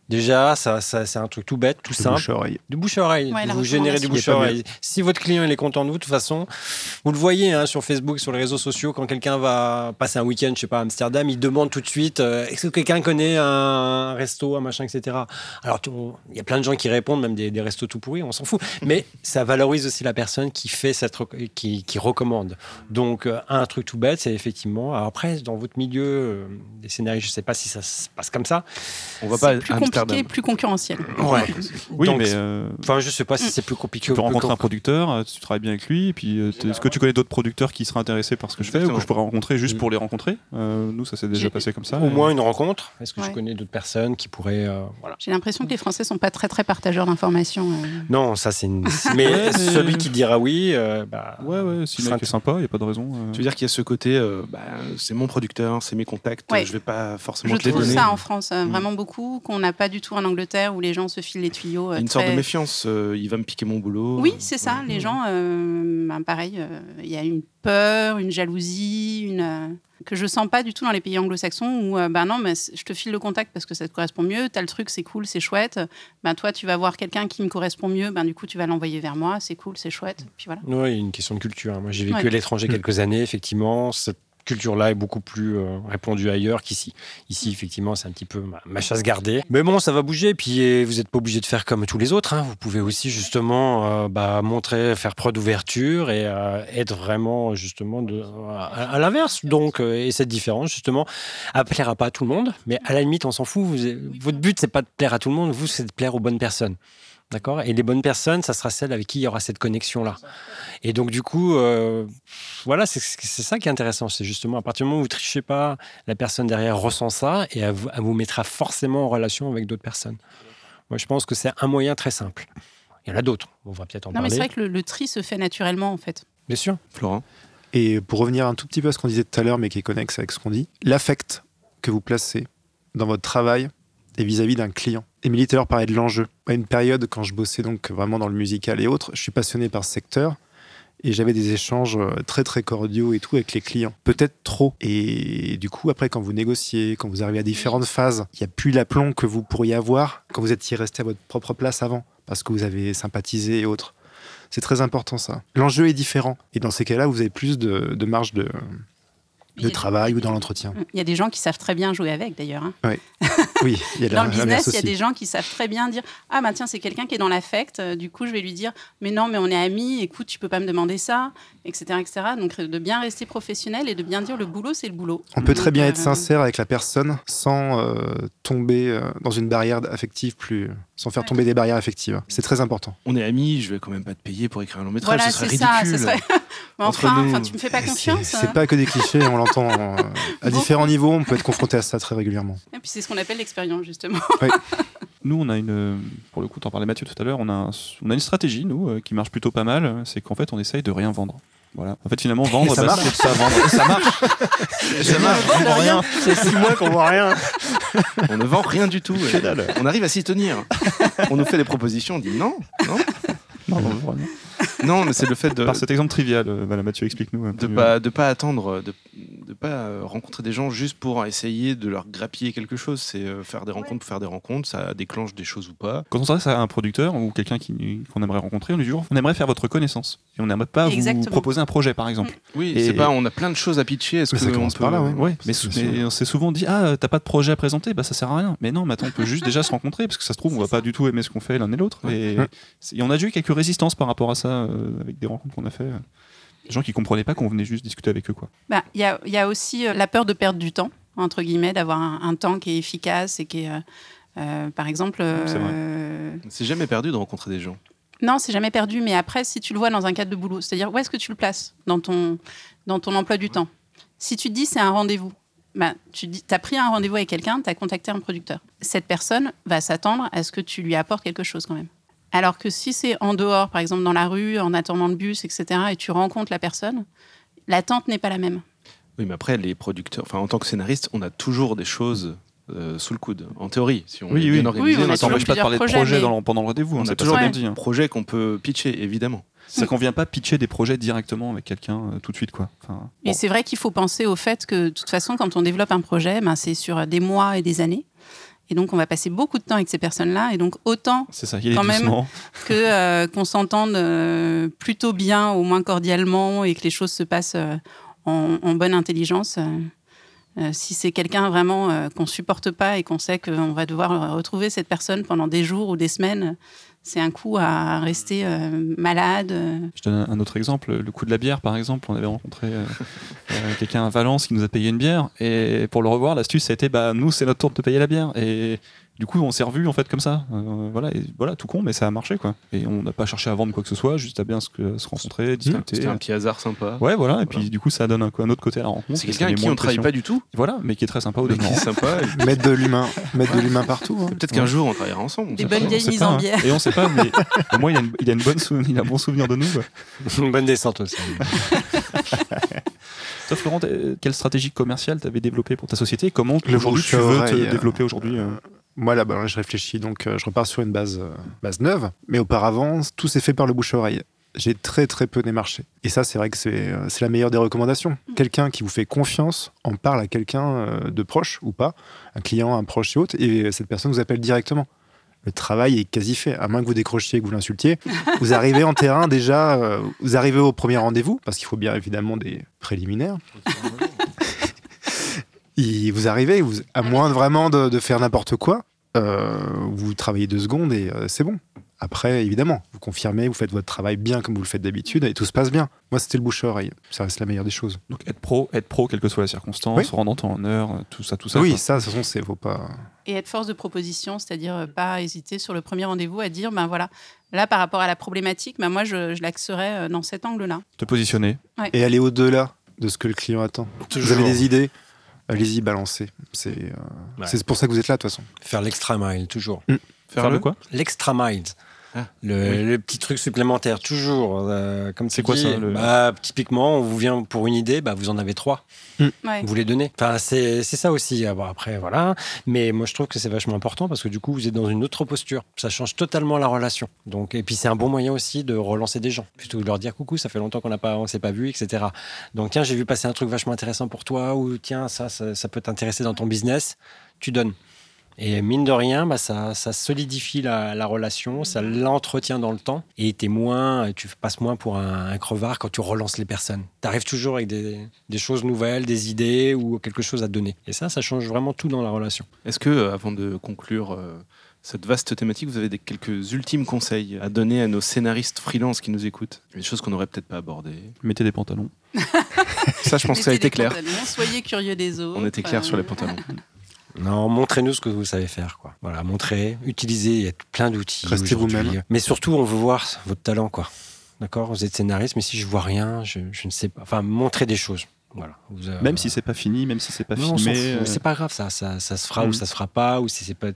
[SPEAKER 5] Déjà, ça, ça, c'est un truc tout bête, tout
[SPEAKER 3] Le
[SPEAKER 5] simple.
[SPEAKER 3] bouche oreille.
[SPEAKER 5] Du bouche à oreille.
[SPEAKER 4] Ouais, la
[SPEAKER 5] vous générez du
[SPEAKER 4] recommandation.
[SPEAKER 5] bouche à
[SPEAKER 3] Il y a pas
[SPEAKER 5] oreille. Si votre client il est content de vous, de toute façon, vous le voyez hein, sur Facebook, sur les réseaux sociaux, quand quelqu'un va passer un week-end, je sais pas, à Amsterdam, il demande tout de suite euh, est-ce que quelqu'un connaît un resto, un machin, etc. Alors, il y a plein de gens qui répondent, même des, des restos tout pourris, on s'en fout. Mais ça valorise aussi la personne qui fait cette, rec- qui, qui recommande. Donc, euh, un truc tout bête, c'est effectivement. après, dans votre milieu, euh, des scénarios, je sais pas si ça se passe comme ça.
[SPEAKER 1] On va pas
[SPEAKER 4] Compliqué, plus concurrentiel.
[SPEAKER 5] Ouais.
[SPEAKER 2] Oui,
[SPEAKER 5] Donc,
[SPEAKER 2] mais euh,
[SPEAKER 5] Enfin, je sais pas si c'est plus compliqué
[SPEAKER 2] tu peux rencontrer un producteur, euh, tu travailles bien avec lui, et puis euh, est-ce que tu connais d'autres producteurs qui seraient intéressés par ce que je fais ou que je pourrais rencontrer juste
[SPEAKER 5] Mm.
[SPEAKER 2] pour les rencontrer? Euh, Nous, ça s'est déjà passé comme ça.
[SPEAKER 5] Au moins une rencontre. Est-ce que je
[SPEAKER 4] Ouais.
[SPEAKER 5] connais d'autres personnes qui pourraient. euh, voilà.
[SPEAKER 4] J'ai l'impression que les Français sont pas très très partageurs d'informations. euh.
[SPEAKER 5] Non, ça c'est une. Mais celui qui dira oui, euh, bah,
[SPEAKER 2] Ouais, ouais, si le
[SPEAKER 5] sera
[SPEAKER 2] mec est sympa, il n'y a pas de raison. euh.
[SPEAKER 1] Tu veux dire qu'il y a ce côté, euh, bah, c'est mon producteur, c'est mes contacts,
[SPEAKER 4] Ouais.
[SPEAKER 1] je vais pas forcément
[SPEAKER 4] Je
[SPEAKER 1] te les
[SPEAKER 4] trouve
[SPEAKER 1] donner.
[SPEAKER 4] ça en France vraiment beaucoup, qu'on n'a pas du tout en Angleterre où les gens se filent les tuyaux. Euh,
[SPEAKER 1] a une sorte de méfiance, euh, il va me piquer mon boulot.
[SPEAKER 4] Oui,
[SPEAKER 1] euh,
[SPEAKER 4] c'est ça.
[SPEAKER 1] ouais.
[SPEAKER 4] Les gens, euh, ben, pareil, euh, il y a une peur, une jalousie, une, euh, que je sens pas du tout dans les pays anglo-saxons où, euh, ben non, mais je te file le contact parce que ça te correspond mieux. T'as le truc, c'est cool, c'est chouette. Ben toi, tu vas voir quelqu'un qui me correspond mieux. Ben du coup, tu vas l'envoyer vers moi. C'est cool, c'est chouette. Puis voilà.
[SPEAKER 5] Oui, il y a une question de culture. hein. Moi, j'ai vécu
[SPEAKER 4] Ouais.
[SPEAKER 5] à l'étranger quelques années, effectivement. Cette culture-là est beaucoup plus euh, répandue ailleurs qu'ici. Ici, effectivement, c'est un petit peu ma, ma chasse gardée. Mais bon, ça va bouger. Puis vous n'êtes pas obligé de faire comme tous les autres. hein. Vous pouvez aussi justement euh, bah, montrer, faire preuve d'ouverture et euh, être vraiment justement de, à, à l'inverse. Donc, et cette différence justement, plaire à pas à tout le monde. Mais à la limite, on s'en fout. Vous- votre but, c'est pas de plaire à tout le monde. Vous, c'est de plaire aux bonnes personnes. D'accord Et les bonnes personnes, ça sera celles avec qui il y aura cette connexion-là. Et donc, du coup, euh, voilà, c'est ça qui est intéressant. C'est justement à partir du moment où vous trichez pas, la personne derrière ressent ça et elle vous, elle vous mettra forcément en relation avec d'autres personnes. Moi, je pense que c'est un moyen très simple. Il y en a d'autres. On va peut-être en
[SPEAKER 4] Non, mais
[SPEAKER 5] parler.
[SPEAKER 4] c'est vrai que le, le tri se fait naturellement, en fait.
[SPEAKER 5] Bien sûr.
[SPEAKER 1] Florent
[SPEAKER 3] Et pour revenir un tout petit peu à ce qu'on disait tout à l'heure, mais qui est connexe avec ce qu'on dit, l'affect que vous placez dans votre travail et vis-à-vis d'un client. Émilie Taylor parlait de l'enjeu. À une période, quand je bossais donc vraiment dans le musical et autres, je suis passionné par ce secteur et j'avais des échanges euh, très très cordiaux et tout avec les clients. Peut-être trop. Et du coup, après, quand vous négociez, quand vous arrivez à différentes phases, il n'y a plus l'aplomb que vous pourriez avoir quand vous étiez resté à votre propre place avant, parce que vous avez sympathisé et autres. C'est très important ça. L'enjeu est différent. Et dans ces cas-là, vous avez plus de, de marge de, de travail ou dans l'entretien.
[SPEAKER 4] Il y a des gens qui savent très bien jouer avec, d'ailleurs. hein.
[SPEAKER 3] Oui, il y a
[SPEAKER 4] Dans
[SPEAKER 3] la-
[SPEAKER 4] le business, il y a des gens qui savent très bien dire Ah, bah tiens, c'est quelqu'un qui est dans l'affect. euh, Du coup, je vais lui dire Mais non, mais on est amis, écoute, tu peux pas me demander ça, etc. etc. Donc, euh, de bien rester professionnel et de bien dire Le boulot, c'est le boulot.
[SPEAKER 3] On peut très bien être
[SPEAKER 4] euh,
[SPEAKER 3] sincère avec la personne sans euh, tomber dans une barrière affective plus, sans faire tomber des barrières affectives. C'est très important.
[SPEAKER 1] On est amis, je vais quand même pas te payer pour écrire un long métrage,
[SPEAKER 4] Voilà,
[SPEAKER 1] ce serait
[SPEAKER 4] c'est ça.
[SPEAKER 1] ridicule.
[SPEAKER 4] ce serait- Mais
[SPEAKER 1] Entre
[SPEAKER 4] enfin,
[SPEAKER 1] nous,
[SPEAKER 4] enfin, tu me fais pas confiance.
[SPEAKER 3] C'est
[SPEAKER 4] hein.
[SPEAKER 3] pas que des clichés, on euh, à
[SPEAKER 4] Beaucoup.
[SPEAKER 3] différents niveaux. On peut être confronté à ça très régulièrement.
[SPEAKER 4] Et puis, c'est ce qu'on appelle l'expérience, justement.
[SPEAKER 2] Nous, on a une, pour le coup, t'en parlais Mathieu tout à l'heure, on a, on a une stratégie, nous, euh, qui marche plutôt pas mal, c'est qu'en fait, on essaye de rien vendre. Voilà. En fait, finalement, vendre,
[SPEAKER 3] ça
[SPEAKER 2] bah,
[SPEAKER 3] marche.
[SPEAKER 2] vendre. Ça marche. ça marche.
[SPEAKER 4] vend
[SPEAKER 2] Vendre rien.
[SPEAKER 5] C'est six mois qu'on voit rien.
[SPEAKER 1] On ne vend rien du tout. On arrive à s'y tenir. On nous fait des propositions, on dit non, non,
[SPEAKER 2] Non, non, vraiment.
[SPEAKER 1] non, mais c'est le fait de
[SPEAKER 2] Par cet exemple trivial, euh, voilà, Mathieu, explique-nous.
[SPEAKER 1] de pas de pas attendre, de de pas euh, rencontrer des gens juste pour essayer de leur grappiller quelque chose. C'est euh, faire des rencontres pour faire des rencontres. Ça déclenche des choses ou pas.
[SPEAKER 2] Quand on s'adresse à un producteur ou quelqu'un qui- qu'on aimerait rencontrer, on lui dit on aimerait faire votre connaissance. Et on n'aimerait pas
[SPEAKER 4] Exactement.
[SPEAKER 2] vous proposer un projet, par exemple.
[SPEAKER 1] Oui,
[SPEAKER 2] Et-
[SPEAKER 1] c'est pas. On a plein de choses à pitcher. Est-ce
[SPEAKER 3] Mais
[SPEAKER 1] que
[SPEAKER 3] ça
[SPEAKER 1] on
[SPEAKER 3] commence
[SPEAKER 1] peut-
[SPEAKER 3] par là, ouais.
[SPEAKER 2] Ouais, mais, on s'est souvent dit ah t'as pas de projet à présenter? Bah ça sert à rien mais non attends on peut juste déjà se rencontrer parce que ça se trouve on va pas du tout aimer ce qu'on fait l'un et l'autre et,
[SPEAKER 3] Ouais.
[SPEAKER 2] c'est- et on a déjà eu quelques résistances par rapport à ça euh, avec des rencontres qu'on a fait euh, des gens qui comprenaient pas qu'on venait juste discuter avec eux quoi
[SPEAKER 4] Bah, Il y, a, y a aussi euh, la peur de perdre du temps, entre guillemets, d'avoir un, un temps qui est efficace et qui est, euh, euh, par exemple...
[SPEAKER 2] C'est vrai.
[SPEAKER 4] euh,
[SPEAKER 1] C'est jamais perdu de rencontrer des gens.
[SPEAKER 4] Non, c'est jamais perdu, mais après, si tu le vois dans un cadre de boulot, c'est-à-dire où est-ce que tu le places dans ton, dans ton emploi du temps? Si tu te dis c'est un rendez-vous, bah, tu as pris un rendez-vous avec quelqu'un, tu as contacté un producteur. Cette personne va s'attendre à ce que tu lui apportes quelque chose quand même. Alors que si c'est en dehors, par exemple dans la rue, en attendant le bus, etc., et tu rencontres la personne, l'attente n'est pas la même.
[SPEAKER 1] Oui, mais après, les producteurs, enfin, en tant que scénariste, on a toujours des choses euh, sous le coude. En théorie, si on
[SPEAKER 2] Oui,
[SPEAKER 1] est
[SPEAKER 2] oui.
[SPEAKER 1] bien organisé,
[SPEAKER 4] Oui, on
[SPEAKER 1] on
[SPEAKER 4] toujours
[SPEAKER 2] pas de parler de
[SPEAKER 4] projets,
[SPEAKER 2] dans pendant le rendez-vous
[SPEAKER 1] on
[SPEAKER 2] hein,
[SPEAKER 1] a toujours des
[SPEAKER 2] qu'on dit hein.
[SPEAKER 1] projets qu'on peut pitcher, évidemment.
[SPEAKER 2] c'est qu'on vient pas pitcher des projets directement avec quelqu'un euh, tout de suite quoi Enfin,
[SPEAKER 4] Et c'est vrai qu'il faut penser au fait que, de toute façon, quand on développe un projet, ben, c'est sur des mois et des années. Et donc, on va passer beaucoup de temps avec ces personnes-là. Et donc, autant
[SPEAKER 2] ça
[SPEAKER 4] quand même.
[SPEAKER 2] doucement
[SPEAKER 4] que euh, qu'on s'entende euh, plutôt bien, au moins cordialement, et que les choses se passent euh, en, en bonne intelligence. si c'est quelqu'un vraiment qu'on supporte pas et qu'on sait qu'on va devoir retrouver cette personne pendant des jours ou des semaines, c'est un coup à rester euh, malade. euh.
[SPEAKER 2] Je donne un autre exemple, le coup de la bière par exemple. On avait rencontré euh, quelqu'un à Valence qui nous a payé une bière et pour le revoir, l'astuce ça a été bah nous c'est notre tour de payer la bière du coup on s'est revus en fait comme ça. Euh, voilà, et voilà tout con mais ça a marché quoi. Et on n'a pas cherché à vendre quoi que ce soit, juste à bien se, se rencontrer, discuter.
[SPEAKER 1] C'était un petit hasard sympa.
[SPEAKER 2] Ouais voilà et
[SPEAKER 1] Voilà.
[SPEAKER 2] puis du coup ça donne un, un autre côté à la rencontre.
[SPEAKER 1] C'est quelqu'un qui on travaille
[SPEAKER 2] pression.
[SPEAKER 1] pas du tout,
[SPEAKER 2] Voilà, mais qui est très sympa au demeurant.
[SPEAKER 1] sympa. et
[SPEAKER 3] Mettre de l'humain, mettre de l'humain partout. hein.
[SPEAKER 1] Peut-être qu'un jour on travaillera ensemble.
[SPEAKER 4] Des bonnes vieilles mises en
[SPEAKER 2] hein.
[SPEAKER 4] bière.
[SPEAKER 2] Et on sait pas, mais au moins il a, une, il a une bonne sou- il a un bon souvenir de nous. quoi.
[SPEAKER 5] Une bonne descente aussi.
[SPEAKER 2] Toi, Florent, t'es- quelle stratégie commerciale t'avais développée pour ta société et comment
[SPEAKER 3] Le
[SPEAKER 2] aujourd'hui tu veux te
[SPEAKER 3] euh,
[SPEAKER 2] développer aujourd'hui euh,
[SPEAKER 3] Moi, là, bah, je réfléchis, donc euh, je repars sur une base, euh, base neuve. Mais auparavant, tout s'est fait par le bouche-à-oreille. J'ai très, très peu démarché. Et ça, c'est vrai que c'est euh, c'est la meilleure des recommandations. Quelqu'un qui vous fait confiance en parle à quelqu'un euh, de proche ou pas, un client, un proche et autre, et cette personne vous appelle directement. Le travail est quasi fait. À moins que vous décrochiez, que vous l'insultiez, vous arrivez en terrain déjà, euh, vous arrivez au premier rendez-vous, parce qu'il faut bien évidemment des préliminaires. il- vous arrivez, vous, à moins vraiment de, de faire n'importe quoi, euh, vous travaillez deux secondes et euh, c'est bon. Après, évidemment, vous confirmez, vous faites votre travail bien comme vous le faites d'habitude et tout se passe bien. Moi, c'était le bouche-oreille. Ça reste la meilleure des choses.
[SPEAKER 2] Donc être pro, être pro, quelle que soit la circonstance,
[SPEAKER 3] Oui.
[SPEAKER 2] se rendre en temps en heure, euh, tout ça, tout ça.
[SPEAKER 3] oui,
[SPEAKER 2] quoi.
[SPEAKER 3] ça, de toute façon, c'est faut pas.
[SPEAKER 4] Et être force de proposition, c'est-à-dire euh, pas hésiter sur le premier rendez-vous à dire, ben voilà, là par rapport à la problématique, ben moi je, je l'axerais euh, dans cet angle-là.
[SPEAKER 2] Te positionner.
[SPEAKER 3] Et aller au-delà de ce que le client attend. Vous
[SPEAKER 5] Toujours.
[SPEAKER 3] avez des idées Allez-y, balancez. C'est euh,
[SPEAKER 5] Ouais.
[SPEAKER 3] pour ça que vous êtes là, de toute façon.
[SPEAKER 5] Faire l'extra mile, toujours.
[SPEAKER 2] Faire,
[SPEAKER 1] Faire
[SPEAKER 2] le
[SPEAKER 1] le
[SPEAKER 2] quoi?
[SPEAKER 5] L'extra mile.
[SPEAKER 1] Ah,
[SPEAKER 5] le, le petit truc supplémentaire, toujours. euh, comme
[SPEAKER 2] C'est quoi
[SPEAKER 5] dis,
[SPEAKER 2] ça, le-
[SPEAKER 5] bah, Typiquement, on vous vient pour une idée, bah, vous en avez trois.
[SPEAKER 4] Ouais.
[SPEAKER 5] Vous les donnez. Enfin, c'est c'est ça aussi. Ah, bon, après, voilà. Mais moi, je trouve que c'est vachement important parce que du coup, vous êtes dans une autre posture. Ça change totalement la relation. Donc, et puis, c'est un bon moyen aussi de relancer des gens. Plutôt que de leur dire coucou, ça fait longtemps qu'on n'a pas, on s'est pas vu, etc. Donc, tiens, j'ai vu passer un truc vachement intéressant pour toi ou tiens, ça, ça, ça peut t'intéresser dans ton business. Tu donnes. Et mine de rien, bah, ça, ça solidifie la, la relation, ça l'entretient dans le temps. Et t'es moins, tu passes moins pour un, un crevard quand tu relances les personnes. Tu arrives toujours avec des, des choses nouvelles, des idées ou quelque chose à donner. Et ça, ça change vraiment tout dans la relation.
[SPEAKER 1] Est-ce que, euh, avant de conclure euh, cette vaste thématique, vous avez des, quelques ultimes conseils à donner à nos scénaristes freelance qui nous écoutent? Des choses qu'on n'aurait peut-être pas abordées.
[SPEAKER 2] Mettez des pantalons.
[SPEAKER 1] Ça, je pense que ça a
[SPEAKER 4] Mettez
[SPEAKER 1] été
[SPEAKER 4] des
[SPEAKER 1] clair.
[SPEAKER 4] pantalons, Soyez curieux des autres.
[SPEAKER 1] On était clair sur les
[SPEAKER 4] euh,
[SPEAKER 1] pantalons.
[SPEAKER 5] Non, montrez-nous ce que vous savez faire. Quoi. Voilà, montrez, utilisez, il y a plein d'outils.
[SPEAKER 3] Restez vous-même.
[SPEAKER 5] Mais surtout, on veut voir votre talent. quoi. D'accord? Vous êtes scénariste, mais si je vois rien, je, je ne sais pas. Enfin, montrez des choses. Voilà. Vous, euh,
[SPEAKER 2] Même si c'est pas fini, même si c'est pas
[SPEAKER 5] Non,
[SPEAKER 2] filmé. euh,
[SPEAKER 5] C'est pas grave, ça, ça, ça se fera ou ça se fera pas, ou si c'est pas.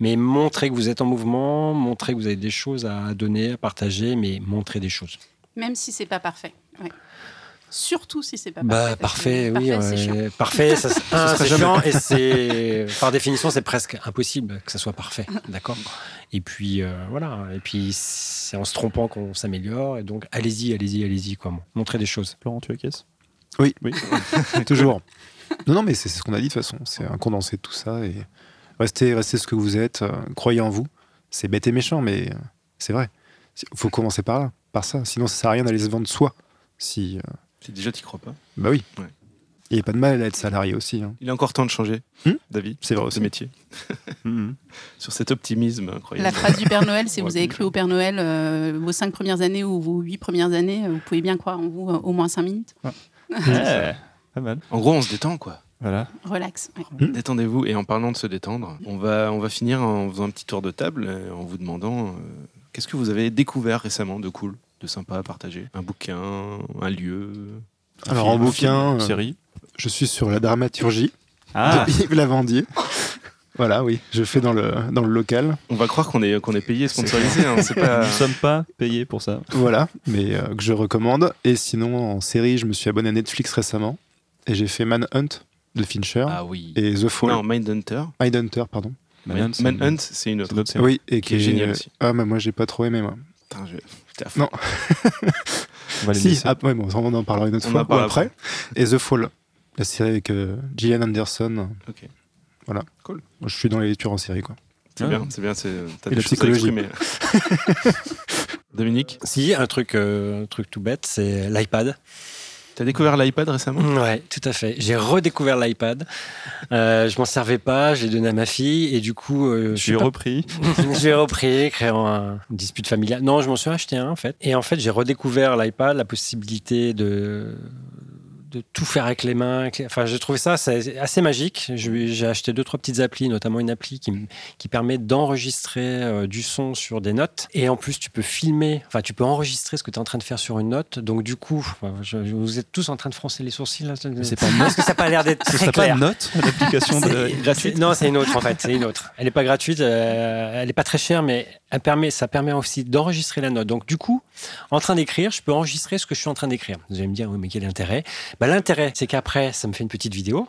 [SPEAKER 5] Mais montrez que vous êtes en mouvement, montrez que vous avez des choses à donner, à partager, mais montrez des choses.
[SPEAKER 4] Même si c'est pas parfait. ouais. Surtout si c'est pas
[SPEAKER 5] Bah,
[SPEAKER 4] parfait.
[SPEAKER 5] parfait, oui.
[SPEAKER 4] parfait, c'est
[SPEAKER 5] ouais.
[SPEAKER 4] chiant.
[SPEAKER 5] Parfait, ça, un, c'est chiant et c'est. Par définition, c'est presque impossible que ça soit parfait. D'accord Et puis, euh, voilà. Et puis, c'est en se trompant qu'on s'améliore. Et donc, allez-y, allez-y, allez-y, quoi. Montrez des choses.
[SPEAKER 2] Florent, tu acquiesces?
[SPEAKER 3] Oui.
[SPEAKER 2] Oui.
[SPEAKER 3] Toujours. Non, non, mais c'est ce qu'on a dit de toute façon. C'est un condensé de tout ça. Et restez, restez ce que vous êtes. euh, croyez en vous. C'est bête et méchant, mais c'est vrai. Il faut commencer par là, par ça. Sinon, ça sert à rien d'aller se vendre soi. Si, euh,
[SPEAKER 1] Si déjà tu crois pas.
[SPEAKER 3] bah oui.
[SPEAKER 1] Ouais.
[SPEAKER 3] Il n'y a pas de mal à être salarié aussi. hein.
[SPEAKER 1] Il est encore temps de changer,
[SPEAKER 3] Hmm
[SPEAKER 1] David.
[SPEAKER 3] C'est vrai
[SPEAKER 1] de
[SPEAKER 3] aussi.
[SPEAKER 1] métier.
[SPEAKER 2] Mhm.
[SPEAKER 1] Sur cet optimisme incroyable.
[SPEAKER 4] La phrase du Père Noël, si vous avez cru au Père Noël euh, vos cinq premières années ou vos huit premières années, euh, vous pouvez bien croire en vous euh, au moins cinq minutes.
[SPEAKER 2] Ouais, Pas mal.
[SPEAKER 1] En gros, on se détend, quoi.
[SPEAKER 2] Voilà.
[SPEAKER 4] Relax. ouais.
[SPEAKER 3] Hmm.
[SPEAKER 1] Détendez-vous. Et en parlant de se détendre, on va, on va finir en faisant un petit tour de table, en vous demandant euh, qu'est-ce que vous avez découvert récemment de cool, de sympa à partager Un bouquin, un lieu un
[SPEAKER 3] Alors,
[SPEAKER 1] film,
[SPEAKER 3] en bouquin,
[SPEAKER 2] Une
[SPEAKER 3] euh,
[SPEAKER 2] série.
[SPEAKER 3] je suis sur la dramaturgie
[SPEAKER 2] Ah,
[SPEAKER 3] de Yves Lavandier. voilà, oui. Je fais dans le, dans le local.
[SPEAKER 1] On va croire qu'on est, qu'on est payé, sponsorisé. hein, pas...
[SPEAKER 2] nous ne sommes pas payés pour ça.
[SPEAKER 3] Voilà, mais euh, que je recommande. Et sinon, en série, je me suis abonné à Netflix récemment. Et j'ai fait Manhunt de Fincher
[SPEAKER 1] Ah oui.
[SPEAKER 3] et The Fall.
[SPEAKER 1] Non, Mindhunter.
[SPEAKER 3] Mindhunter, pardon.
[SPEAKER 1] Man-
[SPEAKER 2] c'est-
[SPEAKER 1] Manhunt, c'est une autre.
[SPEAKER 2] série.
[SPEAKER 3] Oui, et
[SPEAKER 1] Qui est génial aussi.
[SPEAKER 3] Ah, mais moi, j'ai pas trop aimé, moi.
[SPEAKER 1] Putain, je- j'étais à fond.
[SPEAKER 3] Non.
[SPEAKER 2] On va les
[SPEAKER 3] Si, ah, ouais, bon, on en parlera une autre
[SPEAKER 1] On
[SPEAKER 3] fois ou après. Et The Fall, la série avec euh, Gillian Anderson.
[SPEAKER 1] Ok.
[SPEAKER 3] Voilà.
[SPEAKER 1] Cool.
[SPEAKER 3] Je suis dans les tueurs en série, quoi.
[SPEAKER 1] C'est
[SPEAKER 2] Ah.
[SPEAKER 1] bien, c'est bien. c'est- T'as des
[SPEAKER 3] la psychologie.
[SPEAKER 1] Dominique,
[SPEAKER 5] Si, un truc, euh, un truc tout bête, c'est l'iPad.
[SPEAKER 1] T'as découvert l'iPad récemment?
[SPEAKER 5] Ouais, tout à fait. J'ai redécouvert l'iPad. Euh, je m'en servais pas, je l'ai donné à ma fille et du coup, euh,
[SPEAKER 2] J'ai
[SPEAKER 5] pas-
[SPEAKER 2] repris.
[SPEAKER 5] j'ai repris, créant un- une dispute familiale. Non, je m'en suis acheté un en fait. Et en fait, j'ai redécouvert l'iPad, la possibilité de de tout faire avec les mains. avec les- Enfin, j'ai trouvé ça assez magique. J'ai acheté deux trois petites applis, notamment une appli qui, qui permet d'enregistrer euh, du son sur des notes. Et en plus, tu peux filmer. Enfin, tu peux enregistrer ce que tu es en train de faire sur une note. Donc du coup, enfin, je- je- vous êtes tous en train de froncer les sourcils là.
[SPEAKER 2] c'est pas
[SPEAKER 5] Parce que ça n'a pas l'air d'être très
[SPEAKER 2] pas
[SPEAKER 5] clair.
[SPEAKER 2] Note, l'application gratuite
[SPEAKER 5] Non, c'est une autre en fait. C'est une autre. Elle n'est pas gratuite. euh, elle n'est pas très chère, mais elle permet, ça permet aussi d'enregistrer la note. Donc du coup, en train d'écrire, je peux enregistrer ce que je suis en train d'écrire. Vous allez me dire, oui, mais quel est l'intérêt bah, L'intérêt, c'est qu'après, ça me fait une petite vidéo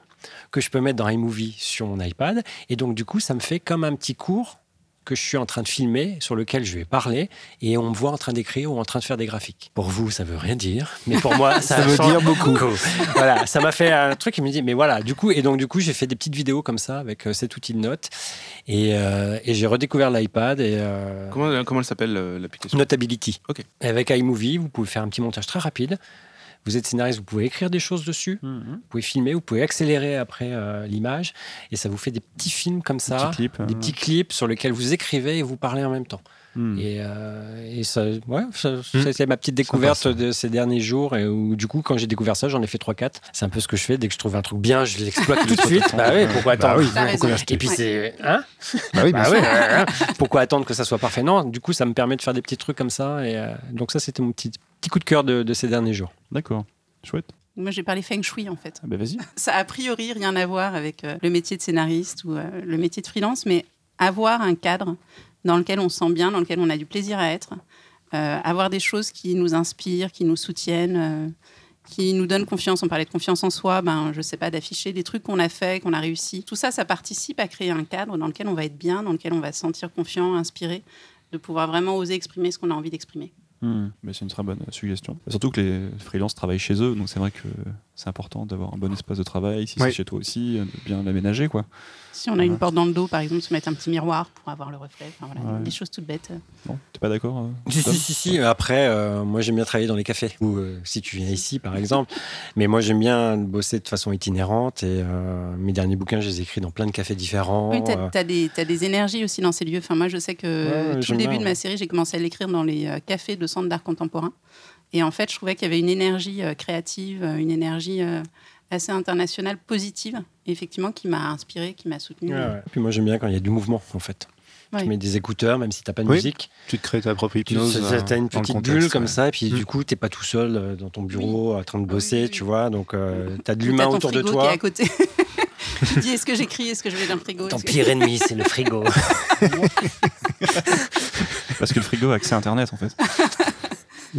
[SPEAKER 5] que je peux mettre dans iMovie sur mon iPad. Et donc du coup, ça me fait comme un petit cours que je suis en train de filmer, sur lequel je vais parler, et on me voit en train d'écrire ou en train de faire des graphiques. Pour vous, ça veut rien dire, mais pour moi, ça,
[SPEAKER 3] Ça veut dire beaucoup.
[SPEAKER 5] voilà, ça m'a fait un truc qui me dit, mais voilà, du coup, et donc du coup, j'ai fait des petites vidéos comme ça avec euh, cet outil de notes, et, euh, et j'ai redécouvert l'iPad et euh,
[SPEAKER 1] Comment, comment elle s'appelle l'application?
[SPEAKER 5] Notability.
[SPEAKER 1] Ok.
[SPEAKER 5] Avec iMovie, vous pouvez faire un petit montage très rapide. Vous êtes scénariste, vous pouvez écrire des choses dessus,
[SPEAKER 2] Mhm.
[SPEAKER 5] vous pouvez filmer, vous pouvez accélérer après euh, l'image, et ça vous fait des petits films comme ça, des
[SPEAKER 2] euh,
[SPEAKER 5] petits clips sur lesquels vous écrivez et vous parlez en même temps. Et, euh, et ça, ouais, ça, ça, c'est ma petite découverte de ces derniers jours. Et où, du coup, quand j'ai découvert ça, j'en ai fait 3-4. C'est un peu ce que je fais. Dès que je trouve un truc bien, je l'exploite tout de suite. Bah oui, pourquoi
[SPEAKER 3] Bah
[SPEAKER 5] attendre
[SPEAKER 3] oui.
[SPEAKER 5] Et puis c'est. Hein
[SPEAKER 3] Bah oui, bien
[SPEAKER 5] Bah
[SPEAKER 3] sûr.
[SPEAKER 5] ouais. Pourquoi attendre que ça soit parfait? Non, du coup, ça me permet de faire des petits trucs comme ça. Et euh, donc, ça, c'était mon petit, petit coup de cœur de, de ces derniers jours.
[SPEAKER 2] D'accord. Chouette.
[SPEAKER 4] Moi, j'ai parlé feng shui en fait.
[SPEAKER 2] Ah bah vas-y.
[SPEAKER 4] Ça a a priori rien à voir avec euh, le métier de scénariste ou euh, le métier de freelance, mais avoir un cadre dans lequel on se sent bien, dans lequel on a du plaisir à être, euh, avoir des choses qui nous inspirent, qui nous soutiennent, euh, qui nous donnent confiance. On parlait de confiance en soi, ben, je sais pas, d'afficher des trucs qu'on a fait, qu'on a réussi. Tout ça, ça participe à créer un cadre dans lequel on va être bien, dans lequel on va se sentir confiant, inspiré, de pouvoir vraiment oser exprimer ce qu'on a envie d'exprimer.
[SPEAKER 2] Mhm. Mais c'est une très bonne suggestion. Surtout que les freelances travaillent chez eux, donc c'est vrai que c'est important d'avoir un bon espace de travail. Si
[SPEAKER 3] Ouais.
[SPEAKER 2] c'est chez toi aussi, euh, de bien l'aménager, quoi.
[SPEAKER 4] Si on a une porte dans le dos, par exemple, se mettre un petit miroir pour avoir le reflet, enfin, voilà,
[SPEAKER 2] Ouais.
[SPEAKER 4] des choses toutes bêtes.
[SPEAKER 2] Non, t'es pas d'accord euh,
[SPEAKER 5] Si, si, si, si. Après, euh, moi, j'aime bien travailler dans les cafés. Ou euh, si tu viens ici, par exemple. Mais moi, j'aime bien bosser de façon itinérante. Et euh, mes derniers bouquins, je les ai écrits dans plein de cafés différents.
[SPEAKER 4] Oui, tu
[SPEAKER 5] Euh,
[SPEAKER 4] as, des t'as des énergies aussi dans ces lieux. Enfin, moi, je sais que
[SPEAKER 5] Ouais,
[SPEAKER 4] tout le début
[SPEAKER 5] bien,
[SPEAKER 4] de ma série, j'ai commencé à l'écrire dans les cafés de centres d'art contemporain. Et en fait, je trouvais qu'il y avait une énergie euh, créative, euh, une énergie euh, assez internationale, positive, effectivement, qui m'a inspirée, qui m'a soutenue.
[SPEAKER 5] ouais, ouais. Puis moi, j'aime bien quand il y a du mouvement, en fait.
[SPEAKER 4] Ouais.
[SPEAKER 5] Tu mets des écouteurs, même si t'as pas de
[SPEAKER 3] Oui.
[SPEAKER 5] musique.
[SPEAKER 3] Tu te crées ta propre
[SPEAKER 5] Tu
[SPEAKER 3] hypnose.
[SPEAKER 5] as
[SPEAKER 3] euh,
[SPEAKER 5] une petite
[SPEAKER 3] contexte,
[SPEAKER 5] bulle comme
[SPEAKER 3] ouais.
[SPEAKER 5] ça, et puis
[SPEAKER 3] Mm.
[SPEAKER 5] du coup, t'es pas tout seul euh, dans ton bureau en train de
[SPEAKER 4] oui,
[SPEAKER 5] bosser,
[SPEAKER 4] oui,
[SPEAKER 5] tu vois. Donc, euh, t'as de
[SPEAKER 4] Ou
[SPEAKER 5] l'humain
[SPEAKER 4] t'as ton
[SPEAKER 5] autour de
[SPEAKER 4] frigo qui est
[SPEAKER 5] toi.
[SPEAKER 4] à côté. tu dis, est-ce que j'écris, est-ce que je vais dans le frigo
[SPEAKER 5] Ton
[SPEAKER 4] que-
[SPEAKER 5] pire ennemi, c'est le frigo.
[SPEAKER 2] Parce que le frigo a accès à Internet, en fait.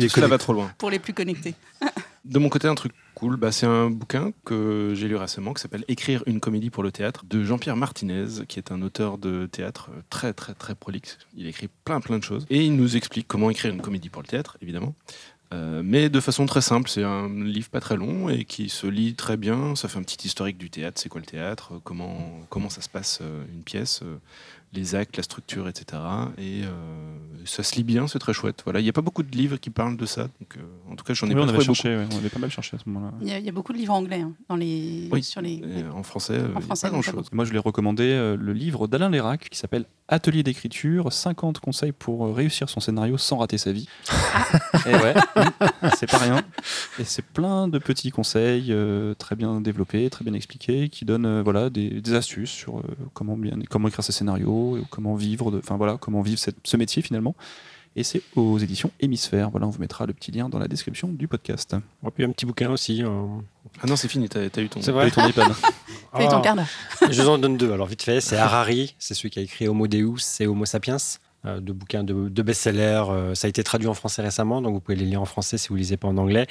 [SPEAKER 3] Est
[SPEAKER 1] Cela va trop loin.
[SPEAKER 4] Pour les plus connectés.
[SPEAKER 1] De mon côté, un truc cool, bah, c'est un bouquin que j'ai lu récemment qui s'appelle Écrire une comédie pour le théâtre de Jean-Pierre Martinez, qui est un auteur de théâtre très très très prolixe. Il écrit plein plein de choses et il nous explique comment écrire une comédie pour le théâtre, évidemment. Euh, mais de façon très simple, c'est un livre pas très long et qui se lit très bien. Ça fait un petit historique du théâtre, c'est quoi le théâtre, comment, comment ça se passe euh, une pièce, les actes, la structure, etc. Et euh, ça se lit bien, c'est très chouette. Voilà, il n'y a pas beaucoup de livres qui parlent de ça, donc euh, en tout cas j'en ai
[SPEAKER 2] Oui,
[SPEAKER 1] pas
[SPEAKER 2] on avait
[SPEAKER 1] beaucoup.
[SPEAKER 2] cherché, ouais, on avait pas mal cherché à ce moment-là.
[SPEAKER 4] Il y, a, il y a beaucoup de livres anglais hein, dans les,
[SPEAKER 1] Oui.
[SPEAKER 4] sur les.
[SPEAKER 1] Et en français, a
[SPEAKER 4] français,
[SPEAKER 1] pas
[SPEAKER 4] non,
[SPEAKER 1] grand
[SPEAKER 4] pas
[SPEAKER 1] chose.
[SPEAKER 2] Moi, je voulais recommander euh, le livre d'Alain Lérac qui s'appelle Atelier d'écriture 50 conseils pour réussir son scénario sans rater sa vie. Et ouais, c'est pas rien. Et c'est plein de petits conseils euh, très bien développés, très bien expliqués, qui donnent euh, voilà, des, des astuces sur euh, comment, bien, comment écrire ses scénarios, comment vivre, de- enfin voilà, comment vivre cette- ce métier finalement. Et c'est aux éditions Hémisphère. Voilà, on vous mettra le petit lien dans la description du podcast.
[SPEAKER 5] Et puis un petit bouquin aussi. euh,
[SPEAKER 1] Ah non, c'est fini, t'as as eu ton.
[SPEAKER 5] C'est vrai
[SPEAKER 2] Et ton iPad.
[SPEAKER 4] Ton
[SPEAKER 5] Ah. Je vous en donne deux. Alors vite fait, c'est Harari, c'est celui qui a écrit Homo Deus et Homo Sapiens, euh, deux bouquins de, de best-sellers. Euh, ça a été traduit en français récemment, donc vous pouvez les lire en français si vous lisez pas en anglais.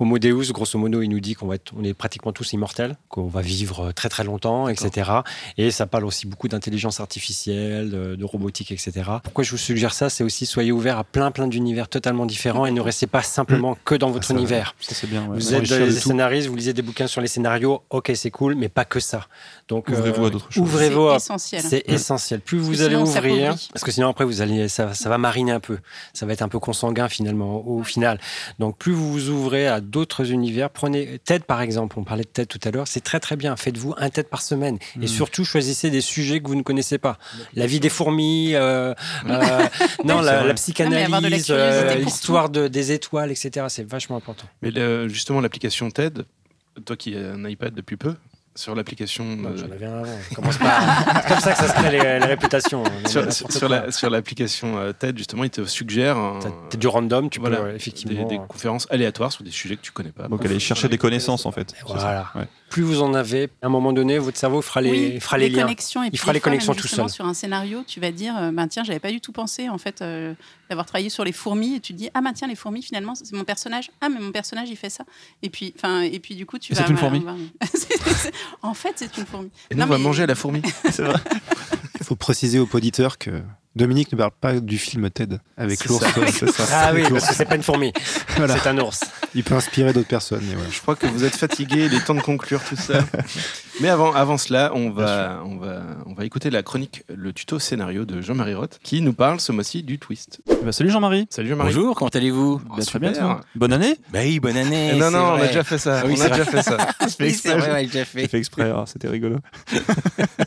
[SPEAKER 5] Homo Deus, grosso modo, il nous dit qu'on va être, on est pratiquement tous immortels, qu'on va vivre très très longtemps, etc. Et ça parle aussi beaucoup d'intelligence artificielle, de, de robotique, etc. Pourquoi je vous suggère ça? C'est aussi soyez ouverts à plein plein d'univers totalement différents et ne restez pas simplement que dans votre
[SPEAKER 3] ça,
[SPEAKER 5] univers.
[SPEAKER 2] Ça, c'est bien. ouais.
[SPEAKER 5] Vous êtes des
[SPEAKER 3] de
[SPEAKER 5] scénaristes, vous lisez des bouquins sur les scénarios, ok, c'est cool, mais pas que ça. Donc
[SPEAKER 2] Ouvrez-vous
[SPEAKER 5] euh,
[SPEAKER 2] à d'autres choses.
[SPEAKER 5] Ouvrez-vous
[SPEAKER 4] C'est
[SPEAKER 5] à
[SPEAKER 4] essentiel.
[SPEAKER 5] c'est essentiel. Plus vous allez ouvrir, parce que sinon après vous allez, ça, ça va mariner un peu. Ça va être un peu consanguin finalement au final. Donc plus vous vous ouvrez à d'autres univers, prenez TED par exemple. On parlait de TED tout à l'heure. C'est très très bien. Faites-vous un TED par semaine et surtout choisissez des sujets que vous ne connaissez pas. La vie des fourmis, euh, euh, non la, psychanalyse,
[SPEAKER 4] de
[SPEAKER 5] euh, l'histoire de, des étoiles, etc. C'est vachement important.
[SPEAKER 1] Mais le- justement, l'application TED, toi qui as un iPad depuis peu, sur l'application. Euh,
[SPEAKER 5] J'en avais un avant. Je commence pas. C'est comme ça que ça se crée les, les réputations. Non, mais
[SPEAKER 1] sur, sur- sur la- sur l'application euh, TED, justement, il te suggère un-
[SPEAKER 5] T'as- du random, tu
[SPEAKER 1] voilà,
[SPEAKER 5] peux euh, effectivement.
[SPEAKER 1] des, des conférences aléatoires sur des sujets que tu connais pas.
[SPEAKER 2] Donc, aller chercher des connaissances, en fait.
[SPEAKER 5] Voilà.
[SPEAKER 2] Ouais.
[SPEAKER 5] Plus vous en avez, à un moment donné, votre cerveau fera les,
[SPEAKER 4] Oui,
[SPEAKER 5] fera les, liens.
[SPEAKER 4] connexions. Et puis
[SPEAKER 5] fera les
[SPEAKER 4] fois,
[SPEAKER 5] connexions tout seul.
[SPEAKER 4] Sur un scénario, tu vas dire, euh, ben tiens, j'avais pas du tout pensé en fait euh, d'avoir travaillé sur les fourmis, et tu te dis, ah ben tiens, les fourmis, finalement, c'est mon personnage. Ah mais mon personnage, il fait ça. Et puis, enfin, et puis du coup, tu
[SPEAKER 2] Et
[SPEAKER 4] vas.
[SPEAKER 2] c'est une fourmi.
[SPEAKER 4] va- C'est- c'est- en fait, c'est une fourmi.
[SPEAKER 1] Et nous,
[SPEAKER 4] Non,
[SPEAKER 1] on va manger à la fourmi.
[SPEAKER 3] Il faut préciser aux auditeurs que Dominique ne parle pas du film Ted avec l'ours.
[SPEAKER 5] Ah oui, parce que c'est pas une fourmi,
[SPEAKER 3] Voilà.
[SPEAKER 5] c'est un ours.
[SPEAKER 3] Il peut inspirer d'autres personnes. mais voilà.
[SPEAKER 1] Je crois que vous êtes fatigué, il est temps de conclure tout ça. Mais avant, avant cela, on va, on, va, on va écouter la chronique, le tuto scénario de Jean-Marie Roth, qui nous parle ce mois-ci du twist.
[SPEAKER 2] Bah, salut Jean-Marie.
[SPEAKER 1] Salut Jean-Marie.
[SPEAKER 6] Bonjour, comment allez-vous
[SPEAKER 1] Oh,
[SPEAKER 2] Bah, très bien, toi? Bonne année?
[SPEAKER 6] Bah oui, bonne année.
[SPEAKER 1] Eh non, non, on a déjà fait ça.
[SPEAKER 6] Ah oui,
[SPEAKER 1] on
[SPEAKER 6] c'est
[SPEAKER 1] a déjà fait ça.
[SPEAKER 6] Oui, c'est vrai, ouais, déjà fait.
[SPEAKER 2] Fait exprès, ah, c'était rigolo.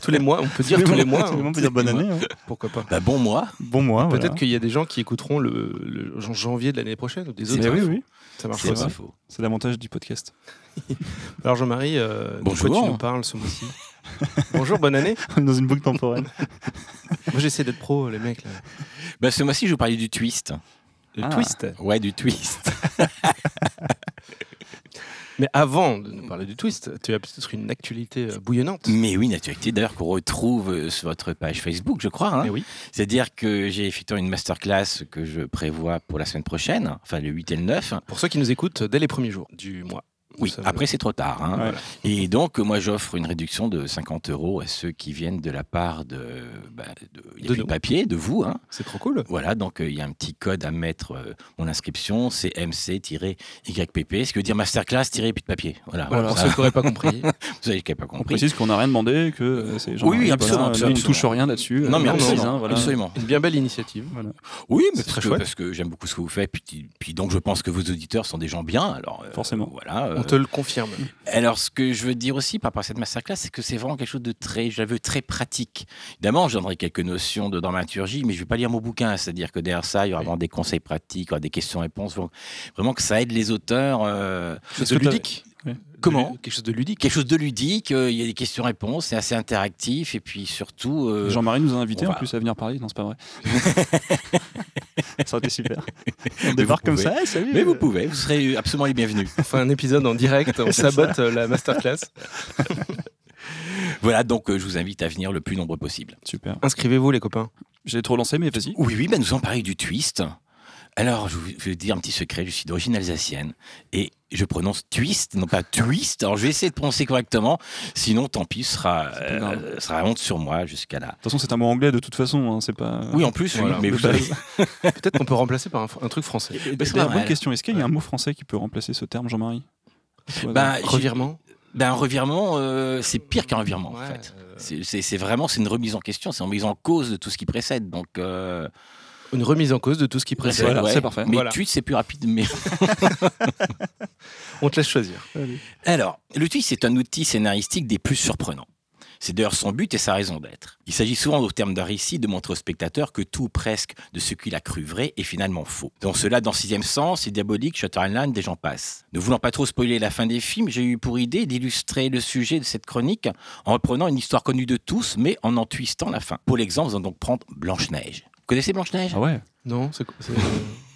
[SPEAKER 1] tous les mois, on peut dire tous les mois.
[SPEAKER 2] Tout le
[SPEAKER 1] hein.
[SPEAKER 2] monde peut dire bonne année. hein.
[SPEAKER 1] Pourquoi pas
[SPEAKER 6] Bah bon mois.
[SPEAKER 2] Bon mois.
[SPEAKER 1] Peut-être
[SPEAKER 2] voilà.
[SPEAKER 1] qu'il y a des gens qui écouteront le, janvier de l'année prochaine ou des autres.
[SPEAKER 2] Mais oui, oui.
[SPEAKER 1] Ça marche
[SPEAKER 6] pas faux.
[SPEAKER 2] C'est l'avantage du podcast.
[SPEAKER 1] Alors Jean-Marie, euh, de
[SPEAKER 6] Bonjour.
[SPEAKER 1] quoi tu nous parles ce mois-ci? Bonjour, bonne année.
[SPEAKER 2] Dans une boucle temporelle.
[SPEAKER 1] Moi j'essaie d'être pro, les mecs. Là.
[SPEAKER 6] Bah ce mois-ci, je vous parlais du twist.
[SPEAKER 1] Le
[SPEAKER 2] Ah.
[SPEAKER 1] twist.
[SPEAKER 6] Ouais, du twist.
[SPEAKER 1] Mais avant de nous parler du twist, tu as peut-être une actualité euh, bouillonnante.
[SPEAKER 6] Mais oui, une actualité d'ailleurs qu'on retrouve euh, sur votre page Facebook, je crois. hein.
[SPEAKER 1] Eh oui.
[SPEAKER 6] C'est-à-dire que j'ai effectué une masterclass que je prévois pour la semaine prochaine, enfin le 8 et le 9.
[SPEAKER 1] Pour ceux qui nous écoutent dès les premiers jours du mois.
[SPEAKER 6] Oui,
[SPEAKER 1] Ça,
[SPEAKER 6] après c'est trop tard. hein.
[SPEAKER 2] Ouais.
[SPEAKER 6] Et donc, moi, j'offre une réduction de 50 euros à ceux qui viennent de la part de. bah, de il y a
[SPEAKER 1] De
[SPEAKER 6] plus papier, de vous. Hein.
[SPEAKER 1] C'est trop cool.
[SPEAKER 6] Voilà, donc euh, il y a un petit code à mettre euh, mon inscription, c'est MC-YPP, ce qui veut dire masterclass-puis de papier. Voilà,
[SPEAKER 1] Voilà, pour
[SPEAKER 6] Ça,
[SPEAKER 1] ceux qui n'auraient pas compris.
[SPEAKER 6] vous savez qui n'avez pas
[SPEAKER 2] On
[SPEAKER 6] compris.
[SPEAKER 2] précise qu'on n'a rien demandé, que euh, c'est Jean-Marie.
[SPEAKER 6] Oui, absolument, absolument.
[SPEAKER 2] On ne touche rien là-dessus.
[SPEAKER 6] Non, mais
[SPEAKER 2] Euh, on
[SPEAKER 6] absolument,
[SPEAKER 2] hein, voilà.
[SPEAKER 6] absolument.
[SPEAKER 1] Une bien belle initiative.
[SPEAKER 2] Voilà.
[SPEAKER 6] Oui, mais
[SPEAKER 1] C'est très
[SPEAKER 6] que,
[SPEAKER 1] chouette.
[SPEAKER 6] parce que j'aime beaucoup ce que vous faites, puis, puis donc je pense que vos auditeurs sont des gens bien. Alors, euh,
[SPEAKER 2] Forcément.
[SPEAKER 6] Voilà.
[SPEAKER 1] Te le confirme.
[SPEAKER 6] Alors, ce que je veux dire aussi par rapport à cette masterclass, c'est que c'est vraiment quelque chose de très, je la veux très pratique. Évidemment, je donnerai quelques notions de dramaturgie, mais je ne vais pas lire mon bouquin. C'est-à-dire que derrière ça, il y aura vraiment des conseils pratiques, il y aura des questions-réponses. Vraiment que ça aide les auteurs. euh,
[SPEAKER 2] t'as-
[SPEAKER 1] ludique.
[SPEAKER 2] Ouais.
[SPEAKER 6] Comment?
[SPEAKER 1] De- Quelque chose de ludique.
[SPEAKER 6] Quelque chose de ludique, euh, il y a des questions-réponses, c'est assez interactif, et puis surtout. euh,
[SPEAKER 2] Jean-Marie nous a invités
[SPEAKER 6] on
[SPEAKER 2] en
[SPEAKER 6] va-
[SPEAKER 2] plus à venir parler. Non, c'est pas vrai. Ça aurait été super. On débarque comme ça. eh, salut.
[SPEAKER 6] mais vous pouvez, vous serez absolument les bienvenus.
[SPEAKER 1] On fait un épisode en direct, on sabote euh, la masterclass.
[SPEAKER 6] Voilà, donc euh, je vous invite à venir le plus nombreux possible.
[SPEAKER 2] Super.
[SPEAKER 1] Inscrivez-vous les copains.
[SPEAKER 2] J'ai trop lancé, mais vas-y.
[SPEAKER 6] Oui, oui, ben nous allons parler du twist. Alors, je vais vous dire un petit secret, je suis d'origine alsacienne et je prononce twist, non pas twist. Alors, je vais essayer de prononcer correctement, sinon, tant pis, ce sera, euh, sera honte sur moi jusqu'à là.
[SPEAKER 2] De toute façon, c'est un mot anglais de toute façon. hein, c'est pas.
[SPEAKER 6] Oui, en plus, oui, mais vous savez,
[SPEAKER 1] Peut-être qu'on peut remplacer par un, un truc français.
[SPEAKER 6] Mais c'est
[SPEAKER 2] D'ailleurs,
[SPEAKER 6] pas
[SPEAKER 2] bonne question. Est-ce qu'il y a un mot français qui peut remplacer ce terme, Jean-Marie?
[SPEAKER 6] Ben, j'ai-
[SPEAKER 1] Revirement.
[SPEAKER 6] ben, un revirement, euh, c'est pire qu'un revirement, en fait.
[SPEAKER 1] euh,
[SPEAKER 6] C'est- vraiment c'est une remise en question, c'est une remise en cause de tout ce qui précède. Donc, euh,
[SPEAKER 1] Une remise en cause de tout ce qui précède.
[SPEAKER 2] Voilà,
[SPEAKER 6] ouais.
[SPEAKER 2] c'est parfait.
[SPEAKER 6] Mais
[SPEAKER 1] Voilà.
[SPEAKER 6] tweet, c'est plus rapide. Mais
[SPEAKER 1] On te laisse choisir.
[SPEAKER 6] Alors, le twist, c'est un outil scénaristique des plus surprenants. C'est d'ailleurs son but et sa raison d'être. Il s'agit souvent, au terme d'un récit, de montrer au spectateur que tout ou presque de ce qu'il a cru vrai est finalement faux. Donc cela, dans Sixième Sens, et Diabolique, Shutter Island, des gens passent. Ne voulant pas trop spoiler la fin des films, j'ai eu pour idée d'illustrer le sujet de cette chronique en reprenant une histoire connue de tous, mais en en twistant la fin. Pour l'exemple, nous allons donc prendre Blanche-Neige. Vous connaissez Blanche-Neige?
[SPEAKER 2] Ah ouais.
[SPEAKER 1] Non, c'est quoi-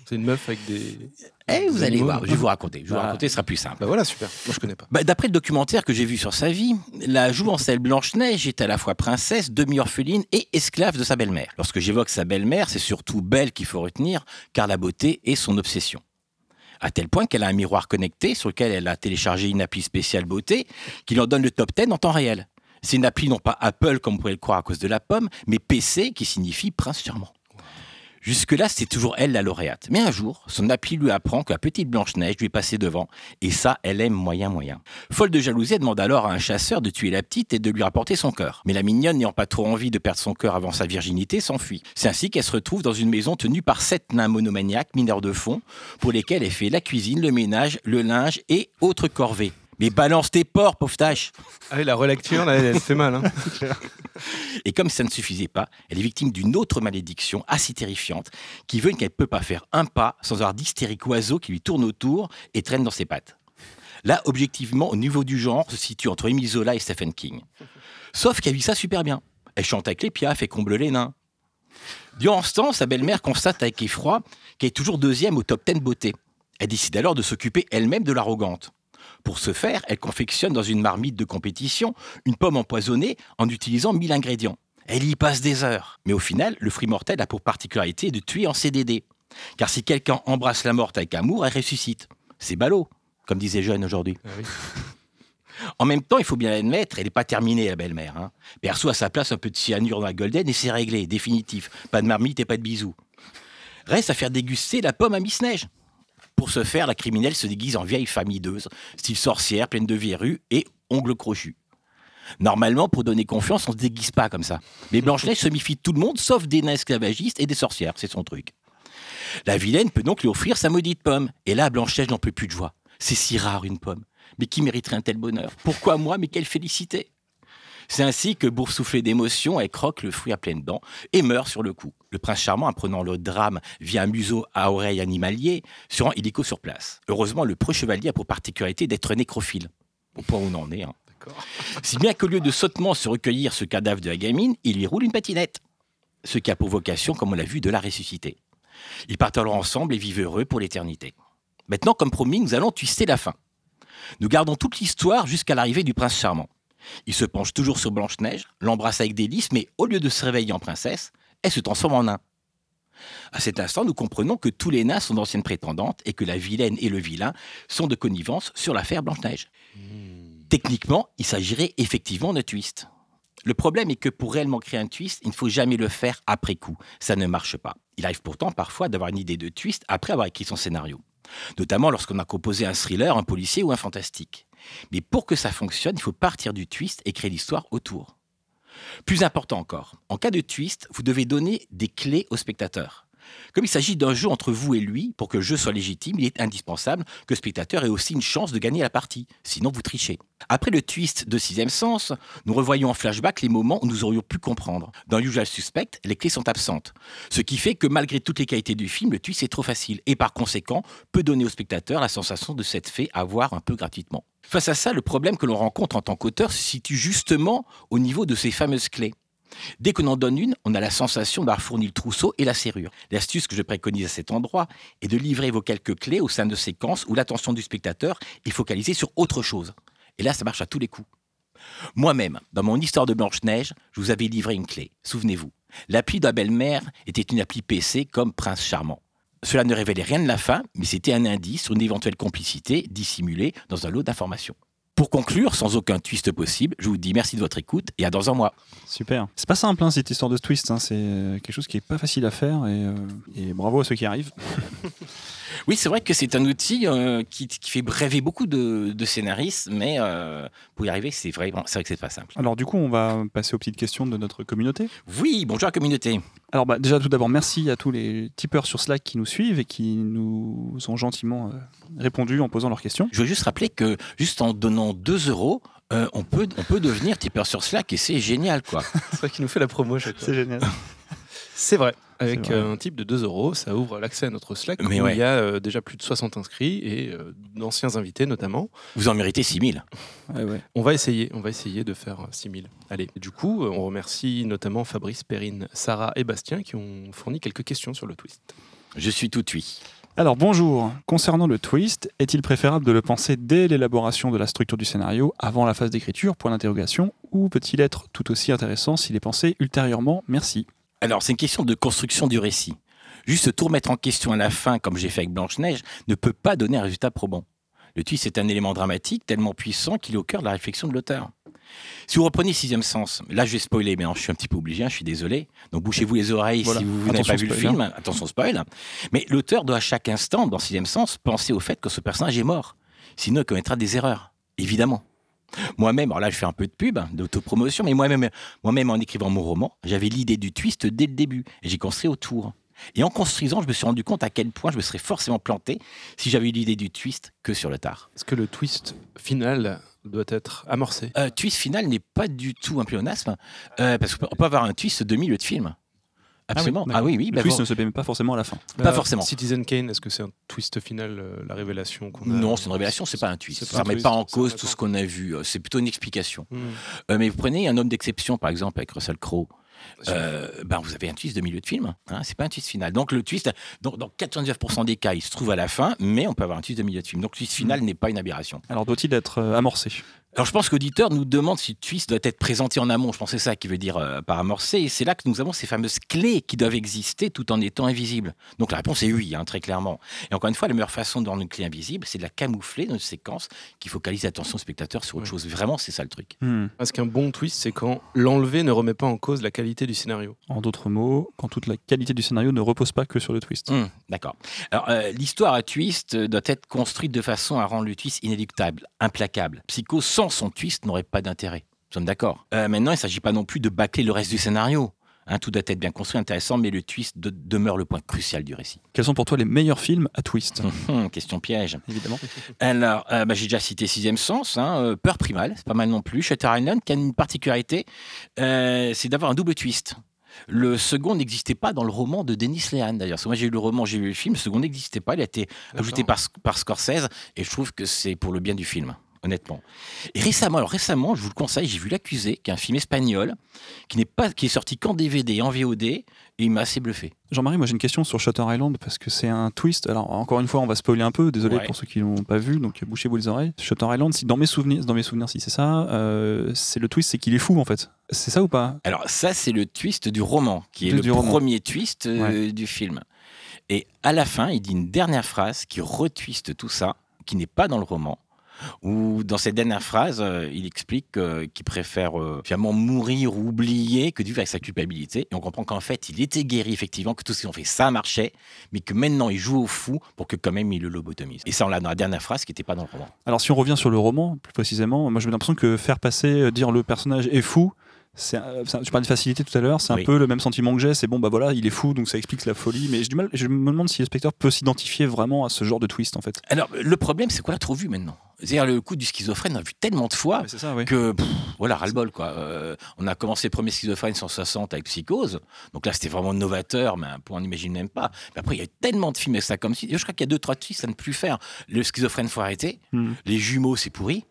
[SPEAKER 1] c'est une meuf avec des.
[SPEAKER 6] Eh, vous
[SPEAKER 1] des
[SPEAKER 6] allez voir, je vais vous raconter. Je vais vous
[SPEAKER 2] Ah.
[SPEAKER 6] raconter, ce sera plus simple.
[SPEAKER 1] Bah voilà, super. Moi je connais pas.
[SPEAKER 6] Bah, D'après le documentaire que j'ai vu sur sa vie, la jouvencelle Blanche-Neige est à la fois princesse, demi-orpheline et esclave de sa belle-mère. Lorsque j'évoque sa belle-mère, c'est surtout Belle qu'il faut retenir, car la beauté est son obsession. À tel point qu'elle a un miroir connecté sur lequel elle a téléchargé une appli spéciale beauté qui leur donne le top 10 en temps réel. C'est une appli non pas Apple comme vous pourrait le croire à cause de la pomme, mais PC qui signifie prince charmant. Jusque-là, c'est toujours elle la lauréate. Mais un jour, son appli lui apprend que la petite Blanche-Neige lui est passée devant. Et ça, elle aime moyen moyen. Folle de jalousie, elle demande alors à un chasseur de tuer la petite et de lui rapporter son cœur. Mais la mignonne, n'ayant pas trop envie de perdre son cœur avant sa virginité, s'enfuit. C'est ainsi qu'elle se retrouve dans une maison tenue par sept nains monomaniaques, mineurs de fond, pour lesquels elle fait la cuisine, le ménage, le linge et autres corvées. Mais balance tes porcs, pauvre tâche
[SPEAKER 1] Ah oui, la relecture, là, elle, elle fait mal. Hein.
[SPEAKER 6] Et comme ça ne suffisait pas, elle est victime d'une autre malédiction assez terrifiante qui veut qu'elle ne peut pas faire un pas sans avoir d'hystériques oiseaux qui lui tournent autour et traînent dans ses pattes. Là, objectivement, au niveau du genre, se situe entre Émile Zola et Stephen King. Sauf qu'elle vit ça super bien. Elle chante avec les piafs et comble les nains. Durant ce temps, sa belle-mère constate avec effroi qu'elle est toujours deuxième au top 10 beauté. Elle décide alors de s'occuper elle-même de l'arrogante. Pour ce faire, elle confectionne dans une marmite de compétition une pomme empoisonnée en utilisant 1000 ingrédients. Elle y passe des heures. Mais au final, le fruit mortel a pour particularité de tuer en CDD. Car si quelqu'un embrasse la morte avec amour, elle ressuscite. C'est ballot, comme disait Jeune aujourd'hui.
[SPEAKER 1] Ah oui.
[SPEAKER 6] En même temps, il faut bien l'admettre, elle n'est pas terminée, la belle-mère. Hein. Perso, à sa place, un peu de cyanure dans la golden et c'est réglé, définitif. Pas de marmite et pas de bisous. Reste à faire déguster la pomme à Miss Neige. Pour ce faire, la criminelle se déguise en vieille femme hideuse, style sorcière, pleine de verrues et ongles crochus. Normalement, pour donner confiance, on se déguise pas comme ça. Mais Blanche-Neige se méfie de tout le monde, sauf des nains esclavagistes et des sorcières, c'est son truc. La vilaine peut donc lui offrir sa maudite pomme. Et là, Blanche-Neige n'en peut plus de joie. C'est si rare une pomme. Mais qui mériterait un tel bonheur? Pourquoi moi Mais quelle félicité? C'est ainsi que, boursouflée d'émotion, elle croque le fruit à pleines dents et meurt sur le coup. Le prince charmant, apprenant le drame via un museau à oreille animalier, se rend illico sur place. Heureusement, le preux chevalier a pour particularité d'être nécrophile. Au point où on en est. Hein. Si bien qu'au lieu de sottement se recueillir ce cadavre de la gamine, il lui roule une patinette. Ce qui a pour vocation, comme on l'a vu, de la ressusciter. Ils partent alors ensemble et vivent heureux pour l'éternité. Maintenant, comme promis, nous allons twister la fin. Nous gardons toute l'histoire jusqu'à l'arrivée du prince charmant. Il se penche toujours sur Blanche-Neige, l'embrasse avec délice, mais au lieu de se réveiller en princesse, elle se transforme en nain. À cet instant, nous comprenons que tous les nains sont d'anciennes prétendantes et que la vilaine et le vilain sont de connivence sur l'affaire Blanche-Neige. Techniquement, il s'agirait effectivement de twist. Le problème est que pour réellement créer un twist, il ne faut jamais le faire après coup. Ça ne marche pas. Il arrive pourtant parfois d'avoir une idée de twist après avoir écrit son scénario. Notamment lorsqu'on a composé un thriller, un policier ou un fantastique. Mais pour que ça fonctionne, il faut partir du twist et créer l'histoire autour. Plus important encore, en cas de twist, vous devez donner des clés au spectateur. Comme il s'agit d'un jeu entre vous et lui, pour que le jeu soit légitime, il est indispensable que le spectateur ait aussi une chance de gagner la partie. Sinon, vous trichez. Après le twist de Sixième Sens, nous revoyons en flashback les moments où nous aurions pu comprendre. Dans Usual Suspect, les clés sont absentes. Ce qui fait que malgré toutes les qualités du film, le twist est trop facile et par conséquent peut donner au spectateur la sensation de s'être fait avoir un peu gratuitement. Face à ça, le problème que l'on rencontre en tant qu'auteur se situe justement au niveau de ces fameuses clés. Dès qu'on en donne une, on a la sensation d'avoir fourni le trousseau et la serrure. L'astuce que je préconise à cet endroit est de livrer vos quelques clés au sein de séquences où l'attention du spectateur est focalisée sur autre chose. Et là, ça marche à tous les coups. Moi-même, dans mon histoire de Blanche-Neige, je vous avais livré une clé. Souvenez-vous. L'appli de la belle-mère était une appli PC comme Prince Charmant. Cela ne révélait rien de la fin, mais c'était un indice sur une éventuelle complicité dissimulée dans un lot d'informations. Pour conclure, sans aucun twist possible, je vous dis merci de votre écoute et à dans un mois.
[SPEAKER 2] Super. C'est pas simple hein, cette histoire de twist, hein. c'est euh, quelque chose qui est pas facile à faire et, euh, et bravo à ceux qui arrivent.
[SPEAKER 6] Oui, c'est vrai que c'est un outil euh, qui, qui fait rêver beaucoup de, de scénaristes, mais euh, pour y arriver, c'est vrai, bon, c'est vrai que c'est pas simple.
[SPEAKER 2] Alors du coup, on va passer aux petites questions de notre communauté.
[SPEAKER 6] Oui, bonjour la communauté.
[SPEAKER 2] Alors bah, déjà tout d'abord, merci à tous les tipeurs sur Slack qui nous suivent et qui nous ont gentiment euh, répondu en posant leurs questions.
[SPEAKER 6] Je veux juste rappeler que juste en donnant 2 euros, euh, on, peut, on peut devenir tipeur sur Slack et c'est génial, quoi.
[SPEAKER 1] C'est vrai qu'il nous fait la promo.
[SPEAKER 2] C'est génial.
[SPEAKER 1] C'est vrai. Avec euh, un type de 2 euros, ça ouvre l'accès à notre Slack
[SPEAKER 6] Mais
[SPEAKER 1] où
[SPEAKER 6] ouais.
[SPEAKER 1] il y a euh, déjà plus de 60 inscrits et euh, d'anciens invités notamment.
[SPEAKER 6] Vous en méritez 6000.
[SPEAKER 2] Ouais, ouais.
[SPEAKER 1] On va essayer, on va essayer de faire euh, 6000. Allez, du coup, on remercie notamment Fabrice, Perrine, Sarah et Bastien qui ont fourni quelques questions sur le twist.
[SPEAKER 6] Je suis tout oui.
[SPEAKER 2] Alors bonjour, concernant le twist, est-il préférable de le penser dès l'élaboration de la structure du scénario, avant la phase d'écriture, point d'interrogation, ou peut-il être tout aussi intéressant s'il est pensé ultérieurement? Merci.
[SPEAKER 6] Alors, c'est une question de construction du récit. Juste tout remettre en question à la fin, comme j'ai fait avec Blanche-Neige, ne peut pas donner un résultat probant. Le twist est un élément dramatique tellement puissant qu'il est au cœur de la réflexion de l'auteur. Si vous reprenez Sixième Sens, là je vais spoiler, mais je suis un petit peu obligé, hein, je suis désolé. Donc bouchez-vous les oreilles
[SPEAKER 2] Voilà.
[SPEAKER 6] si vous, vous n'avez pas vu le film. Attention spoil. Mais l'auteur doit à chaque instant, dans Sixième Sens, penser au fait que ce personnage est mort. Sinon, il commettra des erreurs. Évidemment. Moi-même, alors là je fais un peu de pub, hein, d'autopromotion, mais moi-même, moi-même en écrivant mon roman, j'avais l'idée du twist dès le début et j'ai construit autour. Et en construisant, je me suis rendu compte à quel point je me serais forcément planté si j'avais eu l'idée du twist que sur le tard.
[SPEAKER 1] Est-ce que le twist final doit être amorcé?
[SPEAKER 6] Euh, twist final n'est pas du tout un pléonasme, euh, parce qu'on peut avoir un twist de milieu de film. Absolument. Ah oui, oui.
[SPEAKER 2] Le
[SPEAKER 6] bah,
[SPEAKER 2] twist
[SPEAKER 6] bon.
[SPEAKER 2] ne se paie pas forcément à la fin.
[SPEAKER 6] Pas
[SPEAKER 1] Euh,
[SPEAKER 6] forcément.
[SPEAKER 1] Citizen Kane, est-ce que c'est un twist final, euh, la révélation qu'on a
[SPEAKER 6] Non, c'est une révélation, c'est pas un twist. Ça remet pas en cause tout ce qu'on a vu. euh, C'est plutôt une explication.
[SPEAKER 1] Hmm.
[SPEAKER 6] Euh, mais vous prenez un homme d'exception, par exemple, avec Russell Crowe. Euh, ben vous avez un twist de milieu de film, hein, c'est pas un twist final. Donc le twist, dans, dans 99% des cas, il se trouve à la fin, mais on peut avoir un twist de milieu de film. Donc le twist final n'est pas une aberration.
[SPEAKER 2] Alors doit-il être amorcé?
[SPEAKER 6] Alors je pense qu'auditeur nous demande si le twist doit être présenté en amont. Je pense que c'est ça qui veut dire euh, par amorcer. Et c'est là que nous avons ces fameuses clés qui doivent exister tout en étant invisibles. Donc la réponse est oui, hein, très clairement. Et encore une fois, la meilleure façon de rendre une clé invisible, c'est de la camoufler dans une séquence qui focalise l'attention du spectateur sur autre
[SPEAKER 1] Ouais.
[SPEAKER 6] chose. Vraiment, c'est ça le truc.
[SPEAKER 2] Hmm.
[SPEAKER 1] Parce qu'un bon twist, c'est quand l'enlever ne remet pas en cause la qualité du scénario.
[SPEAKER 2] En d'autres mots, quand toute la qualité du scénario ne repose pas que sur le twist.
[SPEAKER 6] Hum, D'accord. Alors, euh, l'histoire à twist euh, doit être construite de façon à rendre le twist inéluctable, implacable. Psycho, sans son twist, n'aurait pas d'intérêt. Nous sommes d'accord. Euh, maintenant, il ne s'agit pas non plus de bâcler le reste du scénario. Hein, tout doit être bien construit, intéressant, mais le twist de- demeure le point crucial du récit.
[SPEAKER 2] Quels sont pour toi les meilleurs films à twist?
[SPEAKER 6] Hum, question piège.
[SPEAKER 2] Évidemment.
[SPEAKER 6] Alors, euh, bah, j'ai déjà cité Sixième Sens, hein, euh, Peur primale, c'est pas mal non plus. Shutter Island, qui a une particularité, euh, c'est d'avoir un double twist. Le second n'existait pas dans le roman de Denis Lehan, d'ailleurs. Parce que Moi, j'ai eu le roman, j'ai vu le film. Le second n'existait pas. Il a été ajouté par, par Scorsese. Et je trouve que c'est pour le bien du film, honnêtement. Et récemment, alors récemment, je vous le conseille, j'ai vu L'accusé, qui est un film espagnol, qui n'est pas, qui est sorti qu'en DVD et en VOD. Et il m'a assez bluffé.
[SPEAKER 2] Jean-Marie, moi j'ai une question sur Shutter Island parce que c'est un twist. Alors encore une fois, on va spoiler un peu. Désolé
[SPEAKER 6] Ouais.
[SPEAKER 2] pour ceux qui l'ont pas vu, donc bouchez-vous les oreilles. Shutter Island, si dans mes souvenirs, dans mes souvenirs, si c'est ça, euh, c'est le twist, c'est qu'il est fou en fait. C'est ça ou pas?
[SPEAKER 6] Alors ça, c'est le twist du roman, qui est le
[SPEAKER 2] roman.
[SPEAKER 6] premier twist euh, du film. Et à la fin, il dit une dernière phrase qui retwiste tout ça, qui n'est pas dans le roman. Où dans cette dernière phrase, euh, il explique euh, qu'il préfère euh, finalement mourir ou oublier que vivre avec sa culpabilité. Et on comprend qu'en fait, il était guéri effectivement, que tout ce qu'ils ont fait, ça marchait, mais que maintenant il joue au fou pour que quand même il le lobotomise. Et ça, on l'a dans la dernière phrase qui n'était pas dans le roman.
[SPEAKER 2] Alors si on revient sur le roman, plus précisément, moi j'ai l'impression que faire passer, dire le personnage est fou. C'est, je parlais de facilité tout à l'heure, c'est un peu le même sentiment que j'ai, c'est bon bah voilà, il est fou donc ça explique la folie, mais j'ai du mal, je me demande si le spectateur peut s'identifier vraiment à ce genre de twist en fait.
[SPEAKER 6] Alors, le problème, c'est qu'on l'a trop vu maintenant. C'est-à-dire, le coup du schizophrène, on a vu tellement de fois.
[SPEAKER 2] Ça, oui.
[SPEAKER 6] que pff, voilà ras-le-bol quoi. Euh, on a commencé le premier schizophrène 160 avec Psychose, donc là c'était vraiment novateur, mais on n'imagine même pas. Mais après il y a eu tellement de films avec ça comme si, je crois qu'il y a deux trois twists à ne plus faire. Le schizophrène faut arrêter,
[SPEAKER 2] Hmm.
[SPEAKER 6] les jumeaux c'est pourri.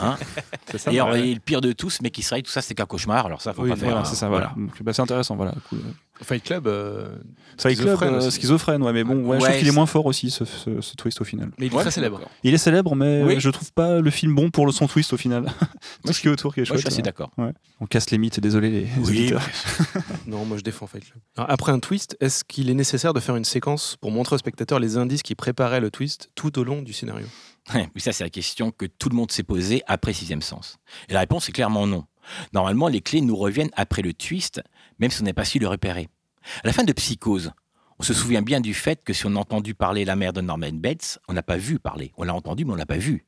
[SPEAKER 6] Hein
[SPEAKER 2] C'est ça,
[SPEAKER 6] et, alors,
[SPEAKER 2] ouais.
[SPEAKER 6] et le pire de tous, mais qui se réveille, tout ça c'est qu'un cauchemar. Alors ça faut
[SPEAKER 1] Oui,
[SPEAKER 6] pas faire.
[SPEAKER 2] Voilà,
[SPEAKER 6] hein.
[SPEAKER 2] c'est ça, voilà. Donc, bah, c'est intéressant, voilà. Cool.
[SPEAKER 1] Fight Club, euh,
[SPEAKER 2] Fight Club,
[SPEAKER 1] Schizophrène
[SPEAKER 2] euh, schizophrène, ouais, mais bon, ouais, je trouve qu'il est moins fort aussi, ce, ce- ce twist au final.
[SPEAKER 1] mais il est
[SPEAKER 6] Ouais,
[SPEAKER 1] très célèbre.
[SPEAKER 2] Il est célèbre, mais
[SPEAKER 6] Oui.
[SPEAKER 2] je trouve pas le film bon pour le son twist au final. Tout ce qui est autour qui est
[SPEAKER 6] Moi, je
[SPEAKER 2] chouette.
[SPEAKER 6] suis assez
[SPEAKER 2] ouais.
[SPEAKER 6] d'accord.
[SPEAKER 2] On casse les mythes, désolé les,
[SPEAKER 6] Oui.
[SPEAKER 1] Non, moi je défends Fight Club. Alors, après un twist, est-ce qu'il est nécessaire de faire une séquence pour montrer au spectateur les indices qui préparaient le twist tout au long du scénario?
[SPEAKER 6] Oui, ça, c'est la question que tout le monde s'est posée après Sixième Sens. Et la réponse est clairement non. Normalement, les clés nous reviennent après le twist, même si on n'a pas su le repérer. À la fin de Psychose, on se souvient bien du fait que si on a entendu parler la mère de Norman Bates, on n'a pas vu parler. On l'a entendu, mais on l'a pas vu.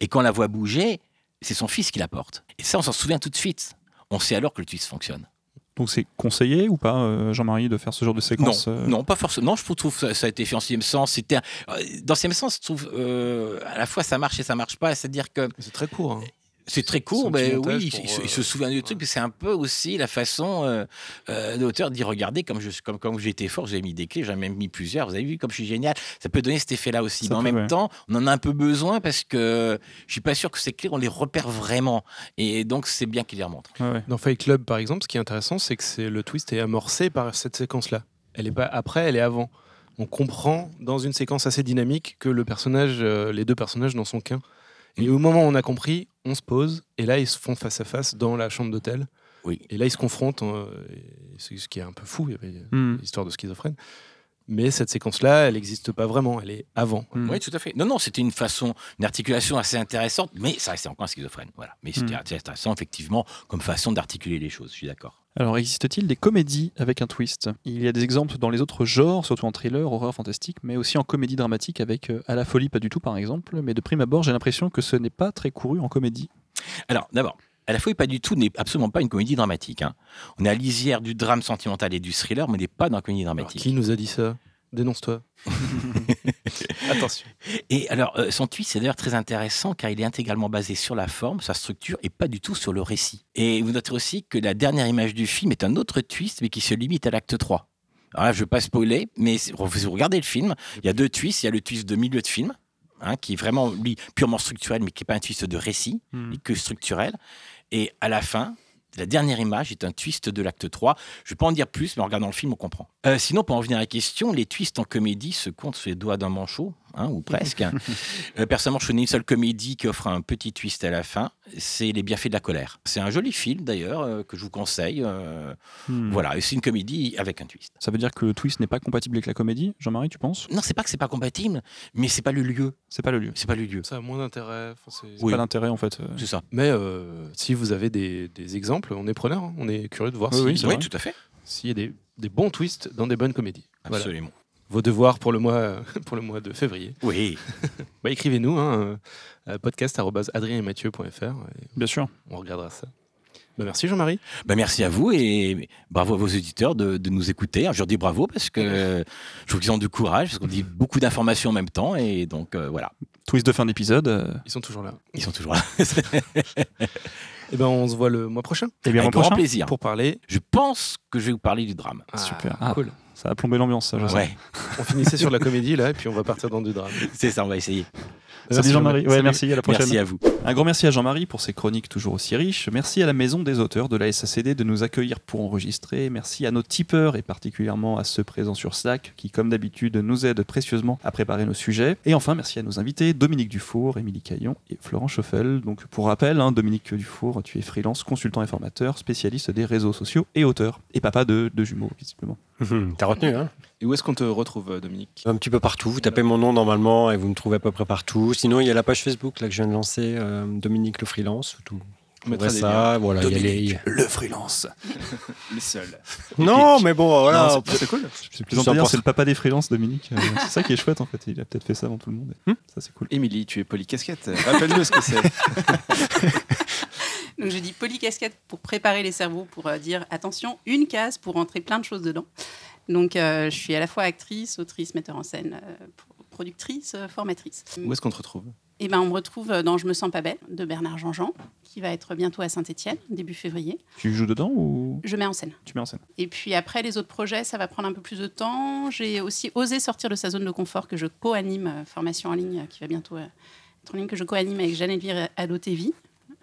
[SPEAKER 6] Et quand la voit bouger, c'est son fils qui la porte. Et ça, on s'en souvient tout de suite. On sait alors que le twist fonctionne.
[SPEAKER 2] Donc c'est conseillé ou pas, euh, Jean-Marie, de faire ce genre de
[SPEAKER 6] Non,
[SPEAKER 2] séquence euh,
[SPEAKER 6] non, pas forcément. Non, je trouve que ça, a été fait en sixième sens. C'était un- euh, dans sixième sens, je trouve euh, à la fois ça marche et ça marche pas. C'est-à-dire que
[SPEAKER 1] C'est très court. hein.
[SPEAKER 6] C'est très court,
[SPEAKER 1] petit
[SPEAKER 6] mais oui, il,
[SPEAKER 1] pour,
[SPEAKER 6] il se- il
[SPEAKER 1] euh,
[SPEAKER 6] se souvient du truc, mais c'est un peu aussi la façon euh, euh, de l'auteur d'y regarder. Comme, je, comme, comme j'ai été fort, j'ai mis des clés, j'en ai même mis plusieurs. Vous avez vu comme je suis génial. Ça peut donner cet effet-là aussi.
[SPEAKER 2] Ça
[SPEAKER 6] mais en même
[SPEAKER 2] ouais.
[SPEAKER 6] temps, on en a un peu besoin parce que je suis pas sûr que ces clés, on les repère vraiment. Et donc, c'est bien qu'il les remontre.
[SPEAKER 2] ouais, ouais.
[SPEAKER 1] Dans Fight Club, par exemple, ce qui est intéressant, c'est que c'est le twist est amorcé par cette séquence-là. Elle est pas après, elle est avant. On comprend dans une séquence assez dynamique que le personnage, euh, les deux personnages n'en sont qu'un. Et au moment où on a compris, on se pose et là ils se font face à face dans la chambre d'hôtel.
[SPEAKER 6] Oui.
[SPEAKER 1] Et là ils se confrontent. euh, ce qui est un peu fou.
[SPEAKER 2] Hmm.
[SPEAKER 1] l'histoire de schizophrène. Mais cette séquence-là, elle n'existe pas vraiment. Elle est avant.
[SPEAKER 2] Hmm.
[SPEAKER 6] Oui, tout à fait. Non, non, c'était une façon, une articulation assez intéressante, mais ça restait encore un schizophrène. Voilà. Mais c'était
[SPEAKER 2] Mm.
[SPEAKER 6] assez intéressant, effectivement, comme façon d'articuler les choses. Je suis d'accord.
[SPEAKER 2] Alors existe-t-il des comédies avec un twist? Il y a des exemples dans les autres genres, surtout en thriller, horreur, fantastique, mais aussi en comédie dramatique avec euh, À la folie pas du tout par exemple, mais de prime abord j'ai l'impression que ce n'est pas très couru en comédie.
[SPEAKER 6] Alors, d'abord, à la fois, pas du tout, n'est absolument pas une comédie dramatique. hein. On est à lisière du drame sentimental et du thriller, mais on n'est pas dans la comédie
[SPEAKER 1] Alors,
[SPEAKER 6] dramatique.
[SPEAKER 1] qui nous a dit ça? Dénonce-toi. Attention.
[SPEAKER 6] Et alors, euh, son tweet, c'est d'ailleurs très intéressant car il est intégralement basé sur la forme, sa structure et pas du tout sur le récit. Et vous noterez aussi que la dernière image du film est un autre twist, mais qui se limite à l'acte 3. Alors là, je ne veux pas spoiler, mais si vous regardez le film, il y a deux twists. Il y a le twist de milieu de film, hein, qui est vraiment, lui, purement structurel, mais qui n'est pas un twist de récit, mais que structurel. Et à la fin, la dernière image est un twist de l'acte 3. Je ne vais pas en dire plus, mais en regardant le film, on comprend. Euh, sinon, pour en venir à la question, les twists en comédie se comptent sur les doigts d'un manchot. Hein, ou presque. Euh, personnellement, je connais une seule comédie qui offre un petit twist à la fin. C'est Les bienfaits de la colère. C'est un joli film d'ailleurs euh, que je vous conseille. euh,
[SPEAKER 2] Hmm.
[SPEAKER 6] Voilà, et c'est une comédie avec un twist.
[SPEAKER 2] Ça veut dire que le twist n'est pas compatible avec la comédie, Jean-Marie, tu penses?
[SPEAKER 6] Non, c'est pas que c'est pas compatible, mais c'est pas le lieu.
[SPEAKER 2] C'est pas le lieu.
[SPEAKER 6] C'est pas le lieu.
[SPEAKER 1] Ça a moins d'intérêt. enfin, c'est-
[SPEAKER 6] Oui.
[SPEAKER 2] pas l'intérêt en fait.
[SPEAKER 6] C'est ça.
[SPEAKER 1] Mais euh, si vous avez des, des exemples, on est preneur. hein. On est curieux de voir
[SPEAKER 2] Oui,
[SPEAKER 1] si-
[SPEAKER 2] oui, c'est
[SPEAKER 6] Oui,
[SPEAKER 2] vrai.
[SPEAKER 6] tout à fait.
[SPEAKER 1] s'il y a des, des bons twists dans des bonnes comédies. Voilà. Vos devoirs pour le mois, pour le mois de février.
[SPEAKER 6] Oui.
[SPEAKER 1] Bah, Écrivez-nous hein, à podcast.adrienetmathieu.fr et
[SPEAKER 2] Bien sûr.
[SPEAKER 1] on regardera ça. Bah, merci Jean-Marie.
[SPEAKER 6] Ben, merci à vous et bravo à vos auditeurs de, de nous écouter. Alors, je leur dis bravo parce que je trouve qu'ils ont du courage, parce qu'on dit beaucoup d'informations en même temps. Et donc, euh, voilà,
[SPEAKER 2] Twist de fin d'épisode. euh,
[SPEAKER 1] Ils sont toujours là.
[SPEAKER 6] ils sont toujours là.
[SPEAKER 1] Et ben on se voit le mois prochain
[SPEAKER 2] Et bien,
[SPEAKER 6] Avec grand
[SPEAKER 2] prochain.
[SPEAKER 6] plaisir.
[SPEAKER 1] pour parler.
[SPEAKER 6] Je pense que je vais vous parler du drame.
[SPEAKER 1] Ah,
[SPEAKER 2] Super. Ah,
[SPEAKER 1] Cool.
[SPEAKER 2] Ça a plombé l'ambiance, ça, je sais.
[SPEAKER 6] Ouais,
[SPEAKER 1] On finissait sur la comédie là et puis on va partir dans du drame.
[SPEAKER 6] c'est ça, on va essayer.
[SPEAKER 2] Salut Jean-Marie. Ouais, merci. À la prochaine.
[SPEAKER 6] Merci à vous.
[SPEAKER 2] Un grand merci à Jean-Marie pour ses chroniques toujours aussi riches. Merci à la Maison des auteurs de la SACD de nous accueillir pour enregistrer. Merci à nos tipeurs et particulièrement à ceux présents sur Slack qui, comme d'habitude, nous aident précieusement à préparer nos sujets. Et enfin, merci à nos invités Dominique Dufour, Émilie Caillon et Florent Schoffel. Donc, pour rappel, hein, Dominique Dufour, tu es freelance, consultant et formateur, spécialiste des réseaux sociaux et auteur. Et papa de, de jumeaux, visiblement.
[SPEAKER 5] T'as retenu, hein
[SPEAKER 1] Et où est-ce qu'on te retrouve euh, Dominique
[SPEAKER 5] Un petit peu partout. Vous tapez mon nom normalement et vous me trouvez à peu près partout. Sinon, il y a la page Facebook là, que je viens de lancer, euh, Dominique le freelance. Tout.
[SPEAKER 1] On
[SPEAKER 5] ça, voilà. il y a les-
[SPEAKER 2] Dominique, le freelance.
[SPEAKER 1] Le seul.
[SPEAKER 5] Non, mais bon, voilà.
[SPEAKER 1] C'est- cool.
[SPEAKER 2] C'est le papa des freelances, Dominique. Euh, c'est ça qui est chouette en fait. Il a peut-être fait ça avant tout le monde.
[SPEAKER 5] Hmm.
[SPEAKER 2] Ça, c'est cool.
[SPEAKER 1] Émilie, tu es polycasquette. Rappelle-nous ce que c'est.
[SPEAKER 4] Donc je dis polycasquette pour préparer les cerveaux, pour euh, dire attention, une case pour rentrer plein de choses dedans. Donc euh, je suis à la fois actrice, autrice, metteur en scène, euh, pro- productrice, formatrice.
[SPEAKER 1] Où est-ce qu'on te retrouve?
[SPEAKER 4] Et ben on me retrouve dans Je me sens pas belle de Bernard Jean-Jean, qui va être bientôt à Saint-Étienne, début février.
[SPEAKER 2] Tu joues dedans ou?
[SPEAKER 4] Je mets en scène.
[SPEAKER 2] tu mets en scène
[SPEAKER 4] Et puis après, les autres projets, ça va prendre un peu plus de temps. J'ai aussi osé sortir de sa zone de confort que je co-anime, formation en ligne qui va bientôt être en ligne, que je co-anime avec Jeanne Elvire Ado-TV.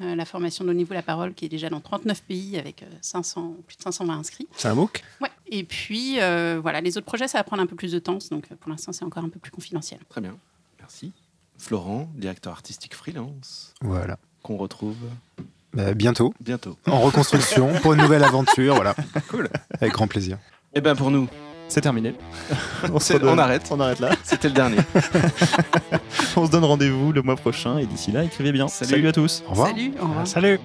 [SPEAKER 4] Euh, la formation Donnez-vous la parole qui est déjà dans 39 pays avec euh, 500, plus de 520 inscrits.
[SPEAKER 5] C'est un MOOC?
[SPEAKER 4] Ouais. Et puis, euh, voilà, les autres projets, ça va prendre un peu plus de temps. Donc, pour l'instant, c'est encore un peu plus confidentiel.
[SPEAKER 1] Très bien. Merci. Florent, directeur artistique freelance,
[SPEAKER 3] Voilà.
[SPEAKER 1] qu'on retrouve
[SPEAKER 3] Bah, bientôt,
[SPEAKER 1] bientôt.
[SPEAKER 3] en reconstruction, pour une nouvelle aventure, voilà.
[SPEAKER 1] Cool.
[SPEAKER 3] Avec grand plaisir.
[SPEAKER 1] Et ben pour nous,
[SPEAKER 2] C'est terminé. on, se
[SPEAKER 1] arrête.
[SPEAKER 2] On arrête là.
[SPEAKER 1] c'était le dernier.
[SPEAKER 2] On se donne rendez-vous le mois prochain et d'ici là, écrivez bien.
[SPEAKER 1] Salut.
[SPEAKER 2] Salut à tous.
[SPEAKER 3] Au revoir.
[SPEAKER 4] Salut, au revoir.
[SPEAKER 5] Salut